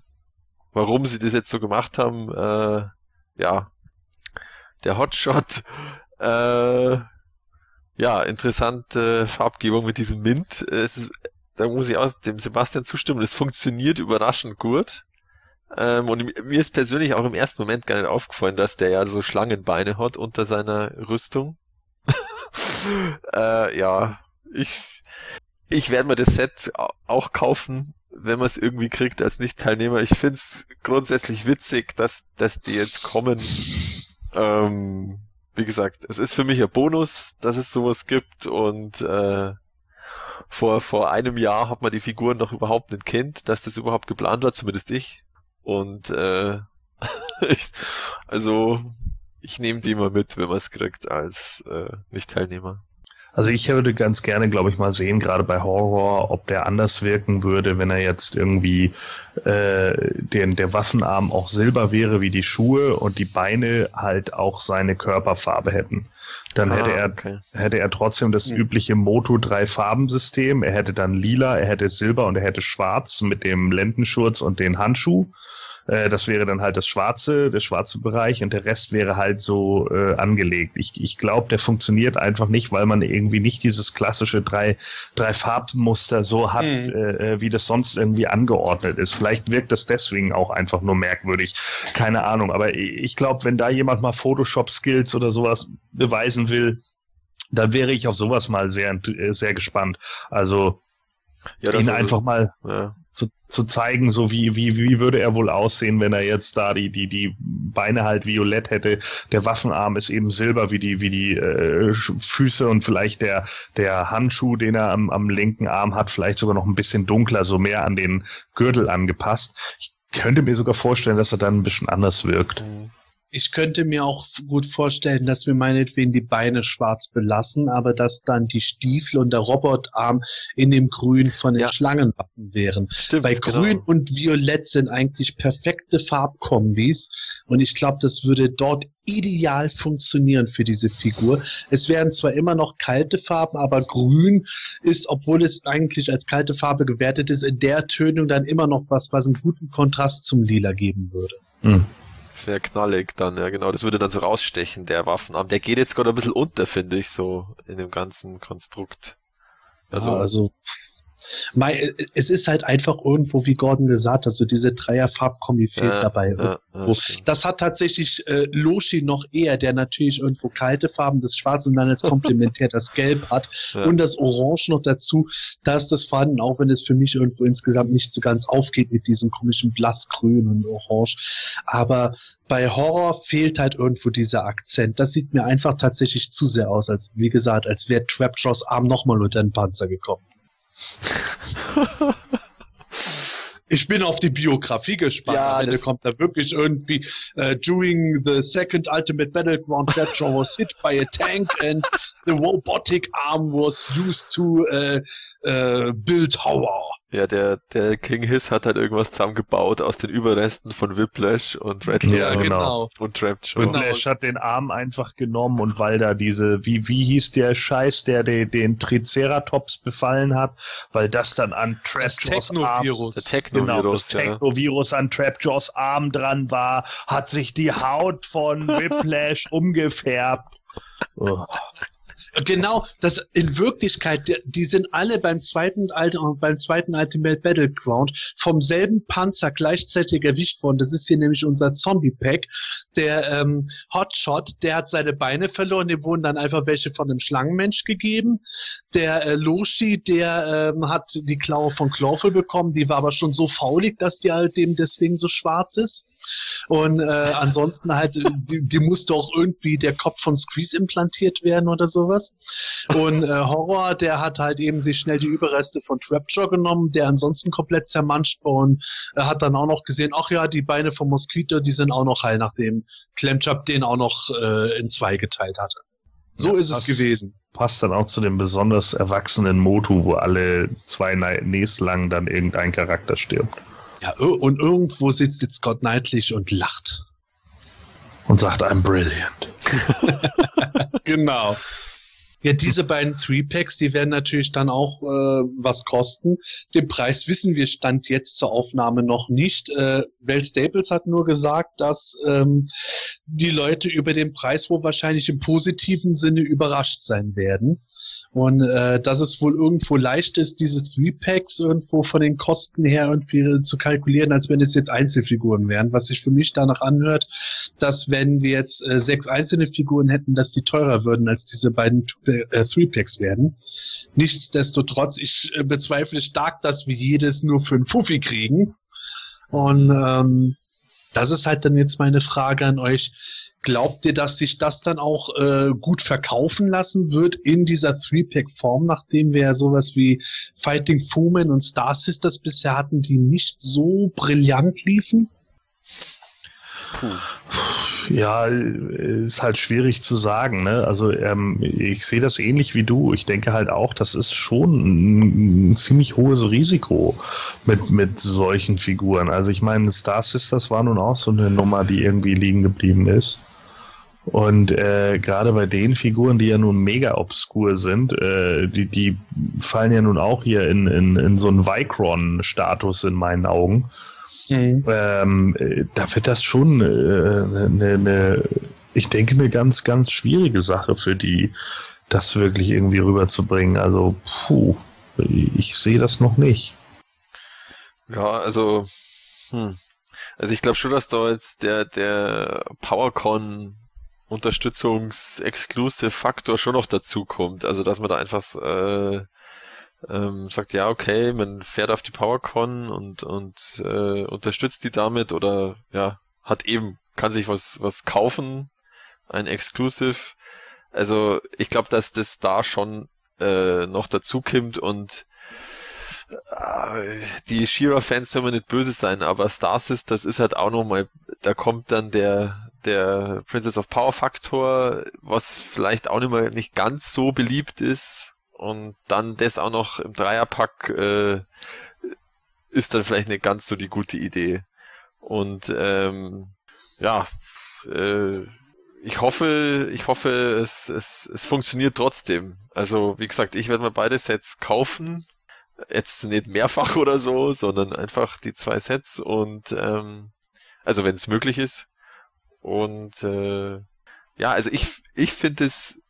warum sie das jetzt so gemacht haben. Äh, ja, der Hotshot, äh, ja, interessante Farbgebung mit diesem Mint. Es, da muss ich auch dem Sebastian zustimmen. Es funktioniert überraschend gut. Ähm, und mir ist persönlich auch im ersten Moment gar nicht aufgefallen, dass der ja so Schlangenbeine hat unter seiner Rüstung. äh, ja, ich, ich werde mir das Set auch kaufen, wenn man es irgendwie kriegt als Nicht-Teilnehmer. Ich find's grundsätzlich witzig, dass, dass die jetzt kommen. Ähm, wie gesagt, es ist für mich ein Bonus, dass es sowas gibt und äh, vor, vor einem Jahr hat man die Figuren noch überhaupt nicht kennt, dass das überhaupt geplant war, zumindest ich. Und äh, ich, also ich nehme die mal mit, wenn man es kriegt, als äh, Nicht-Teilnehmer. Also ich würde ganz gerne, glaube ich, mal sehen, gerade bei Horror, ob der anders wirken würde, wenn er jetzt irgendwie äh, der, der Waffenarm auch silber wäre wie die Schuhe und die Beine halt auch seine Körperfarbe hätten. Dann ah, hätte er okay. hätte er trotzdem das mhm. übliche Moto drei Farbensystem. Er hätte dann lila, er hätte silber und er hätte schwarz mit dem Lendenschurz und den Handschuh. Äh, das wäre dann halt das schwarze, der schwarze Bereich und der Rest wäre halt so äh, angelegt. Ich, ich glaube, der funktioniert einfach nicht, weil man irgendwie nicht dieses klassische drei, drei Farbmuster so hat, mhm. äh, äh wie das sonst irgendwie angeordnet ist. Vielleicht wirkt das deswegen auch einfach nur merkwürdig. Keine Ahnung. Aber ich glaube, wenn da jemand mal Photoshop-Skills oder sowas beweisen will, dann wäre ich auf sowas mal sehr, äh, sehr gespannt. Also ja, ihn also, einfach mal ja zu, zeigen, so wie, wie, wie würde er wohl aussehen, wenn er jetzt da die, die, die Beine halt violett hätte. Der Waffenarm ist eben silber wie die, wie die äh, Füße und vielleicht der, der Handschuh, den er am, am linken Arm hat, vielleicht sogar noch ein bisschen dunkler, so mehr an den Gürtel angepasst. Ich könnte mir sogar vorstellen, dass er dann ein bisschen anders wirkt. Mhm. Ich könnte mir auch gut vorstellen, dass wir meinetwegen die Beine schwarz belassen, aber dass dann die Stiefel und der Robotarm in dem Grün von den ja. Schlangenwappen wären. Stimmt, Weil genau. Grün und Violett sind eigentlich perfekte Farbkombis und ich glaube, das würde dort ideal funktionieren für diese Figur. Es wären zwar immer noch kalte Farben, aber Grün ist, obwohl es eigentlich als kalte Farbe gewertet ist, in der Tönung dann immer noch was, was einen guten Kontrast zum Lila geben würde. Mhm. Das wäre knallig dann, ja genau. Das würde dann so rausstechen, der Waffenarm. Der geht jetzt gerade ein bisschen unter, finde ich, so in dem ganzen Konstrukt. Also, ja, also Es ist halt einfach irgendwo, wie Gordon gesagt hat, so diese Dreierfarbkombi fehlt ja, dabei. Ja, ja, das hat tatsächlich äh, Loshi noch eher, der natürlich irgendwo kalte Farben, das Schwarz und dann als Komplementär das Gelb hat und das Orange noch dazu. Da ist das vorhanden, auch wenn es für mich irgendwo insgesamt nicht so ganz aufgeht mit diesem komischen Blassgrün und Orange. Aber bei Horror fehlt halt irgendwo dieser Akzent. Das sieht mir einfach tatsächlich zu sehr aus, als wie gesagt, als wäre Trapjaws Arm nochmal unter den Panzer gekommen. Ich bin auf die Biografie gespannt. Ja, Am Ende kommt da wirklich irgendwie uh, during the second ultimate battleground Trapjaw was hit by a tank and the robotic arm was used to uh, uh, build horror. Ja, der, der King Hiss hat halt irgendwas zusammengebaut aus den Überresten von Whiplash und Red ja, genau. und Trapped Show. Whiplash hat den Arm einfach genommen und weil da diese, wie, wie hieß der Scheiß, der den, den Triceratops befallen hat, weil das dann an Trapjaws Arm, der Technovirus, genau, das Technovirus an Trapjaws Arm dran war, hat sich die Haut von Whiplash umgefärbt. Oh. Genau, das in Wirklichkeit, die, die sind alle beim zweiten beim zweiten Ultimate Battleground vom selben Panzer gleichzeitig erwischt worden. Das ist hier nämlich unser Zombie-Pack. Der ähm, Hotshot, der hat seine Beine verloren, dem wurden dann einfach welche von einem Schlangenmensch gegeben. Der äh, Loshi, der ähm, hat die Klaue von Clawful bekommen, die war aber schon so faulig, dass die halt dem deswegen so schwarz ist. Und äh, ansonsten halt, die, die musste auch irgendwie der Kopf von Squeeze implantiert werden oder sowas. Und äh, Horror, der hat halt eben sich schnell die Überreste von Trapjaw genommen, der ansonsten komplett zermanscht war und äh, hat dann auch noch gesehen, ach ja, die Beine vom Moskito, die sind auch noch heil, nachdem Clemchap den auch noch äh, in zwei geteilt hatte. So ja, ist es gewesen. Passt dann auch zu dem besonders erwachsenen Motu, wo alle zwei Näs lang dann irgendein Charakter stirbt. Ja, und irgendwo sitzt jetzt Scott Knightley und lacht. Und sagt, I'm brilliant. genau. Ja, diese beiden Three-Packs, die werden natürlich dann auch äh, was kosten. Den Preis wissen wir Stand jetzt zur Aufnahme noch nicht. Äh, Bell Staples hat nur gesagt, dass ähm, die Leute über den Preis wohl wahrscheinlich im positiven Sinne überrascht sein werden. Und äh, dass es wohl irgendwo leicht ist, diese Three-Packs irgendwo von den Kosten her irgendwie zu kalkulieren, als wenn es jetzt Einzelfiguren wären. Was sich für mich danach anhört, dass wenn wir jetzt äh, sechs einzelne Figuren hätten, dass die teurer würden, als diese beiden äh, Three-Packs werden. Nichtsdestotrotz, ich äh, bezweifle stark, dass wir jedes nur für einen Fuffi kriegen. Und ähm, das ist halt dann jetzt meine Frage an euch. Glaubt ihr, dass sich das dann auch äh, gut verkaufen lassen wird in dieser Three-Pack-Form, nachdem wir ja sowas wie Fighting Foeman und Star Sisters bisher hatten, die nicht so brillant liefen? Puh. Ja, ist halt schwierig zu sagen. Ne? Also ähm, ich sehe das ähnlich wie du. Ich denke halt auch, das ist schon ein, ziemlich hohes Risiko mit, mit solchen Figuren. Also ich meine, Star Sisters war nun auch so eine Nummer, die irgendwie liegen geblieben ist. Und äh, gerade bei den Figuren, die ja nun mega obskur sind, äh, die, die fallen ja nun auch hier in, in, in so einen Vicron-Status in meinen Augen. Mhm. Ähm, äh, da wird das schon eine, äh, ne, ich denke, eine ganz, ganz schwierige Sache für die, das wirklich irgendwie rüberzubringen. Also, puh, ich sehe das noch nicht. Ja, also, hm. Also ich glaube schon, dass da jetzt der, der PowerCon Unterstützungs-Exclusive-Faktor schon noch dazu kommt. Also, dass man da einfach äh, ähm, sagt, ja, okay, man fährt auf die PowerCon und, und äh, unterstützt die damit oder ja, hat eben, kann sich was, was kaufen, ein Exclusive. Also, ich glaube, dass das da schon äh, noch dazu kommt und äh, die Shira-Fans soll man nicht böse sein, aber Starsis, das ist halt auch nochmal, da kommt dann der, der Princess of Power Faktor, was vielleicht auch nicht mehr nicht ganz so beliebt ist. Und dann das auch noch im Dreierpack äh, ist dann vielleicht nicht ganz so die gute Idee. Und ähm, ja, äh, ich hoffe, ich hoffe, es, es, es funktioniert trotzdem. Also, wie gesagt, ich werde mir beide Sets kaufen. Jetzt nicht mehrfach oder so, sondern einfach die zwei Sets und ähm, also wenn es möglich ist. Und äh, ja, also ich, ich finde es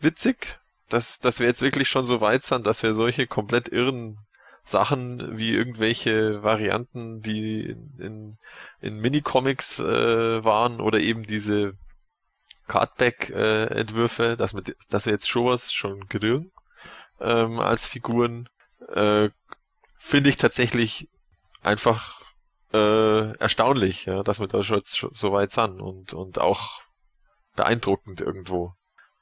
witzig, dass, dass wir jetzt wirklich schon so weit sind, dass wir solche komplett irren Sachen wie irgendwelche Varianten, die in, in Minicomics äh, waren oder eben diese Cardback-Entwürfe, äh, dass, wir, dass wir jetzt schon was schon kriegen ähm, als Figuren, äh, finde ich tatsächlich einfach äh, erstaunlich, ja, dass wir da schon so weit sind und, und auch beeindruckend irgendwo.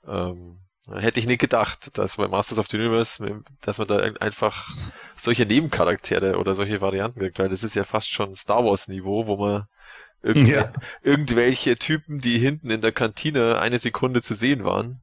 Ähm, hätte ich nicht gedacht, dass bei Masters of the Universe, dass man da einfach solche Nebencharaktere oder solche Varianten kriegt, weil das ist ja fast schon Star Wars Niveau, wo man irgendw ja. irgendwelche Typen, die hinten in der Kantine eine Sekunde zu sehen waren,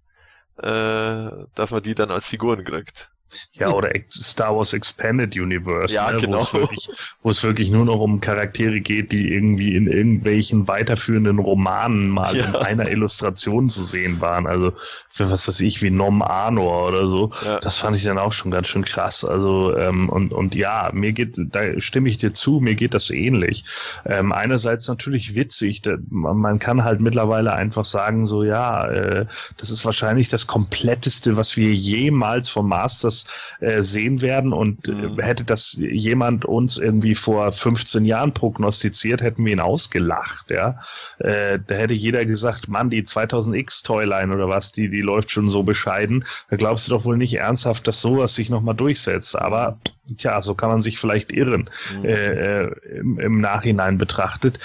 äh, dass man die dann als Figuren kriegt. Ja, oder Star Wars Expanded Universe, ja, ne, genau. wo, es wirklich, wo es wirklich nur noch um Charaktere geht, die irgendwie in irgendwelchen weiterführenden Romanen mal ja. in einer Illustration zu sehen waren. Also für was weiß ich, wie Nom Arnor oder so. Ja. Das fand ich dann auch schon ganz schön krass. Also, ähm, und, und ja, mir geht, da stimme ich dir zu, mir geht das ähnlich. Ähm, einerseits natürlich witzig, da, man kann halt mittlerweile einfach sagen, so ja, äh, das ist wahrscheinlich das kompletteste, was wir jemals vom Masters äh, sehen werden. Und äh, mhm. hätte das jemand uns irgendwie vor 15 Jahren prognostiziert, hätten wir ihn ausgelacht. Ja, äh, da hätte jeder gesagt, Mann, die 2000X Toyline oder was, die die läuft schon so bescheiden. Da glaubst du doch wohl nicht ernsthaft, dass sowas sich nochmal durchsetzt. Aber tja, so kann man sich vielleicht irren mhm. äh, äh im, im Nachhinein betrachtet.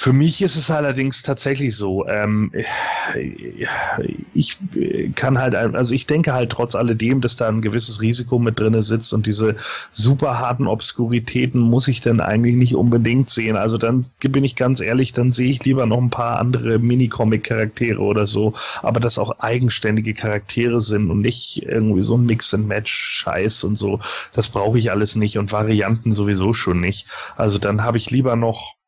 Für mich ist es allerdings tatsächlich so. Ähm, ich kann halt, also ich denke halt trotz alledem, dass da ein gewisses Risiko mit drinne sitzt und diese super harten Obskuritäten muss ich dann eigentlich nicht unbedingt sehen. Also dann bin ich ganz ehrlich, dann sehe ich lieber noch ein paar andere Minicomic-Charaktere oder so, aber dass auch eigenständige Charaktere sind und nicht irgendwie so ein Mix-and-Match-Scheiß und so. Das brauche ich alles nicht und Varianten sowieso schon nicht. Also dann habe ich lieber noch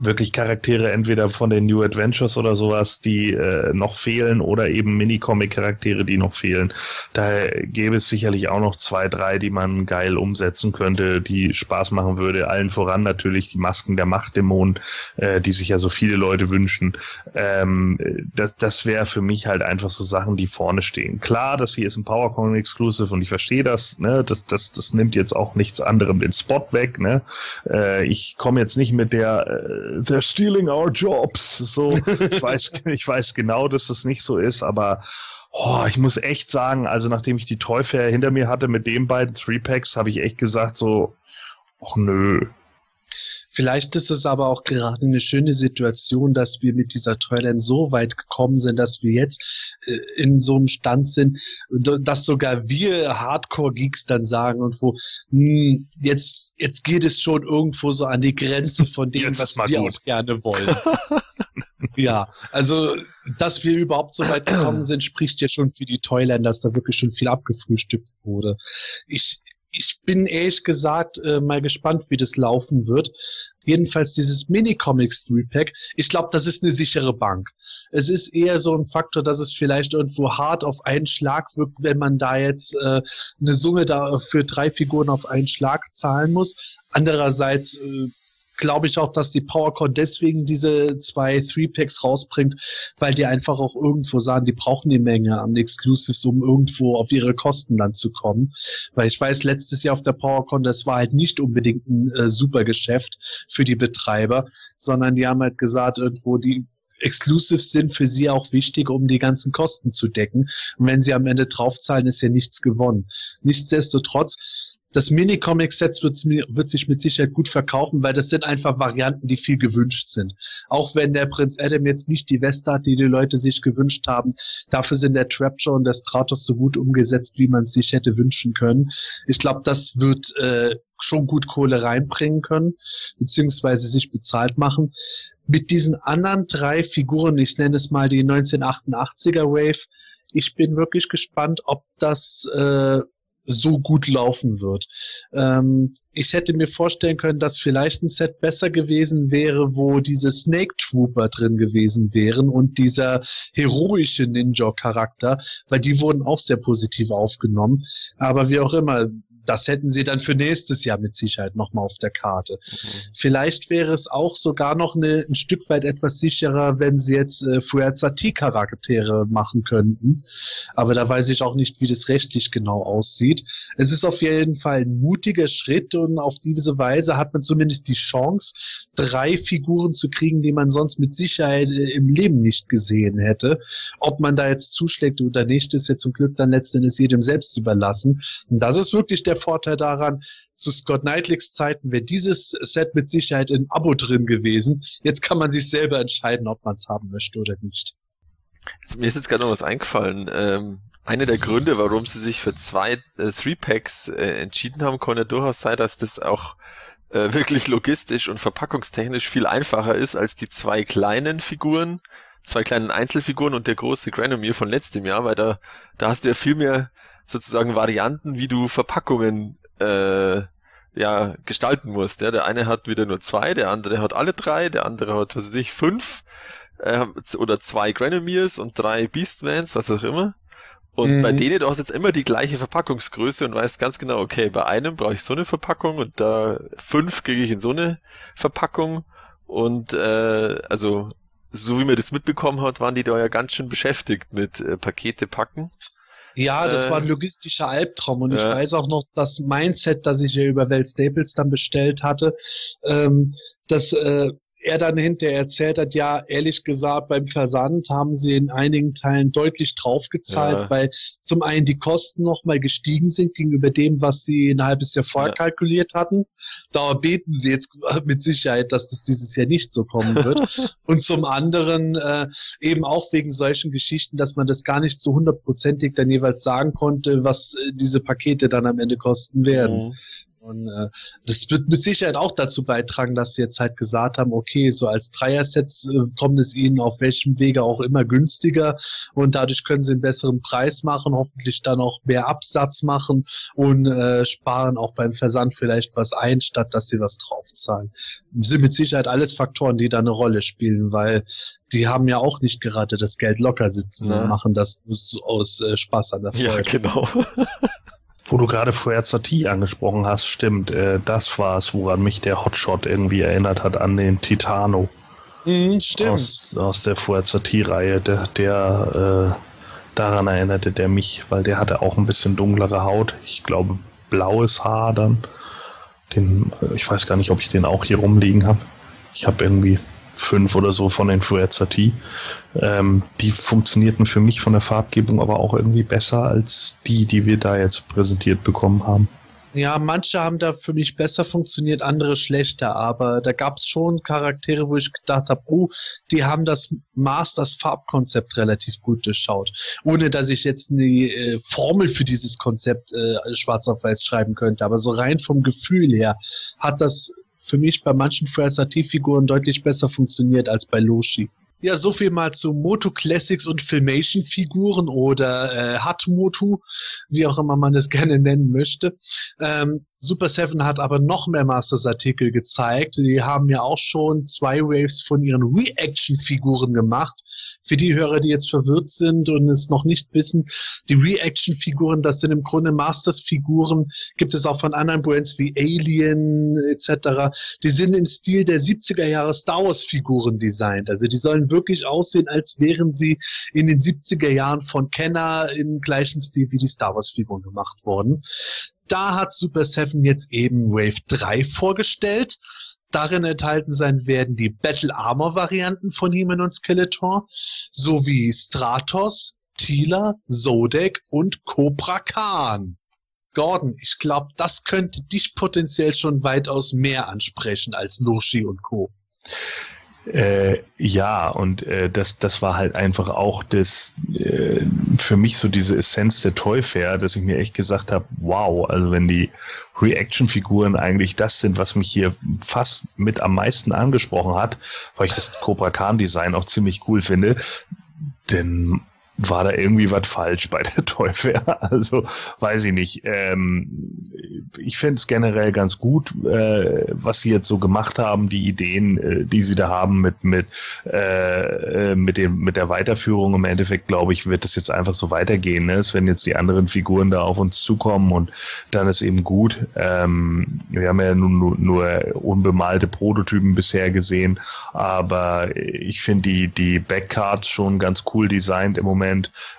wirklich Charaktere entweder von den New Adventures oder sowas, die äh, noch fehlen oder eben Minicomic-Charaktere, die noch fehlen. Da gäbe es sicherlich auch noch zwei, drei, die man geil umsetzen könnte, die Spaß machen würde. Allen voran natürlich die Masken der Machtdämonen, äh, die sich ja so viele Leute wünschen. Ähm, das das wäre für mich halt einfach so Sachen, die vorne stehen. Klar, das hier ist ein PowerCon Exclusive und ich verstehe das, ne? Das, das, das nimmt jetzt auch nichts anderem den Spot weg, ne? Äh, ich komme jetzt nicht mit der äh, they're stealing our jobs. So, ich weiß, ich weiß genau, dass das nicht so ist, aber oh, ich muss echt sagen, also nachdem ich die Teufel hinter mir hatte mit den beiden Three Packs, habe ich echt gesagt so, ach nö, Vielleicht ist es aber auch gerade eine schöne Situation, dass wir mit dieser Toyland so weit gekommen sind, dass wir jetzt äh, in so einem Stand sind, dass sogar wir Hardcore-Geeks dann sagen und wo mh, hm, jetzt jetzt geht es schon irgendwo so an die Grenze von dem, was wir gut. auch gerne wollen. ja, also dass wir überhaupt so weit gekommen sind, spricht ja schon für die Toyland, dass da wirklich schon viel abgefrühstückt wurde. Ich ich bin ehrlich gesagt äh, mal gespannt, wie das laufen wird. Jedenfalls dieses Mini-Comics 3-Pack, ich glaube, das ist eine sichere Bank. Es ist eher so ein Faktor, dass es vielleicht irgendwo hart auf einen Schlag wirkt, wenn man da jetzt äh, eine Summe da für drei Figuren auf einen Schlag zahlen muss. Andererseits äh, glaube ich auch, dass die PowerCon deswegen diese zwei Three-Packs rausbringt, weil die einfach auch irgendwo sagen, die brauchen die Menge an Exclusives, um irgendwo auf ihre Kosten dann zu kommen. Weil ich weiß, letztes Jahr auf der PowerCon, das war halt nicht unbedingt ein äh, super Geschäft für die Betreiber, sondern die haben halt gesagt, irgendwo die Exclusives sind für sie auch wichtig, um die ganzen Kosten zu decken. Und wenn sie am Ende draufzahlen, ist ja nichts gewonnen. Nichtsdestotrotz, das Mini-Comic-Set wird, wird, sich mit Sicherheit gut verkaufen, weil das sind einfach Varianten, die viel gewünscht sind. Auch wenn der Prinz Adam jetzt nicht die Weste hat, die die Leute sich gewünscht haben, dafür sind der Trapjaw und der Stratos so gut umgesetzt, wie man es sich hätte wünschen können. Ich glaube, das wird äh, schon gut Kohle reinbringen können, beziehungsweise sich bezahlt machen. Mit diesen anderen drei Figuren, ich nenne es mal die 1988er Wave, ich bin wirklich gespannt, ob das äh, so gut laufen wird. Ähm, ich hätte mir vorstellen können, dass vielleicht ein Set besser gewesen wäre, wo diese Snake Trooper drin gewesen wären und dieser heroische Ninja-Charakter, weil die wurden auch sehr positiv aufgenommen. Aber wie auch immer, das hätten sie dann für nächstes Jahr mit Sicherheit nochmal auf der Karte. Mhm. Vielleicht wäre es auch sogar noch eine, ein Stück weit etwas sicherer, wenn sie jetzt äh, Fuerzati-Charaktere machen könnten. Aber da weiß ich auch nicht, wie das rechtlich genau aussieht. Es ist auf jeden Fall ein mutiger Schritt und auf diese Weise hat man zumindest die Chance, drei Figuren zu kriegen, die man sonst mit Sicherheit äh, im Leben nicht gesehen hätte. Ob man da jetzt zuschlägt oder nicht, ist ja zum Glück dann letztendlich jedem selbst überlassen. Und das ist wirklich der Vorteil daran, zu Scott Knightlicks Zeiten wäre dieses Set mit Sicherheit in Abo drin gewesen. Jetzt kann man sich selber entscheiden, ob man es haben möchte oder nicht. Also mir ist jetzt gerade noch was eingefallen. Ähm, einer der Gründe, warum sie sich für zwei äh, Three-Packs äh, entschieden haben, konnte durchaus sein, dass das auch äh, wirklich logistisch und verpackungstechnisch viel einfacher ist als die zwei kleinen Figuren, zwei kleinen Einzelfiguren und der große Granomir von letztem Jahr, weil da, da hast du ja viel mehr sozusagen Varianten, wie du Verpackungen äh, ja gestalten musst. Ja? Der eine hat wieder nur zwei, der andere hat alle drei, der andere hat, was weiß ich, fünf äh, oder zwei Granomirs und drei Beastmans, was auch immer. Und mhm. bei denen, du hast jetzt immer die gleiche Verpackungsgröße und weißt ganz genau, okay, bei einem brauche ich so eine Verpackung und da fünf kriege ich in so eine Verpackung. Und äh, also, so wie man das mitbekommen hat, waren die da ja ganz schön beschäftigt mit äh, Pakete packen. Ja, das äh, war ein logistischer Albtraum und ja. ich weiß auch noch, das Mindset, das ich ja über Welt Staples dann bestellt hatte, ähm, das äh, er dann hinterher erzählt hat, ja, ehrlich gesagt, beim Versand haben sie in einigen Teilen deutlich draufgezahlt, ja. weil zum einen die Kosten nochmal gestiegen sind gegenüber dem, was sie ein halbes Jahr vorher ja. kalkuliert hatten. Da beten sie jetzt mit Sicherheit, dass das dieses Jahr nicht so kommen wird. Und zum anderen äh, eben auch wegen solchen Geschichten, dass man das gar nicht so hundertprozentig dann jeweils sagen konnte, was äh, diese Pakete dann am Ende kosten werden. Mhm. Und äh, das wird mit Sicherheit auch dazu beitragen, dass sie jetzt halt gesagt haben, okay, so als Dreier-Sets äh, kommt es ihnen auf welchem Wege auch immer günstiger und dadurch können sie einen besseren Preis machen, hoffentlich dann auch mehr Absatz machen und äh, sparen auch beim Versand vielleicht was ein, statt dass sie was draufzahlen. Das sind mit Sicherheit alles Faktoren, die da eine Rolle spielen, weil die haben ja auch nicht gerade das Geld locker sitzen ja. und machen das aus äh, Spaß an der Freude. Ja, genau. Wo du gerade Fuerzati angesprochen hast, stimmt, äh, das war es, woran mich der Hotshot irgendwie erinnert hat, an den Titano. Mhm, stimmt. Aus, aus der Fuerzati-Reihe, der, der äh, daran erinnerte der mich, weil der hatte auch ein bisschen dunklere Haut. Ich glaube, blaues Haar dann. Den, äh, ich weiß gar nicht, ob ich den auch hier rumliegen habe. Ich habe irgendwie fünf oder so von den Fuerzati. Ähm, die funktionierten für mich von der Farbgebung aber auch irgendwie besser als die, die wir da jetzt präsentiert bekommen haben. Ja, manche haben da für mich besser funktioniert, andere schlechter, aber da gab es schon Charaktere, wo ich gedacht habe, oh, die haben das Maß, das Farbkonzept relativ gut durchschaut. Ohne dass ich jetzt eine äh, Formel für dieses Konzept äh, schwarz auf weiß schreiben könnte. Aber so rein vom Gefühl her hat das für mich bei manchen Versativ-Figuren deutlich besser funktioniert als bei Loshi. Ja, so viel mal zu Moto Classics und Filmation-Figuren oder äh, Hatmotu, wie auch immer man es gerne nennen möchte. Ähm, Super Seven hat aber noch mehr Masters-Artikel gezeigt. Die haben ja auch schon zwei Waves von ihren Reaction-Figuren gemacht. Für die Hörer, die jetzt verwirrt sind und es noch nicht wissen, die Reaction-Figuren, das sind im Grunde Masters-Figuren, gibt es auch von anderen Brands wie Alien etc. Die sind im Stil der 70er Jahre Star Wars-Figuren designt. Also die sollen wirklich aussehen, als wären sie in den 70er Jahren von Kenner im gleichen Stil wie die Star Wars-Figuren gemacht worden da hat Super 7 jetzt eben Wave 3 vorgestellt. Darin enthalten sein werden die Battle Armor Varianten von He-Man und Skeletor sowie Stratos, Tila, Zodek und Cobra Khan. Gordon, ich glaube, das könnte dich potenziell schon weitaus mehr ansprechen als Loshi und Co. Äh, ja, und äh, das, das war halt einfach auch das äh, für mich so diese Essenz der Toy Fair, dass ich mir echt gesagt habe, wow, also wenn die Reaction-Figuren eigentlich das sind, was mich hier fast mit am meisten angesprochen hat, weil ich das Cobra Khan Design auch ziemlich cool finde, denn war da irgendwie was falsch bei der Teufel. Also weiß ich nicht. Ähm, ich finde es generell ganz gut, äh, was sie jetzt so gemacht haben, die Ideen, äh, die sie da haben mit mit äh, mit dem mit der Weiterführung. Im Endeffekt glaube ich, wird das jetzt einfach so weitergehen. Ne? Es werden jetzt die anderen Figuren da auf uns zukommen und dann ist eben gut. Ähm, wir haben ja nun nur, nur unbemalte Prototypen bisher gesehen, aber ich finde die die Backcards schon ganz cool designt im Moment,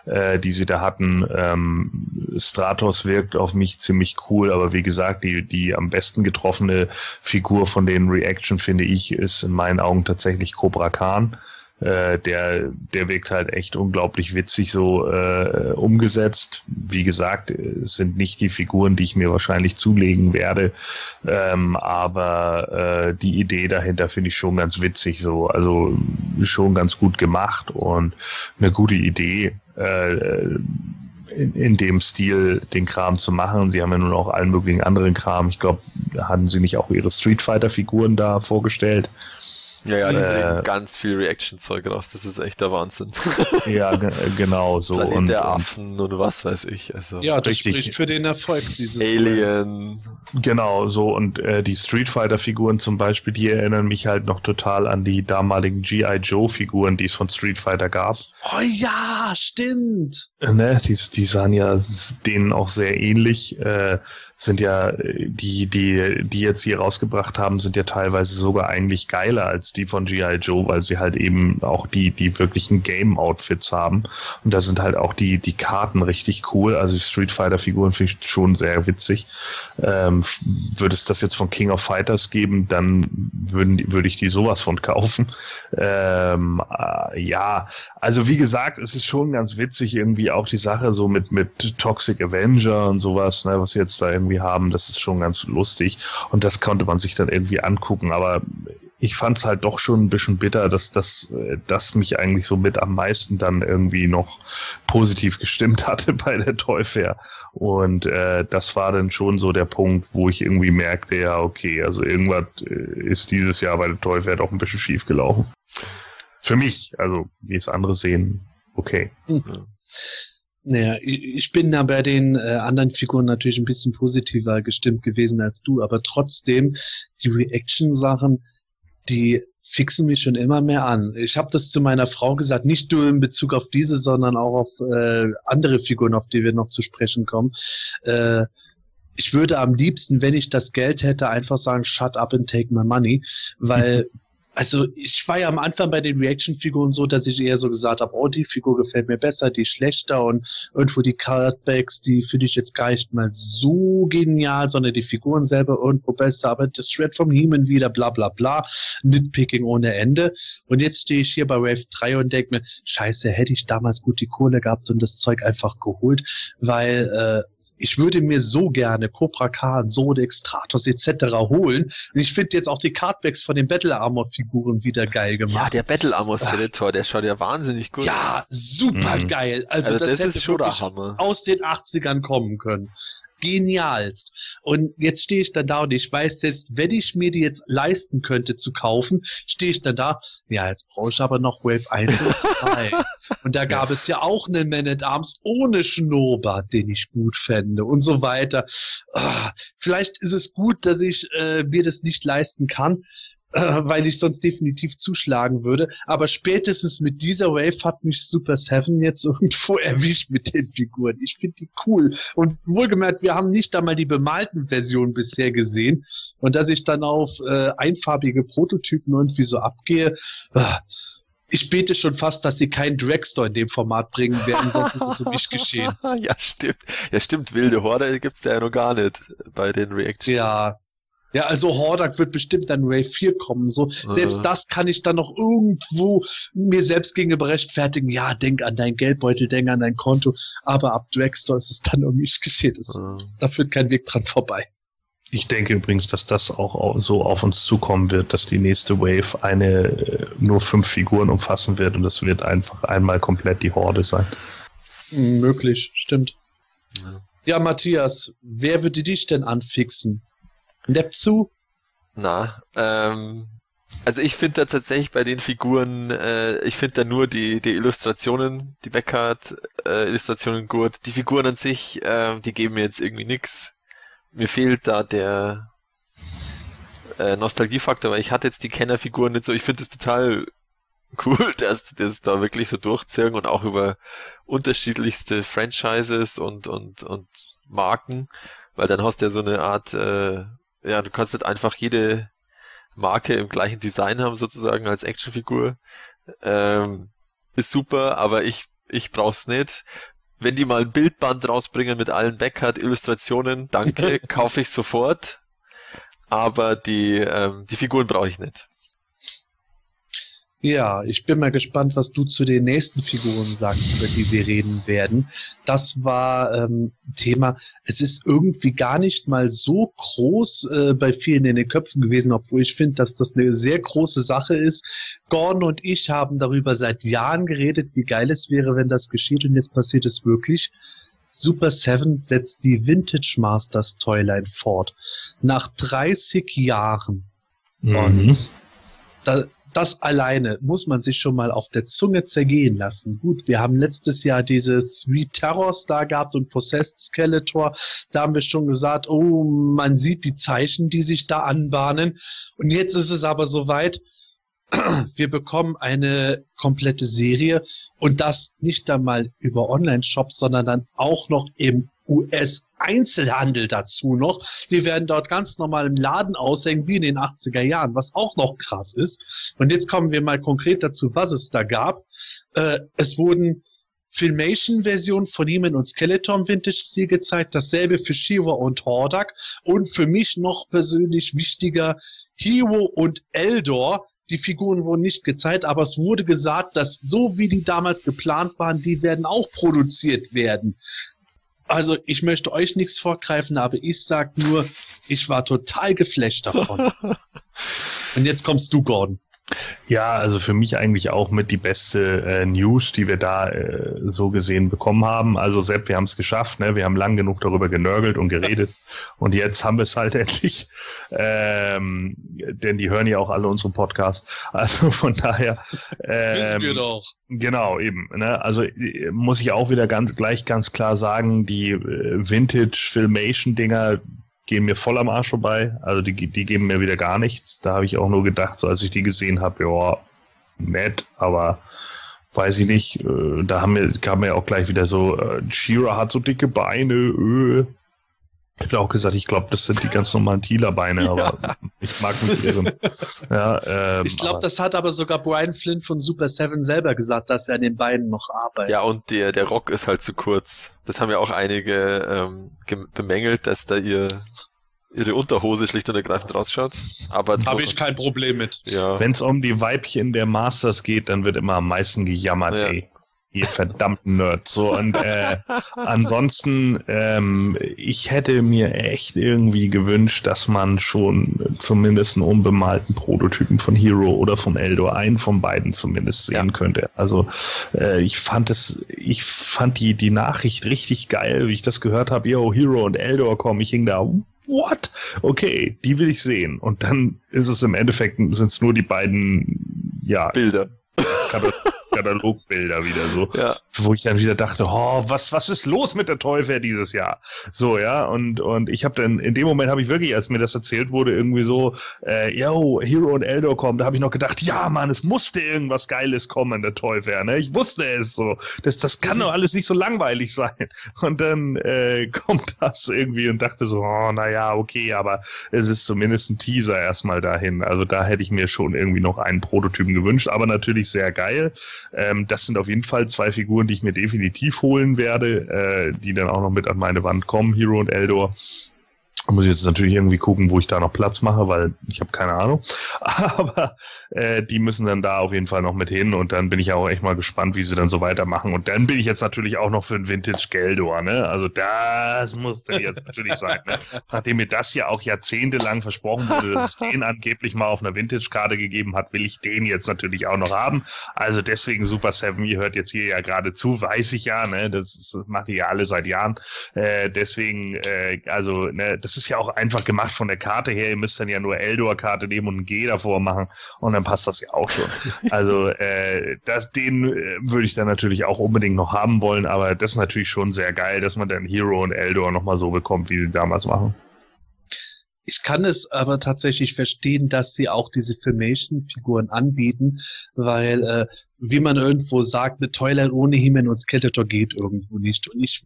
äh, die sie da hatten. Ähm, Stratos wirkt auf mich ziemlich cool, aber wie gesagt, die, die am besten getroffene Figur von den Reaction, finde ich, ist in meinen Augen tatsächlich Cobra Khan. Äh, der, der wirkt halt echt unglaublich witzig so äh, umgesetzt. Wie gesagt, es sind nicht die Figuren, die ich mir wahrscheinlich zulegen werde, ähm, aber äh, die Idee dahinter finde ich schon ganz witzig so. Also schon ganz gut gemacht und eine gute Idee. Äh, in, in dem Stil den Kram zu machen. Sie haben ja nun auch allen möglichen anderen Kram. Ich glaube, hatten sie nicht auch ihre Street Fighter Figuren da vorgestellt. Ja, ja, die äh, ganz viel Reaction-Zeug raus. Das ist echt der Wahnsinn. ja, genau so. Planet und, der Affen und, und was weiß ich. Also ja, das richtig. spricht für den Erfolg dieses Alien. Genau so und äh, die Street Fighter-Figuren zum Beispiel, die erinnern mich halt noch total an die damaligen G.I. Joe-Figuren, die es von Street Fighter gab. Oh ja, stimmt. Ne, die, die sahen ja denen auch sehr ähnlich. Äh, sind ja die, die, die jetzt hier rausgebracht haben, sind ja teilweise sogar eigentlich geiler als die von G.I. Joe, weil sie halt eben auch die, die wirklichen Game-Outfits haben. Und da sind halt auch die, die Karten richtig cool. Also die Street Fighter-Figuren finde ich schon sehr witzig. Ähm, würde es das jetzt von King of Fighters geben, dann würden, würde ich die sowas von kaufen. Ähm, äh, ja, also wie gesagt, es ist schon ganz witzig irgendwie auch die Sache so mit, mit Toxic Avenger und sowas, ne, was jetzt da irgendwie haben, das ist schon ganz lustig und das konnte man sich dann irgendwie angucken, aber ich fand es halt doch schon ein bisschen bitter, dass das, äh, das mich eigentlich so mit am meisten dann irgendwie noch positiv gestimmt hatte bei der Toy Fair. Und äh, das war dann schon so der Punkt, wo ich irgendwie merkte, ja, okay, also irgendwas äh, ist dieses Jahr bei der Toy Fair doch ein bisschen schief gelaufen. Für mich, also wie es andere sehen, okay. Mhm. Naja, ich bin da bei den äh, anderen Figuren natürlich ein bisschen positiver gestimmt gewesen als du, aber trotzdem, die Reaction-Sachen, die fixen mich schon immer mehr an. Ich habe das zu meiner Frau gesagt, nicht nur in Bezug auf diese, sondern auch auf äh, andere Figuren, auf die wir noch zu sprechen kommen. Äh, ich würde am liebsten, wenn ich das Geld hätte, einfach sagen, shut up and take my money, weil also ich war ja am Anfang bei den Reaction-Figuren so, dass ich eher so gesagt habe, oh, die Figur gefällt mir besser, die schlechter und irgendwo die Cardbacks, die finde ich jetzt gar nicht mal so genial, sondern die Figuren selber irgendwo besser, aber das Shred vom Heeman wieder, bla bla bla, Nitpicking ohne Ende. Und jetzt stehe ich hier bei Wave 3 und denke mir, scheiße, hätte ich damals gut die Kohle gehabt und das Zeug einfach geholt, weil äh, ich würde mir so gerne Cobra Khan, Sodex, Stratos etc. holen. Und ich finde jetzt auch die Cardbacks von den Battle Armor Figuren wieder geil gemacht. Ja, der Battle Armor Skeletor, der schaut ja wahnsinnig gut ja, aus. Ja, super mhm. geil. Also, also das, das ist schon der Hammer. Aus den 80ern kommen können genialst. Und jetzt stehe ich dann da und ich weiß jetzt, wenn ich mir die jetzt leisten könnte zu kaufen, stehe ich dann da, ja, jetzt brauche ich aber noch Wave 1 und 2. und da gab es ja auch einen Man at Arms ohne Schnurrbart, den ich gut fände und so weiter. Ah, vielleicht ist es gut, dass ich äh, mir das nicht leisten kann, weil ich sonst definitiv zuschlagen würde. Aber spätestens mit dieser Wave hat mich Super Seven jetzt irgendwo erwischt mit den Figuren. Ich finde die cool. Und wohlgemerkt, wir haben nicht einmal die bemalten Versionen bisher gesehen. Und dass ich dann auf äh, einfarbige Prototypen irgendwie so abgehe, äh, ich bete schon fast, dass sie keinen Dragstore in dem Format bringen werden, sonst ist es um mich geschehen. ja, stimmt. Ja, stimmt. Wilde Horde gibt's ja noch gar nicht bei den Reactions. Ja, ja, also Hordak wird bestimmt dann Wave 4 kommen. So, äh. selbst das kann ich dann noch irgendwo mir selbst gegenüber rechtfertigen. Ja, denk an dein Geldbeutel, denk an dein Konto. Aber ab Dragstore ist es dann irgendwie geschehen. Äh. Da führt kein Weg dran vorbei. Ich denke übrigens, dass das auch so auf uns zukommen wird, dass die nächste Wave eine äh, nur fünf Figuren umfassen wird und das wird einfach einmal komplett die Horde sein. Möglich, stimmt. Ja, ja Matthias, wer würde dich denn anfixen? Nepthu? Na, ähm, Also ich finde da tatsächlich bei den Figuren, äh, ich finde da nur die, die Illustrationen, die Backcard-Illustrationen äh, gut. Die Figuren an sich, äh, die geben mir jetzt irgendwie nix. Mir fehlt da der äh, Nostalgiefaktor, weil ich hatte jetzt die Kennerfiguren nicht so. Ich finde es total cool, dass die das da wirklich so durchziehen und auch über unterschiedlichste Franchises und, und, und Marken, weil dann hast du ja so eine Art, äh, ja, du kannst nicht einfach jede Marke im gleichen Design haben, sozusagen als Actionfigur. Ähm, ist super, aber ich, ich brauch's nicht. Wenn die mal ein Bildband rausbringen mit allen Backcard-Illustrationen, danke, kaufe ich sofort. Aber die, ähm, die Figuren brauche ich nicht. Ja, ich bin mal gespannt, was du zu den nächsten Figuren sagst, über die wir reden werden. Das war ähm, Thema. Es ist irgendwie gar nicht mal so groß äh, bei vielen in den Köpfen gewesen, obwohl ich finde, dass das eine sehr große Sache ist. Gordon und ich haben darüber seit Jahren geredet, wie geil es wäre, wenn das geschieht und jetzt passiert es wirklich. Super 7 setzt die Vintage Masters Toyline fort. Nach 30 Jahren. Mhm. Und da, das alleine muss man sich schon mal auf der Zunge zergehen lassen. Gut, wir haben letztes Jahr diese Three Terrors da gehabt und Possessed Skeletor. Da haben wir schon gesagt, oh, man sieht die Zeichen, die sich da anbahnen. Und jetzt ist es aber soweit, wir bekommen eine komplette Serie und das nicht einmal über Online-Shops, sondern dann auch noch im US-Einzelhandel dazu noch. Die werden dort ganz normal im Laden aushängen, wie in den 80er Jahren, was auch noch krass ist. Und jetzt kommen wir mal konkret dazu, was es da gab. Äh, es wurden Filmation-Version von he und Skeleton Vintage-Stil gezeigt, dasselbe für Shiva und Hordak und für mich noch persönlich wichtiger Hero und Eldor, die Figuren wurden nicht gezeigt, aber es wurde gesagt, dass so wie die damals geplant waren, die werden auch produziert werden. Also ich möchte euch nichts vorgreifen, aber ich sag nur, ich war total geflasht davon. Und jetzt kommst du, Gordon. Ja, also für mich eigentlich auch mit die beste äh, News, die wir da äh, so gesehen bekommen haben. Also Sepp, wir haben es geschafft, ne? Wir haben lang genug darüber genörgelt und geredet und jetzt haben wir es halt endlich. Ähm, denn die hören ja auch alle unseren Podcast. Also von daher. Ähm, Wissen wir doch. Genau, eben. Ne? Also äh, muss ich auch wieder ganz gleich ganz klar sagen, die äh, Vintage Filmation Dinger, gehen mir voll am Arsch vorbei. Also die, die geben mir wieder gar nichts. Da habe ich auch nur gedacht, so als ich die gesehen habe, ja, nett, aber weiß ich nicht. Äh, da haben wir, kam mir auch gleich wieder so, äh, Shira hat so dicke Beine, öh. Ich habe auch gesagt, ich glaube, das sind die ganz normalen Thieler-Beine, aber ja. ich mag mich irren. Ja, ähm, ich glaube, das hat aber sogar Brian Flint von Super Seven selber gesagt, dass er an den Beinen noch arbeitet. Ja, und der, der Rock ist halt zu kurz. Das haben ja auch einige ähm, bemängelt, dass da ihr ihre Unterhose schlicht und ergreifend rausschaut. Aber habe ich kein Problem mit. Ja. Wenn es um die Weibchen der Masters geht, dann wird immer am meisten gejammert, ja. ey. Ihr verdammten Nerd. So, und äh, ansonsten, ähm, ich hätte mir echt irgendwie gewünscht, dass man schon zumindest einen unbemalten Prototypen von Hero oder von Eldor, einen von beiden zumindest sehen ja. könnte. Also äh, ich fand es, ich fand die, die Nachricht richtig geil, wie ich das gehört habe, yo, Hero und Eldor kommen. Ich hing da, what? Okay, die will ich sehen. Und dann ist es im Endeffekt, sind es nur die beiden, ja. Bilder. Katalogbilder wieder so. Ja. Wo ich dann wieder dachte, oh, was, was ist los mit der Teufel dieses Jahr? So, ja, und, und ich habe dann, in dem Moment habe ich wirklich, als mir das erzählt wurde, irgendwie so, äh, yo, Hero und Eldor kommen, da habe ich noch gedacht, ja, Mann, es musste irgendwas Geiles kommen, der Teufel, ne? Ich wusste es so. Das, das kann doch alles nicht so langweilig sein. Und dann äh, kommt das irgendwie und dachte so, oh, naja, okay, aber es ist zumindest ein Teaser erstmal dahin. Also da hätte ich mir schon irgendwie noch einen Prototypen gewünscht, aber natürlich sehr geil. Ähm, das sind auf jeden Fall zwei Figuren, die ich mir definitiv holen werde, äh, die dann auch noch mit an meine Wand kommen, Hero und Eldor. Muss ich jetzt natürlich irgendwie gucken, wo ich da noch Platz mache, weil ich habe keine Ahnung. Aber äh, die müssen dann da auf jeden Fall noch mit hin und dann bin ich auch echt mal gespannt, wie sie dann so weitermachen. Und dann bin ich jetzt natürlich auch noch für ein Vintage Geldor, ne? Also das muss dann jetzt natürlich sein, ne? Nachdem mir das ja auch jahrzehntelang versprochen wurde, dass es den angeblich mal auf einer Vintage-Karte gegeben hat, will ich den jetzt natürlich auch noch haben. Also deswegen Super Seven, ihr hört jetzt hier ja gerade zu, weiß ich ja, ne? Das, das macht ihr ja alle seit Jahren. Äh, deswegen, äh, also, ne, das ist ja auch einfach gemacht von der Karte her. Ihr müsst dann ja nur Eldor-Karte nehmen und ein G davor machen und dann passt das ja auch schon. also äh, das, den äh, würde ich dann natürlich auch unbedingt noch haben wollen, aber das ist natürlich schon sehr geil, dass man dann Hero und Eldor nochmal so bekommt, wie sie damals machen. Ich kann es aber tatsächlich verstehen, dass sie auch diese Filmation-Figuren anbieten, weil, äh, wie man irgendwo sagt, eine Toilet ohne He-Man und Skeletor geht irgendwo nicht. Und ich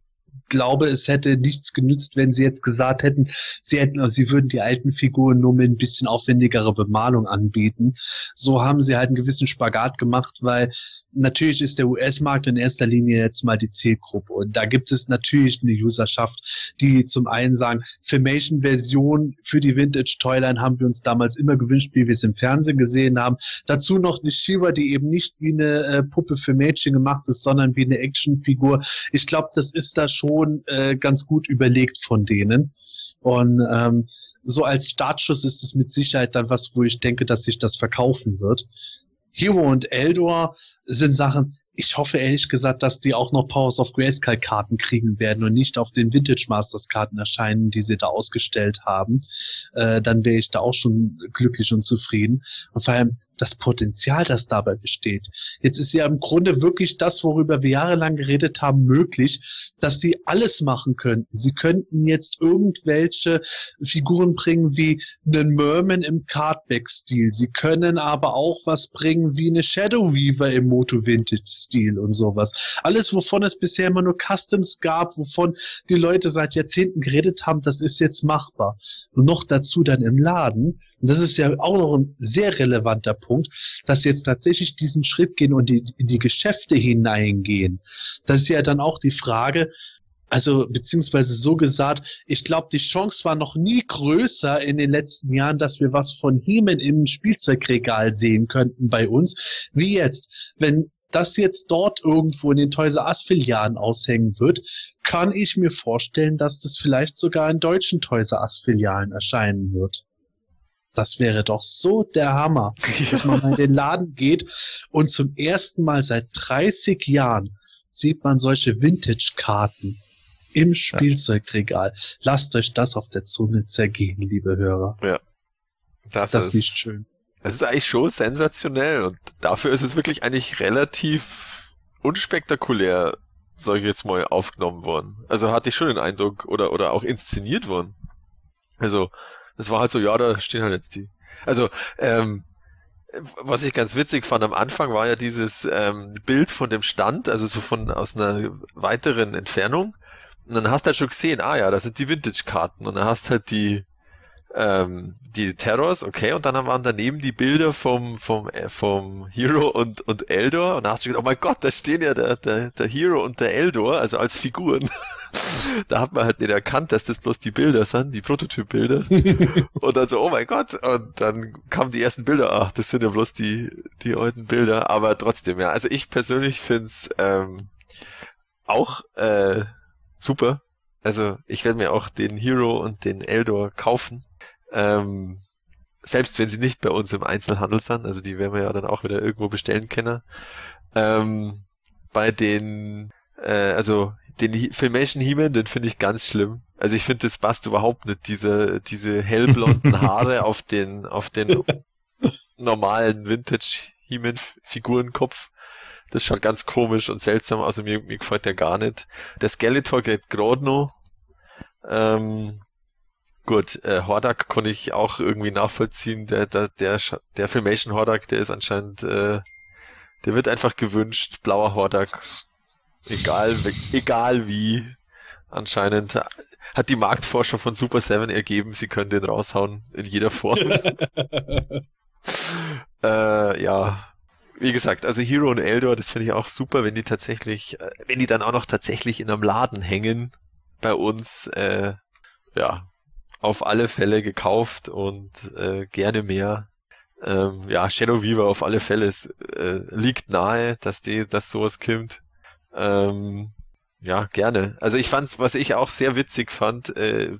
glaube, es hätte nichts genützt, wenn sie jetzt gesagt hätten, sie hätten, sie würden die alten Figuren nur mit ein bisschen aufwendigere Bemalung anbieten. So haben sie halt einen gewissen Spagat gemacht, weil natürlich ist der US-Markt in erster Linie jetzt mal die Zielgruppe. Und da gibt es natürlich eine Userschaft, die zum einen sagen, Filmation-Version für die Vintage-Toyline haben wir uns damals immer gewünscht, wie wir es im Fernsehen gesehen haben. Dazu noch eine Shiva, die eben nicht wie eine äh, Puppe für Mädchen gemacht ist, sondern wie eine Actionfigur. Ich glaube, das ist da schon äh, ganz gut überlegt von denen. Und ähm, so als Startschuss ist es mit Sicherheit dann was, wo ich denke, dass sich das verkaufen wird. Hero und Eldor sind Sachen, ich hoffe ehrlich gesagt, dass die auch noch Powers of Grayskull Karten kriegen werden und nicht auf den Vintage Masters Karten erscheinen, die sie da ausgestellt haben. Äh, dann wäre ich da auch schon glücklich und zufrieden. Und vor allem, das Potenzial, das dabei besteht. Jetzt ist ja im Grunde wirklich das, worüber wir jahrelang geredet haben, möglich, dass sie alles machen könnten. Sie könnten jetzt irgendwelche Figuren bringen wie einen Merman im Cardback-Stil. Sie können aber auch was bringen wie eine Shadow Weaver im Moto Vintage-Stil und sowas. Alles, wovon es bisher immer nur Customs gab, wovon die Leute seit Jahrzehnten geredet haben, das ist jetzt machbar. Und noch dazu dann im Laden. Und das ist ja auch noch ein sehr relevanter Punkt, dass jetzt tatsächlich diesen Schritt gehen und die, in die Geschäfte hineingehen. Das ist ja dann auch die Frage, also beziehungsweise so gesagt, ich glaube, die Chance war noch nie größer in den letzten Jahren, dass wir was von Heeman im Spielzeugregal sehen könnten bei uns, wie jetzt. Wenn das jetzt dort irgendwo in den Toys R Us Filialen aushängen wird, kann ich mir vorstellen, dass das vielleicht sogar in deutschen Toys R Us Filialen erscheinen wird. Das wäre doch so der Hammer, dass man in den Laden geht und zum ersten Mal seit 30 Jahren sieht man solche Vintage-Karten im Spielzeugregal. Lasst euch das auf der Zunge zergehen, liebe Hörer. Ja. Das, das ist nicht schön. Es ist eigentlich schon sensationell und dafür ist es wirklich eigentlich relativ unspektakulär, sag ich jetzt mal, aufgenommen worden. Also hatte ich schon den Eindruck oder, oder auch inszeniert worden. Also, das war halt so, ja, da stehen halt jetzt die. Also, ähm, was ich ganz witzig fand am Anfang war ja dieses ähm, Bild von dem Stand, also so von aus einer weiteren Entfernung. Und dann hast du halt schon gesehen, ah ja, das sind die Vintage-Karten. Und dann hast halt die ähm, die Terrors, okay, und dann waren daneben die Bilder vom, vom, äh, vom Hero und, und Eldor. Und da hast du gedacht, oh mein Gott, da stehen ja der, der, der Hero und der Eldor, also als Figuren. da hat man halt nicht erkannt, dass das bloß die Bilder sind, die Prototypbilder. und dann so, oh mein Gott. Und dann kamen die ersten Bilder, ach, das sind ja bloß die, die alten Bilder. Aber trotzdem, ja. Also ich persönlich find's ähm, auch äh, super. Also ich werde mir auch den Hero und den Eldor kaufen. Ähm, selbst wenn sie nicht bei uns im Einzelhandel sind, also die werden wir ja dann auch wieder irgendwo bestellen können. Ähm, bei den, äh, also den Filmation He-Man, den finde ich ganz schlimm. Also ich finde, das passt überhaupt nicht, diese, diese hellblonden Haare auf den, auf den normalen Vintage He-Man Figurenkopf. Das schaut ganz komisch und seltsam aus und mir, mir gefällt der gar nicht. Der Skeletor geht gerade noch. Ähm, gut, äh, Hordak konnte ich auch irgendwie nachvollziehen. Der, der, der, der Filmation Hordak, der ist anscheinend, äh, der wird einfach gewünscht. Blauer Hordak. Egal, egal wie. Anscheinend hat die Marktforschung von Super 7 ergeben, sie können den raushauen in jeder Form. äh, ja, wie gesagt, also Hero und Eldor, das finde ich auch super, wenn die tatsächlich, äh, wenn die dann auch noch tatsächlich in einem Laden hängen bei uns, äh, ja, auf alle Fälle gekauft und äh, gerne mehr. Ähm, ja, Shadow Weaver auf alle Fälle es, äh, liegt nahe, dass die, dass sowas kommt. Ähm, ja, gerne. Also ich fand's, was ich auch sehr witzig fand, äh,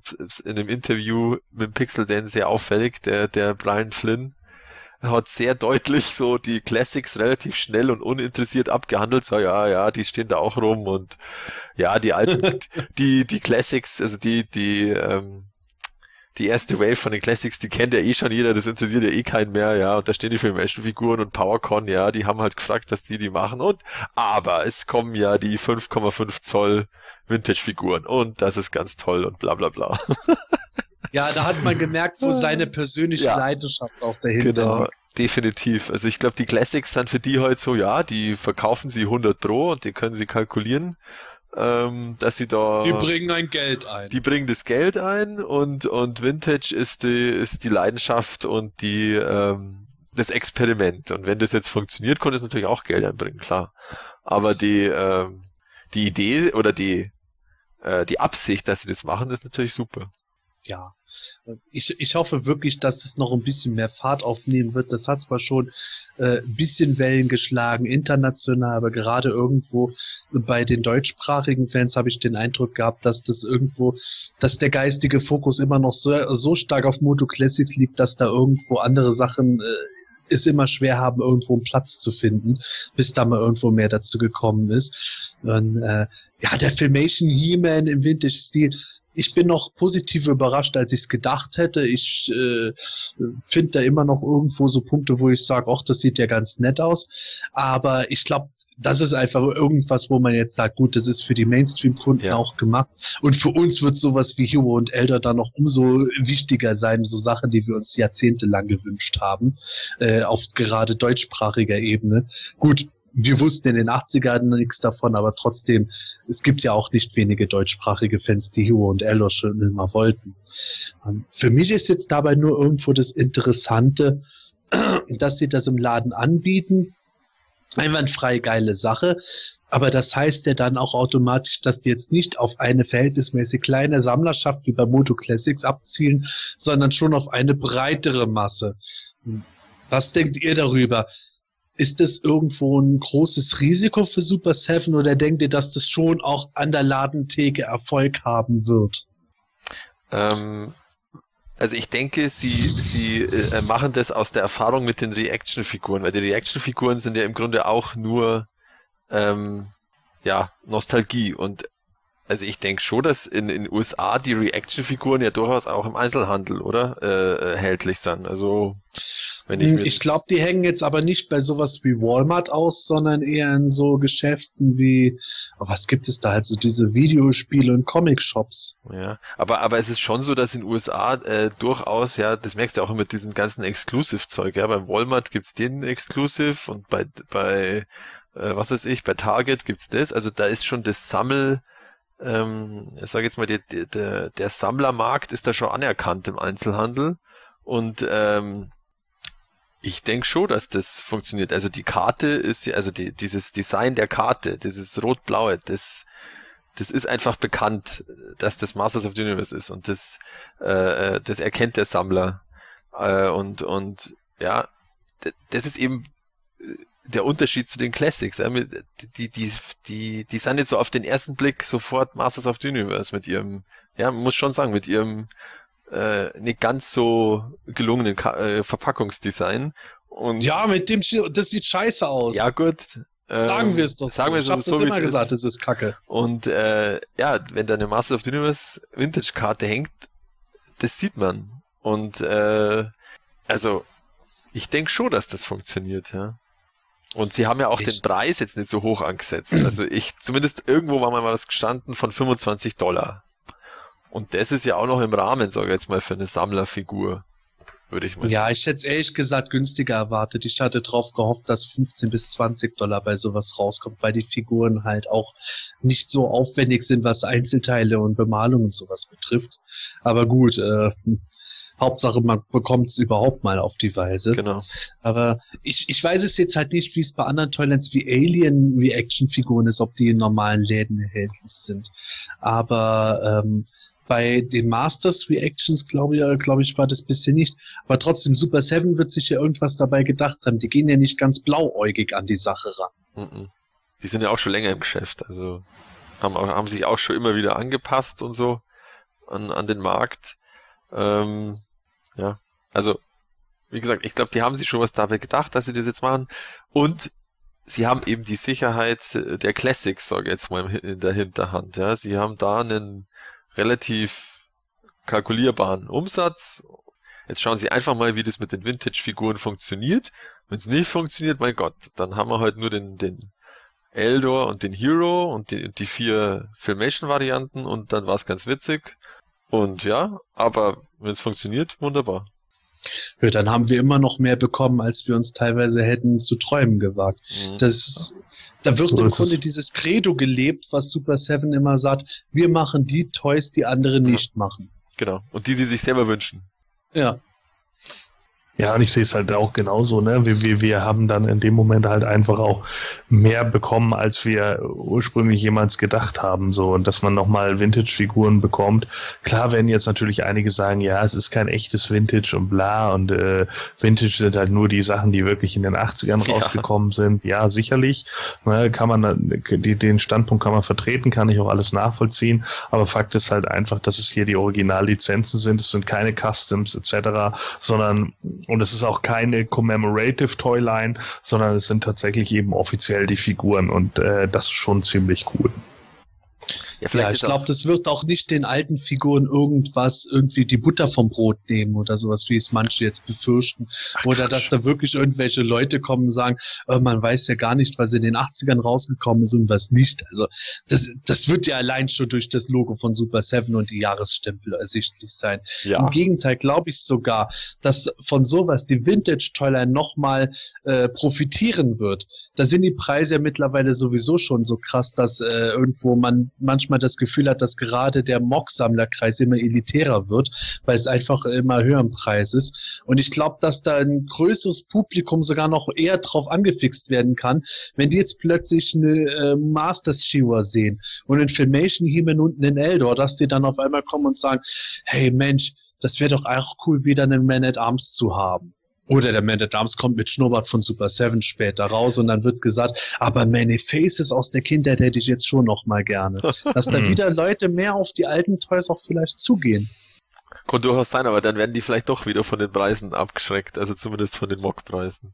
in dem Interview mit Pixel Dan sehr auffällig, der, der Brian Flynn hat sehr deutlich so die Classics relativ schnell und uninteressiert abgehandelt. So, ja, ja, die stehen da auch rum und ja, die alten, die, die Classics, also die, die, ähm, die erste Wave von den Classics, die kennt ja eh schon jeder, das interessiert ja eh keinen mehr, ja, und da stehen die Filmation-Figuren und PowerCon, ja, die haben halt gefragt, dass die die machen und, aber es kommen ja die 5,5 Zoll Vintage-Figuren und das ist ganz toll und bla bla bla. Ja, da hat man gemerkt, wo seine persönliche ja. Leidenschaft auch dahinter genau. liegt. Definitiv. Also ich glaube, die Classics sind für die halt so, ja, die verkaufen sie 100 Pro und die können sie kalkulieren ähm, dass sie da. Die bringen ein Geld ein. Die bringen das Geld ein und, und Vintage ist die, ist die Leidenschaft und die, ähm, das Experiment. Und wenn das jetzt funktioniert, konnte es natürlich auch Geld einbringen, klar. Aber die, ähm, die Idee oder die, äh, die Absicht, dass sie das machen, ist natürlich super. Ja. Ich, ich hoffe wirklich, dass es noch ein bisschen mehr Fahrt aufnehmen wird. Das hat zwar schon äh, bisschen Wellen geschlagen, international, aber gerade irgendwo bei den deutschsprachigen Fans habe ich den Eindruck gehabt, dass das irgendwo, dass der geistige Fokus immer noch so, so stark auf Moto Classics liegt, dass da irgendwo andere Sachen äh, es immer schwer haben, irgendwo einen Platz zu finden, bis da mal irgendwo mehr dazu gekommen ist. Und äh, ja, der Filmation He-Man im Vintage-Stil, ich bin noch positiv überrascht, als ich es gedacht hätte. Ich äh, finde da immer noch irgendwo so Punkte, wo ich sage, ach, das sieht ja ganz nett aus. Aber ich glaube, das ist einfach irgendwas, wo man jetzt sagt, gut, das ist für die Mainstream-Kunden ja. auch gemacht. Und für uns wird sowas wie Hero und Elder dann noch umso wichtiger sein, so Sachen, die wir uns jahrzehntelang gewünscht haben, äh, auf gerade deutschsprachiger Ebene. Gut, wir wussten in den 80ern nichts davon, aber trotzdem, es gibt ja auch nicht wenige deutschsprachige Fans, die Hero und Elo schon immer wollten. Ähm, für mich ist jetzt dabei nur irgendwo das Interessante, dass sie das im Laden anbieten. Einwandfrei geile Sache. Aber das heißt ja dann auch automatisch, dass die jetzt nicht auf eine verhältnismäßig kleine Sammlerschaft wie bei Moto Classics abzielen, sondern schon auf eine breitere Masse. Was denkt ihr darüber? Ist das irgendwo ein großes Risiko für Super Seven oder denkt ihr, dass das schon auch an der Ladentheke Erfolg haben wird? Ähm, also ich denke, sie, sie äh, machen das aus der Erfahrung mit den Reaction-Figuren, weil die Reaction-Figuren sind ja im Grunde auch nur ähm, ja, Nostalgie und also ich denke schon, dass in den USA die Reaction-Figuren ja durchaus auch im Einzelhandel, oder? Äh, erhältlich sind. Also wenn ich, hm, ich glaube, die hängen jetzt aber nicht bei sowas wie Walmart aus, sondern eher in so Geschäften wie, oh, was gibt es da halt, so diese Videospiele und Comic-Shops. Ja, aber, aber es ist schon so, dass in den USA äh, durchaus, ja, das merkst du auch mit diesem ganzen Exclusive-Zeug, ja, beim Walmart gibt's den Exclusive und bei, bei äh, was weiß ich, bei Target gibt's das, also da ist schon das Sammel, ähm, ich sage jetzt mal, der, der, der Sammlermarkt ist da schon anerkannt im Einzelhandel und ähm, ich denke schon, dass das funktioniert. Also die Karte ist, also die, dieses Design der Karte, dieses rot-blaue, das, das ist einfach bekannt, dass das Masters of the Universe ist und das, äh, äh das erkennt der Sammler. Äh, und, und ja, das ist eben äh, der Unterschied zu den Classics. Die, die, die, die sind jetzt so auf den ersten Blick sofort Masters of the Universe mit ihrem, ja, man muss schon sagen, mit ihrem äh, nicht ganz so gelungenen Ka äh, Verpackungsdesign. Und ja, mit dem, das sieht scheiße aus. Ja, gut. Ähm, sagen wir es doch. Sagen wir so, ich so, das immer gesagt, ist. das ist Kacke. Und äh, ja, wenn da eine Master of the Universe Vintage Karte hängt, das sieht man. Und äh, also ich denke schon, dass das funktioniert, ja. Und sie haben ja auch ich. den Preis jetzt nicht so hoch angesetzt. Also ich, zumindest irgendwo war mal was gestanden von 25 Dollar. Und das ist ja auch noch im Rahmen, sage ich jetzt mal, für eine Sammlerfigur. Würde ich mal ja, sagen. ich hätte ehrlich gesagt günstiger erwartet. Ich hatte darauf gehofft, dass 15 bis 20 Dollar bei sowas rauskommt, weil die Figuren halt auch nicht so aufwendig sind, was Einzelteile und Bemalung und sowas betrifft. Aber gut, äh, Hauptsache, man bekommt es überhaupt mal auf die Weise. Genau. Aber ich, ich weiß es jetzt halt nicht, wie es bei anderen Toylands wie Alien Reaction-Figuren ist, ob die in normalen Läden erhältlich sind. Aber ähm, bei den Masters Reactions, glaube ich, glaube ich, war das bisher nicht. Aber trotzdem, Super Seven wird sich ja irgendwas dabei gedacht haben. Die gehen ja nicht ganz blauäugig an die Sache ran. Die sind ja auch schon länger im Geschäft, also haben, haben sich auch schon immer wieder angepasst und so an, an den Markt. Ähm, ja, also wie gesagt, ich glaube, die haben sich schon was dabei gedacht, dass sie das jetzt machen. Und sie haben eben die Sicherheit der Classics, sage ich jetzt mal, in der Hinterhand. Ja, sie haben da einen relativ kalkulierbaren Umsatz. Jetzt schauen Sie einfach mal, wie das mit den Vintage-Figuren funktioniert. Wenn es nicht funktioniert, mein Gott, dann haben wir halt nur den, den Eldor und den Hero und die, die vier Filmation-Varianten und dann war es ganz witzig. Und ja, aber wenn es funktioniert, wunderbar. Ja, dann haben wir immer noch mehr bekommen, als wir uns teilweise hätten zu träumen gewagt. Mhm. Das, da wird so im Grunde es. dieses Credo gelebt, was Super Seven immer sagt, wir machen die Toys, die andere nicht machen. Genau. Und die sie sich selber wünschen. Ja. Ja, und ich sehe es halt auch genauso, ne? Wir, wir, wir haben dann in dem Moment halt einfach auch mehr bekommen, als wir ursprünglich jemals gedacht haben, so. Und dass man nochmal Vintage-Figuren bekommt. Klar werden jetzt natürlich einige sagen, ja, es ist kein echtes Vintage und bla und äh, Vintage sind halt nur die Sachen, die wirklich in den 80ern ja. rausgekommen sind. Ja, sicherlich. Ne, kann man, die, den Standpunkt kann man vertreten, kann ich auch alles nachvollziehen. Aber Fakt ist halt einfach, dass es hier die Originallizenzen sind. Es sind keine Customs etc., sondern und es ist auch keine Commemorative Toyline, sondern es sind tatsächlich eben offiziell die Figuren und äh, das ist schon ziemlich cool. Ja, vielleicht ja, ich glaube, das wird auch nicht den alten Figuren irgendwas, irgendwie die Butter vom Brot nehmen oder sowas, wie es manche jetzt befürchten. Ach, oder dass da wirklich irgendwelche Leute kommen und sagen, oh, man weiß ja gar nicht, was in den 80ern rausgekommen ist und was nicht. Also das, das wird ja allein schon durch das Logo von Super Seven und die Jahresstempel ersichtlich sein. Ja. Im Gegenteil glaube ich sogar, dass von sowas die Vintage-Toyline nochmal äh, profitieren wird. Da sind die Preise ja mittlerweile sowieso schon so krass, dass äh, irgendwo man manchmal das Gefühl hat, dass gerade der Mock-Sammlerkreis immer elitärer wird, weil es einfach immer höher im Preis ist. Und ich glaube, dass da ein größeres Publikum sogar noch eher drauf angefixt werden kann, wenn die jetzt plötzlich eine äh, Masters Shiva sehen und in Filmation He-Man und einen Eldor, dass die dann auf einmal kommen und sagen, hey Mensch, das wäre doch auch cool, wieder einen Man at Arms zu haben. Oder der Man at Arms kommt mit Schnurrbart von Super Seven später raus und dann wird gesagt, aber Many Faces aus der Kindheit hätte ich jetzt schon noch mal gerne. Dass da hm. wieder Leute mehr auf die alten Toys auch vielleicht zugehen. Kann durchaus sein, aber dann werden die vielleicht doch wieder von den Preisen abgeschreckt, also zumindest von den Mockpreisen.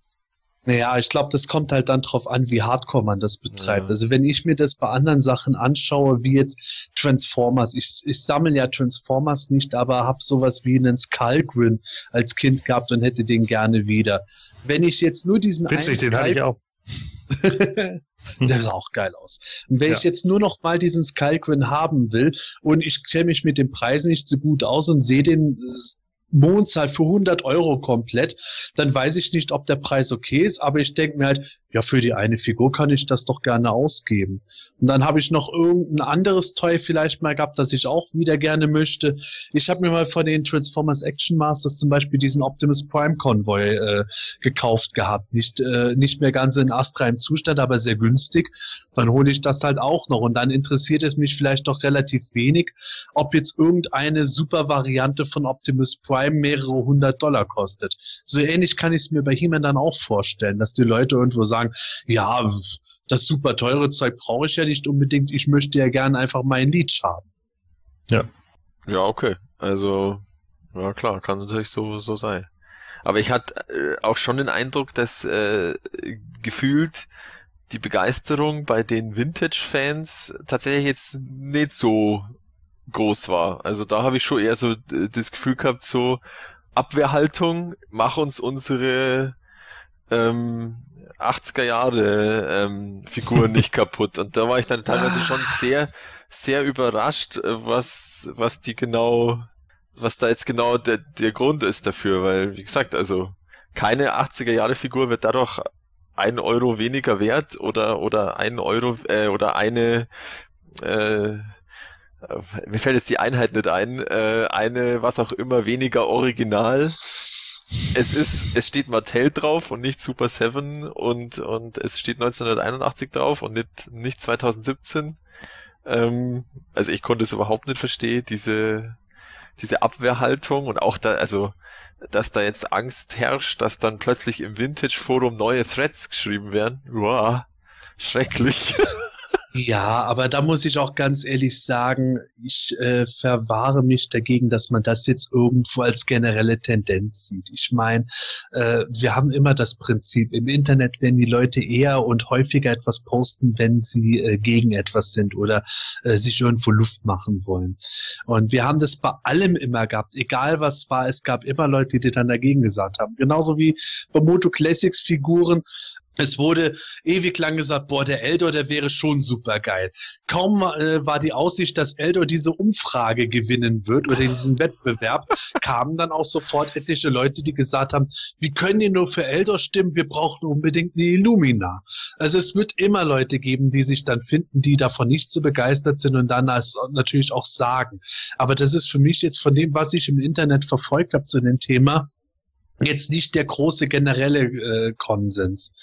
Naja, ich glaube, das kommt halt dann drauf an, wie hardcore man das betreibt. Ja. Also wenn ich mir das bei anderen Sachen anschaue, wie jetzt Transformers, ich, ich sammle ja Transformers nicht, aber habe sowas wie einen Skullgrin als Kind gehabt und hätte den gerne wieder. Wenn ich jetzt nur diesen Witzig, den hatte ich auch. Der sah auch geil aus. Und wenn ja. ich jetzt nur noch mal diesen Skullgrin haben will und ich kenne mich mit dem Preis nicht so gut aus und sehe den Mondzahl für 100 Euro komplett, dann weiß ich nicht, ob der Preis okay ist, aber ich denke mir halt, ja, für die eine Figur kann ich das doch gerne ausgeben. Und dann habe ich noch irgendein anderes Toy vielleicht mal gehabt, das ich auch wieder gerne möchte. Ich habe mir mal von den Transformers Action Masters zum Beispiel diesen Optimus Prime Convoy äh, gekauft gehabt. Nicht, äh, nicht mehr ganz in astreinem Zustand, aber sehr günstig. Dann hole ich das halt auch noch. Und dann interessiert es mich vielleicht doch relativ wenig, ob jetzt irgendeine super Variante von Optimus Prime mehrere hundert Dollar kostet. So ähnlich kann ich es mir bei He-Man dann auch vorstellen, dass die Leute irgendwo sagen, sagen, ja, das super teure Zeug brauche ich ja nicht unbedingt, ich möchte ja gerne einfach mein Lied haben. Ja. Ja, okay. Also, ja klar, kann natürlich so, so sein. Aber ich hatte äh, auch schon den Eindruck, dass äh, gefühlt die Begeisterung bei den Vintage-Fans tatsächlich jetzt nicht so groß war. Also da habe ich schon eher so das Gefühl gehabt, so Abwehrhaltung, mach uns unsere ähm, 80er Jahre ähm, Figuren nicht kaputt. Und da war ich dann teilweise schon sehr, sehr überrascht, was, was die genau, was da jetzt genau der, der Grund ist dafür, weil, wie gesagt, also keine 80er Jahre Figur wird dadurch ein Euro weniger wert oder, oder ein Euro, äh, oder eine, äh, mir fällt jetzt die Einheit nicht ein, äh, eine, was auch immer, weniger original es ist, es steht Mattel drauf und nicht Super 7 und, und es steht 1981 drauf und nicht, nicht 2017. Ähm, also ich konnte es überhaupt nicht verstehen, diese, diese Abwehrhaltung und auch da, also, dass da jetzt Angst herrscht, dass dann plötzlich im Vintage-Forum neue Threads geschrieben werden. Wow, schrecklich. Ja, aber da muss ich auch ganz ehrlich sagen, ich äh, verwahre mich dagegen, dass man das jetzt irgendwo als generelle Tendenz sieht. Ich meine, äh, wir haben immer das Prinzip, im Internet werden die Leute eher und häufiger etwas posten, wenn sie äh, gegen etwas sind oder äh, sich irgendwo Luft machen wollen. Und wir haben das bei allem immer gehabt, egal was war, es gab immer Leute, die dann dagegen gesagt haben. Genauso wie bei Moto Classics Figuren es wurde ewig lang gesagt, boah, der Eldor, der wäre schon super geil. Kaum äh, war die Aussicht, dass Eldor diese Umfrage gewinnen wird oder diesen Wettbewerb, kamen dann auch sofort etliche Leute, die gesagt haben, wie können die nur für Eldor stimmen? Wir brauchen unbedingt eine Illumina. Also es wird immer Leute geben, die sich dann finden, die davon nicht so begeistert sind und dann als natürlich auch sagen. Aber das ist für mich jetzt von dem, was ich im Internet verfolgt habe zu dem Thema, jetzt nicht der große generelle äh, Konsens.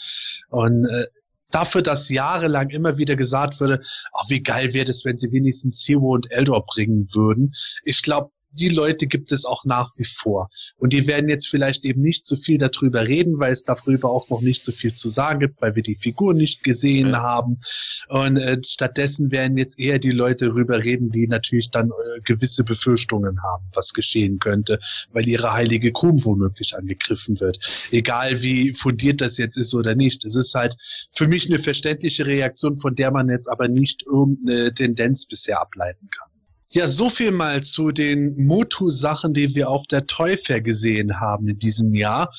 Und äh, dafür, dass jahrelang immer wieder gesagt wurde, ach, wie geil wäre es, wenn sie wenigstens Zero und Eldor bringen würden. Ich glaube, die Leute gibt es auch nach wie vor. Und die werden jetzt vielleicht eben nicht so viel darüber reden, weil es darüber auch noch nicht so viel zu sagen gibt, weil wir die Figur nicht gesehen ja. haben. Und äh, stattdessen werden jetzt eher die Leute darüber reden, die natürlich dann äh, gewisse Befürchtungen haben, was geschehen könnte, weil ihre heilige Kuh womöglich angegriffen wird. Egal wie fundiert das jetzt ist oder nicht. Es ist halt für mich eine verständliche Reaktion, von der man jetzt aber nicht irgendeine Tendenz bisher ableiten kann. Ja, so viel mal zu den Motu-Sachen, die wir auf der Teufel gesehen haben in diesem Jahr.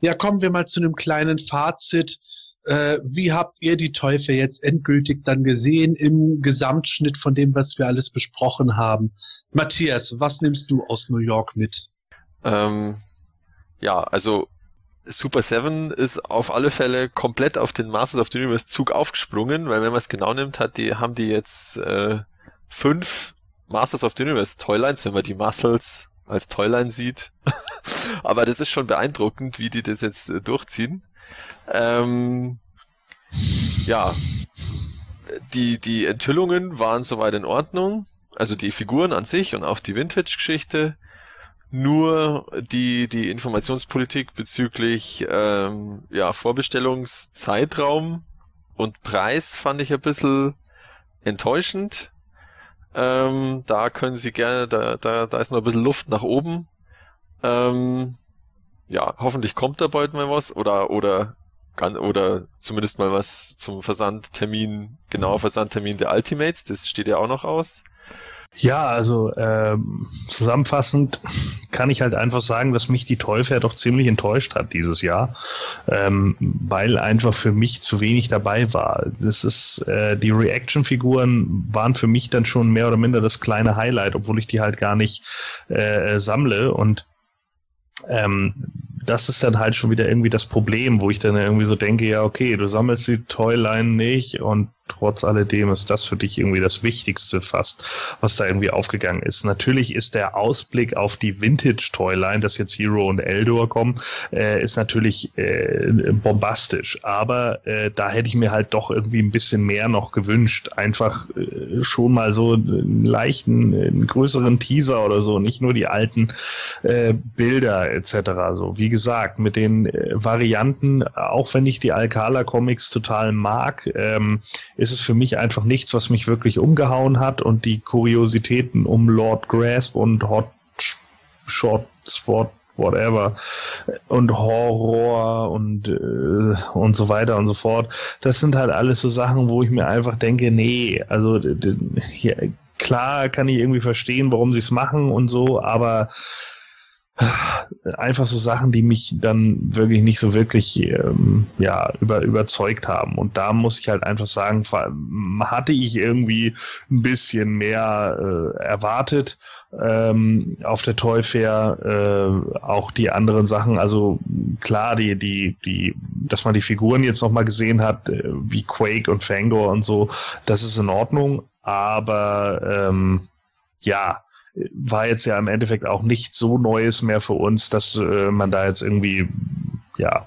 Ja, kommen wir mal zu einem kleinen Fazit. Äh, wie habt ihr die Teufel jetzt endgültig dann gesehen im Gesamtschnitt von dem, was wir alles besprochen haben? Matthias, was nimmst du aus New York mit? Ähm, ja, also Super Seven ist auf alle Fälle komplett auf den Masters of the Universe Zug aufgesprungen, weil wenn man es genau nimmt, hat die, haben die jetzt äh, fünf Masters of the Universe Toylines, wenn man die Muscles als Toyline sieht. Aber das ist schon beeindruckend, wie die das jetzt äh, durchziehen. Ähm, ja, die, die Enthüllungen waren soweit in Ordnung. Also die Figuren an sich und auch die Vintage-Geschichte. Nur die, die Informationspolitik bezüglich ähm, ja, Vorbestellungszeitraum und Preis fand ich ein bisschen enttäuschend. Ähm, da können Sie gerne, da, da, da ist noch ein bisschen Luft nach oben. Ähm, ja, hoffentlich kommt da bald mal was oder oder oder zumindest mal was zum Versandtermin, genauer Versandtermin der Ultimates, das steht ja auch noch aus. Ja, also ähm, zusammenfassend kann ich halt einfach sagen, dass mich die Teufel doch ziemlich enttäuscht hat dieses Jahr, ähm, weil einfach für mich zu wenig dabei war. Das ist äh, die Reaction-Figuren waren für mich dann schon mehr oder minder das kleine Highlight, obwohl ich die halt gar nicht äh, sammle und ähm, das ist dann halt schon wieder irgendwie das Problem, wo ich dann irgendwie so denke, ja, okay, du sammelst die Toyline nicht und trotz alledem ist das für dich irgendwie das Wichtigste fast, was da irgendwie aufgegangen ist. Natürlich ist der Ausblick auf die Vintage-Toyline, dass jetzt Hero und Eldor kommen, äh, ist natürlich äh, bombastisch. Aber äh, da hätte ich mir halt doch irgendwie ein bisschen mehr noch gewünscht. Einfach äh, schon mal so einen leichten, einen größeren Teaser oder so, nicht nur die alten äh, Bilder etc. So, wie gesagt, mit den äh, Varianten, auch wenn ich die Alcala Comics total mag, ähm, ist es für mich einfach nichts, was mich wirklich umgehauen hat und die Kuriositäten um Lord Grasp und Hot Short Spot whatever und Horror und äh, und so weiter und so fort. Das sind halt alles so Sachen, wo ich mir einfach denke, nee, also hier, klar kann ich irgendwie verstehen, warum sie es machen und so, aber einfach so Sachen, die mich dann wirklich nicht so wirklich ähm, ja, über, überzeugt haben. Und da muss ich halt einfach sagen, hatte ich irgendwie ein bisschen mehr äh, erwartet ähm, auf der Toy Fair, äh, auch die anderen Sachen, also klar, die, die, die, dass man die Figuren jetzt nochmal gesehen hat, äh, wie Quake und Fangor und so, das ist in Ordnung, aber ähm, ja, war jetzt ja im Endeffekt auch nicht so Neues mehr für uns, dass äh, man da jetzt irgendwie, ja,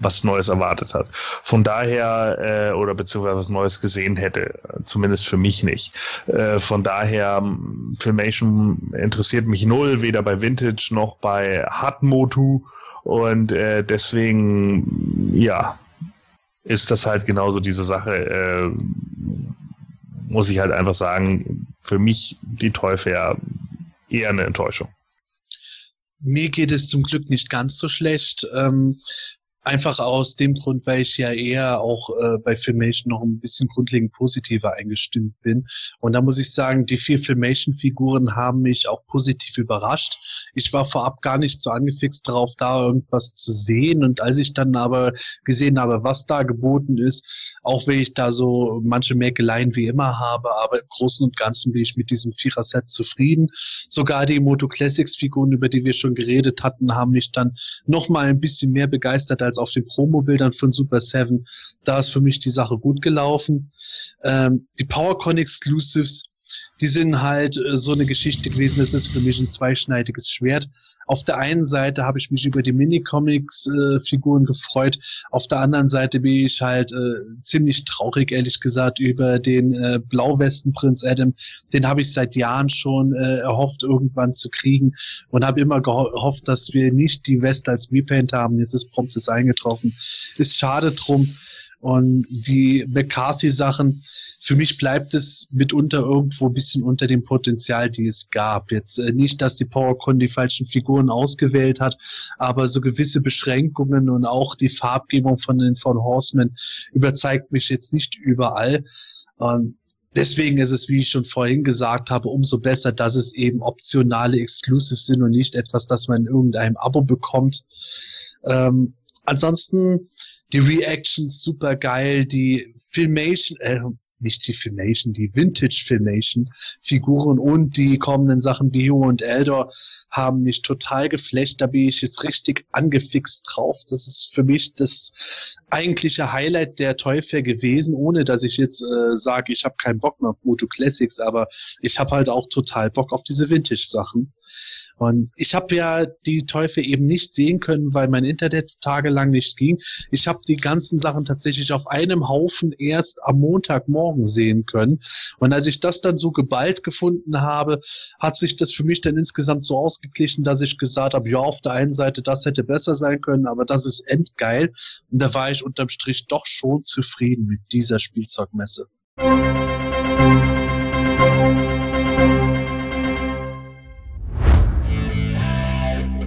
was Neues erwartet hat. Von daher, äh, oder beziehungsweise was Neues gesehen hätte, zumindest für mich nicht. Äh, von daher, Filmation interessiert mich null, weder bei Vintage noch bei Hatmotu und äh, deswegen, ja, ist das halt genauso diese Sache. Äh, muss ich halt einfach sagen, für mich die Teufel eher eine Enttäuschung. Mir geht es zum Glück nicht ganz so schlecht. Ähm, Einfach aus dem Grund, weil ich ja eher auch äh, bei Filmation noch ein bisschen grundlegend positiver eingestimmt bin. Und da muss ich sagen, die vier Filmation-Figuren haben mich auch positiv überrascht. Ich war vorab gar nicht so angefixt darauf, da irgendwas zu sehen. Und als ich dann aber gesehen habe, was da geboten ist, auch wenn ich da so manche Mäkeleien wie immer habe, aber im Großen und Ganzen bin ich mit diesem Vierer-Set zufrieden. Sogar die Moto Classics-Figuren, über die wir schon geredet hatten, haben mich dann noch mal ein bisschen mehr begeistert als auf den Promo-Bildern von Super 7. Da ist für mich die Sache gut gelaufen. Ähm, die PowerCon Exclusives, die sind halt äh, so eine Geschichte gewesen. Das ist für mich ein zweischneidiges Schwert. Auf der einen Seite habe ich mich über die Minicomics-Figuren äh, gefreut, auf der anderen Seite bin ich halt äh, ziemlich traurig, ehrlich gesagt, über den äh, Blauwesten-Prinz Adam. Den habe ich seit Jahren schon äh, erhofft, irgendwann zu kriegen und habe immer gehofft, dass wir nicht die West als Repaint haben. Jetzt ist prompt das eingetroffen. Ist schade drum. Und die McCarthy-Sachen, für mich bleibt es mitunter irgendwo ein bisschen unter dem Potenzial, die es gab. Jetzt äh, nicht, dass die PowerCon die falschen Figuren ausgewählt hat, aber so gewisse Beschränkungen und auch die Farbgebung von den von Horsemen überzeugt mich jetzt nicht überall. Ähm, deswegen ist es, wie ich schon vorhin gesagt habe, umso besser, dass es eben optionale Exclusives sind und nicht etwas, das man in irgendeinem Abo bekommt. Ähm, ansonsten die Reactions super geil, die Filmation, äh, nicht die Filmation, die Vintage Filmation Figuren und die kommenden Sachen Bio und Eldor haben mich total geflecht. Da bin ich jetzt richtig angefixt drauf. Das ist für mich das eigentliche Highlight der Teufel gewesen, ohne dass ich jetzt äh, sage, ich habe keinen Bock mehr auf Moto Classics, aber ich habe halt auch total Bock auf diese Vintage Sachen. Und ich habe ja die Teufel eben nicht sehen können, weil mein Internet tagelang nicht ging. Ich habe die ganzen Sachen tatsächlich auf einem Haufen erst am Montagmorgen sehen können. Und als ich das dann so geballt gefunden habe, hat sich das für mich dann insgesamt so ausgeglichen, dass ich gesagt habe, ja, auf der einen Seite, das hätte besser sein können, aber das ist endgeil. Und da war ich unterm Strich doch schon zufrieden mit dieser Spielzeugmesse.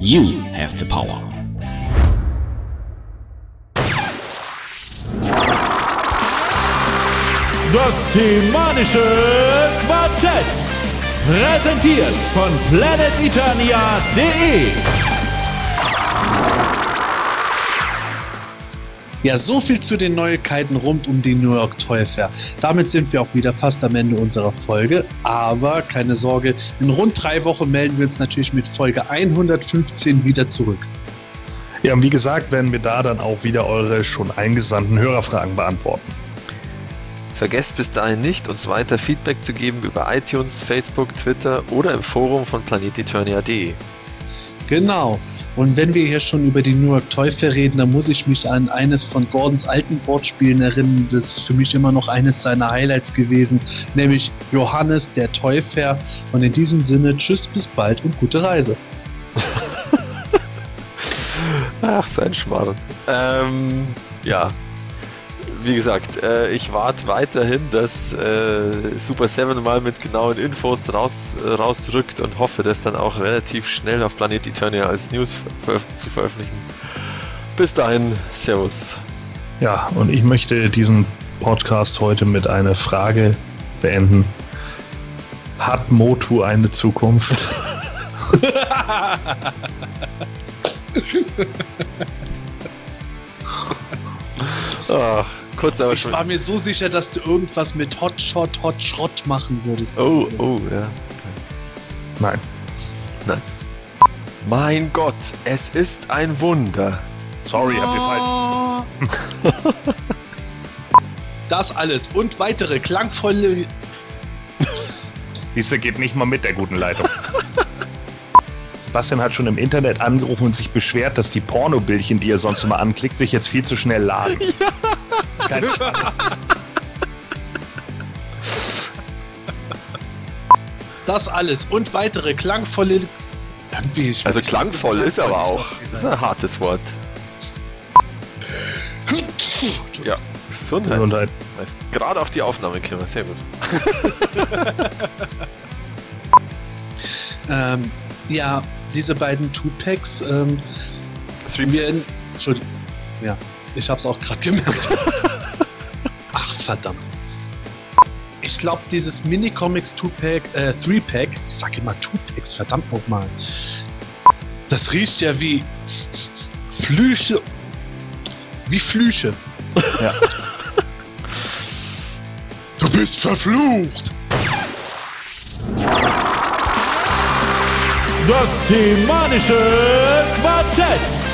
You have the power. Das Semanische Quartett. Präsentiert von planeteternia.de. Ja, so viel zu den Neuigkeiten rund um die New York Toy Fair. Damit sind wir auch wieder fast am Ende unserer Folge. Aber keine Sorge, in rund drei Wochen melden wir uns natürlich mit Folge 115 wieder zurück. Ja, und wie gesagt, werden wir da dann auch wieder eure schon eingesandten Hörerfragen beantworten. Vergesst bis dahin nicht, uns weiter Feedback zu geben über iTunes, Facebook, Twitter oder im Forum von planeteternia.de. Genau. Und wenn wir hier schon über die New York Fair reden, dann muss ich mich an eines von Gordons alten Wortspielen erinnern. Das ist für mich immer noch eines seiner Highlights gewesen, nämlich Johannes der Fair. Und in diesem Sinne, tschüss, bis bald und gute Reise. Ach, sein Schmarrn. Ähm, ja, wie gesagt, äh, ich warte weiterhin, dass äh, Super 7 mal mit genauen Infos raus, äh, rausrückt und hoffe, das dann auch relativ schnell auf Planet Eternia als News veröf zu veröffentlichen. Bis dahin, Servus. Ja, und ich möchte diesen Podcast heute mit einer Frage beenden. Hat Motu eine Zukunft? Ach, kurz aber Ich schon. war mir so sicher, dass du irgendwas mit Hotshot, Hotschrott machen würdest. Oh, oh, ja. Nein. Nein. Mein Gott, es ist ein Wunder. Sorry, hab ihr falsch. Das alles und weitere klangvolle. Siehste, geht nicht mal mit der guten Leitung. Sebastian hat schon im Internet angerufen und sich beschwert, dass die Pornobildchen, die er sonst immer anklickt, sich jetzt viel zu schnell laden. Ja. Kein Spaß. Das alles und weitere klangvolle. Also klangvoll ist aber auch. Das ist ein hartes Wort. Ja, Gesundheit. Gesundheit. Gerade auf die Aufnahme kommen, sehr gut. ähm, ja, diese beiden Two-Packs. Ähm, Three werden, Entschuldigung. Ja, ich hab's auch gerade gemerkt. Ach, verdammt. Ich glaube, dieses Mini-Comics Two-Pack, äh, Three-Pack, ich sag immer Two-Packs, verdammt nochmal. Das riecht ja wie Flüche. Wie Flüche. Ja. du bist verflucht! Das semanische Quartett.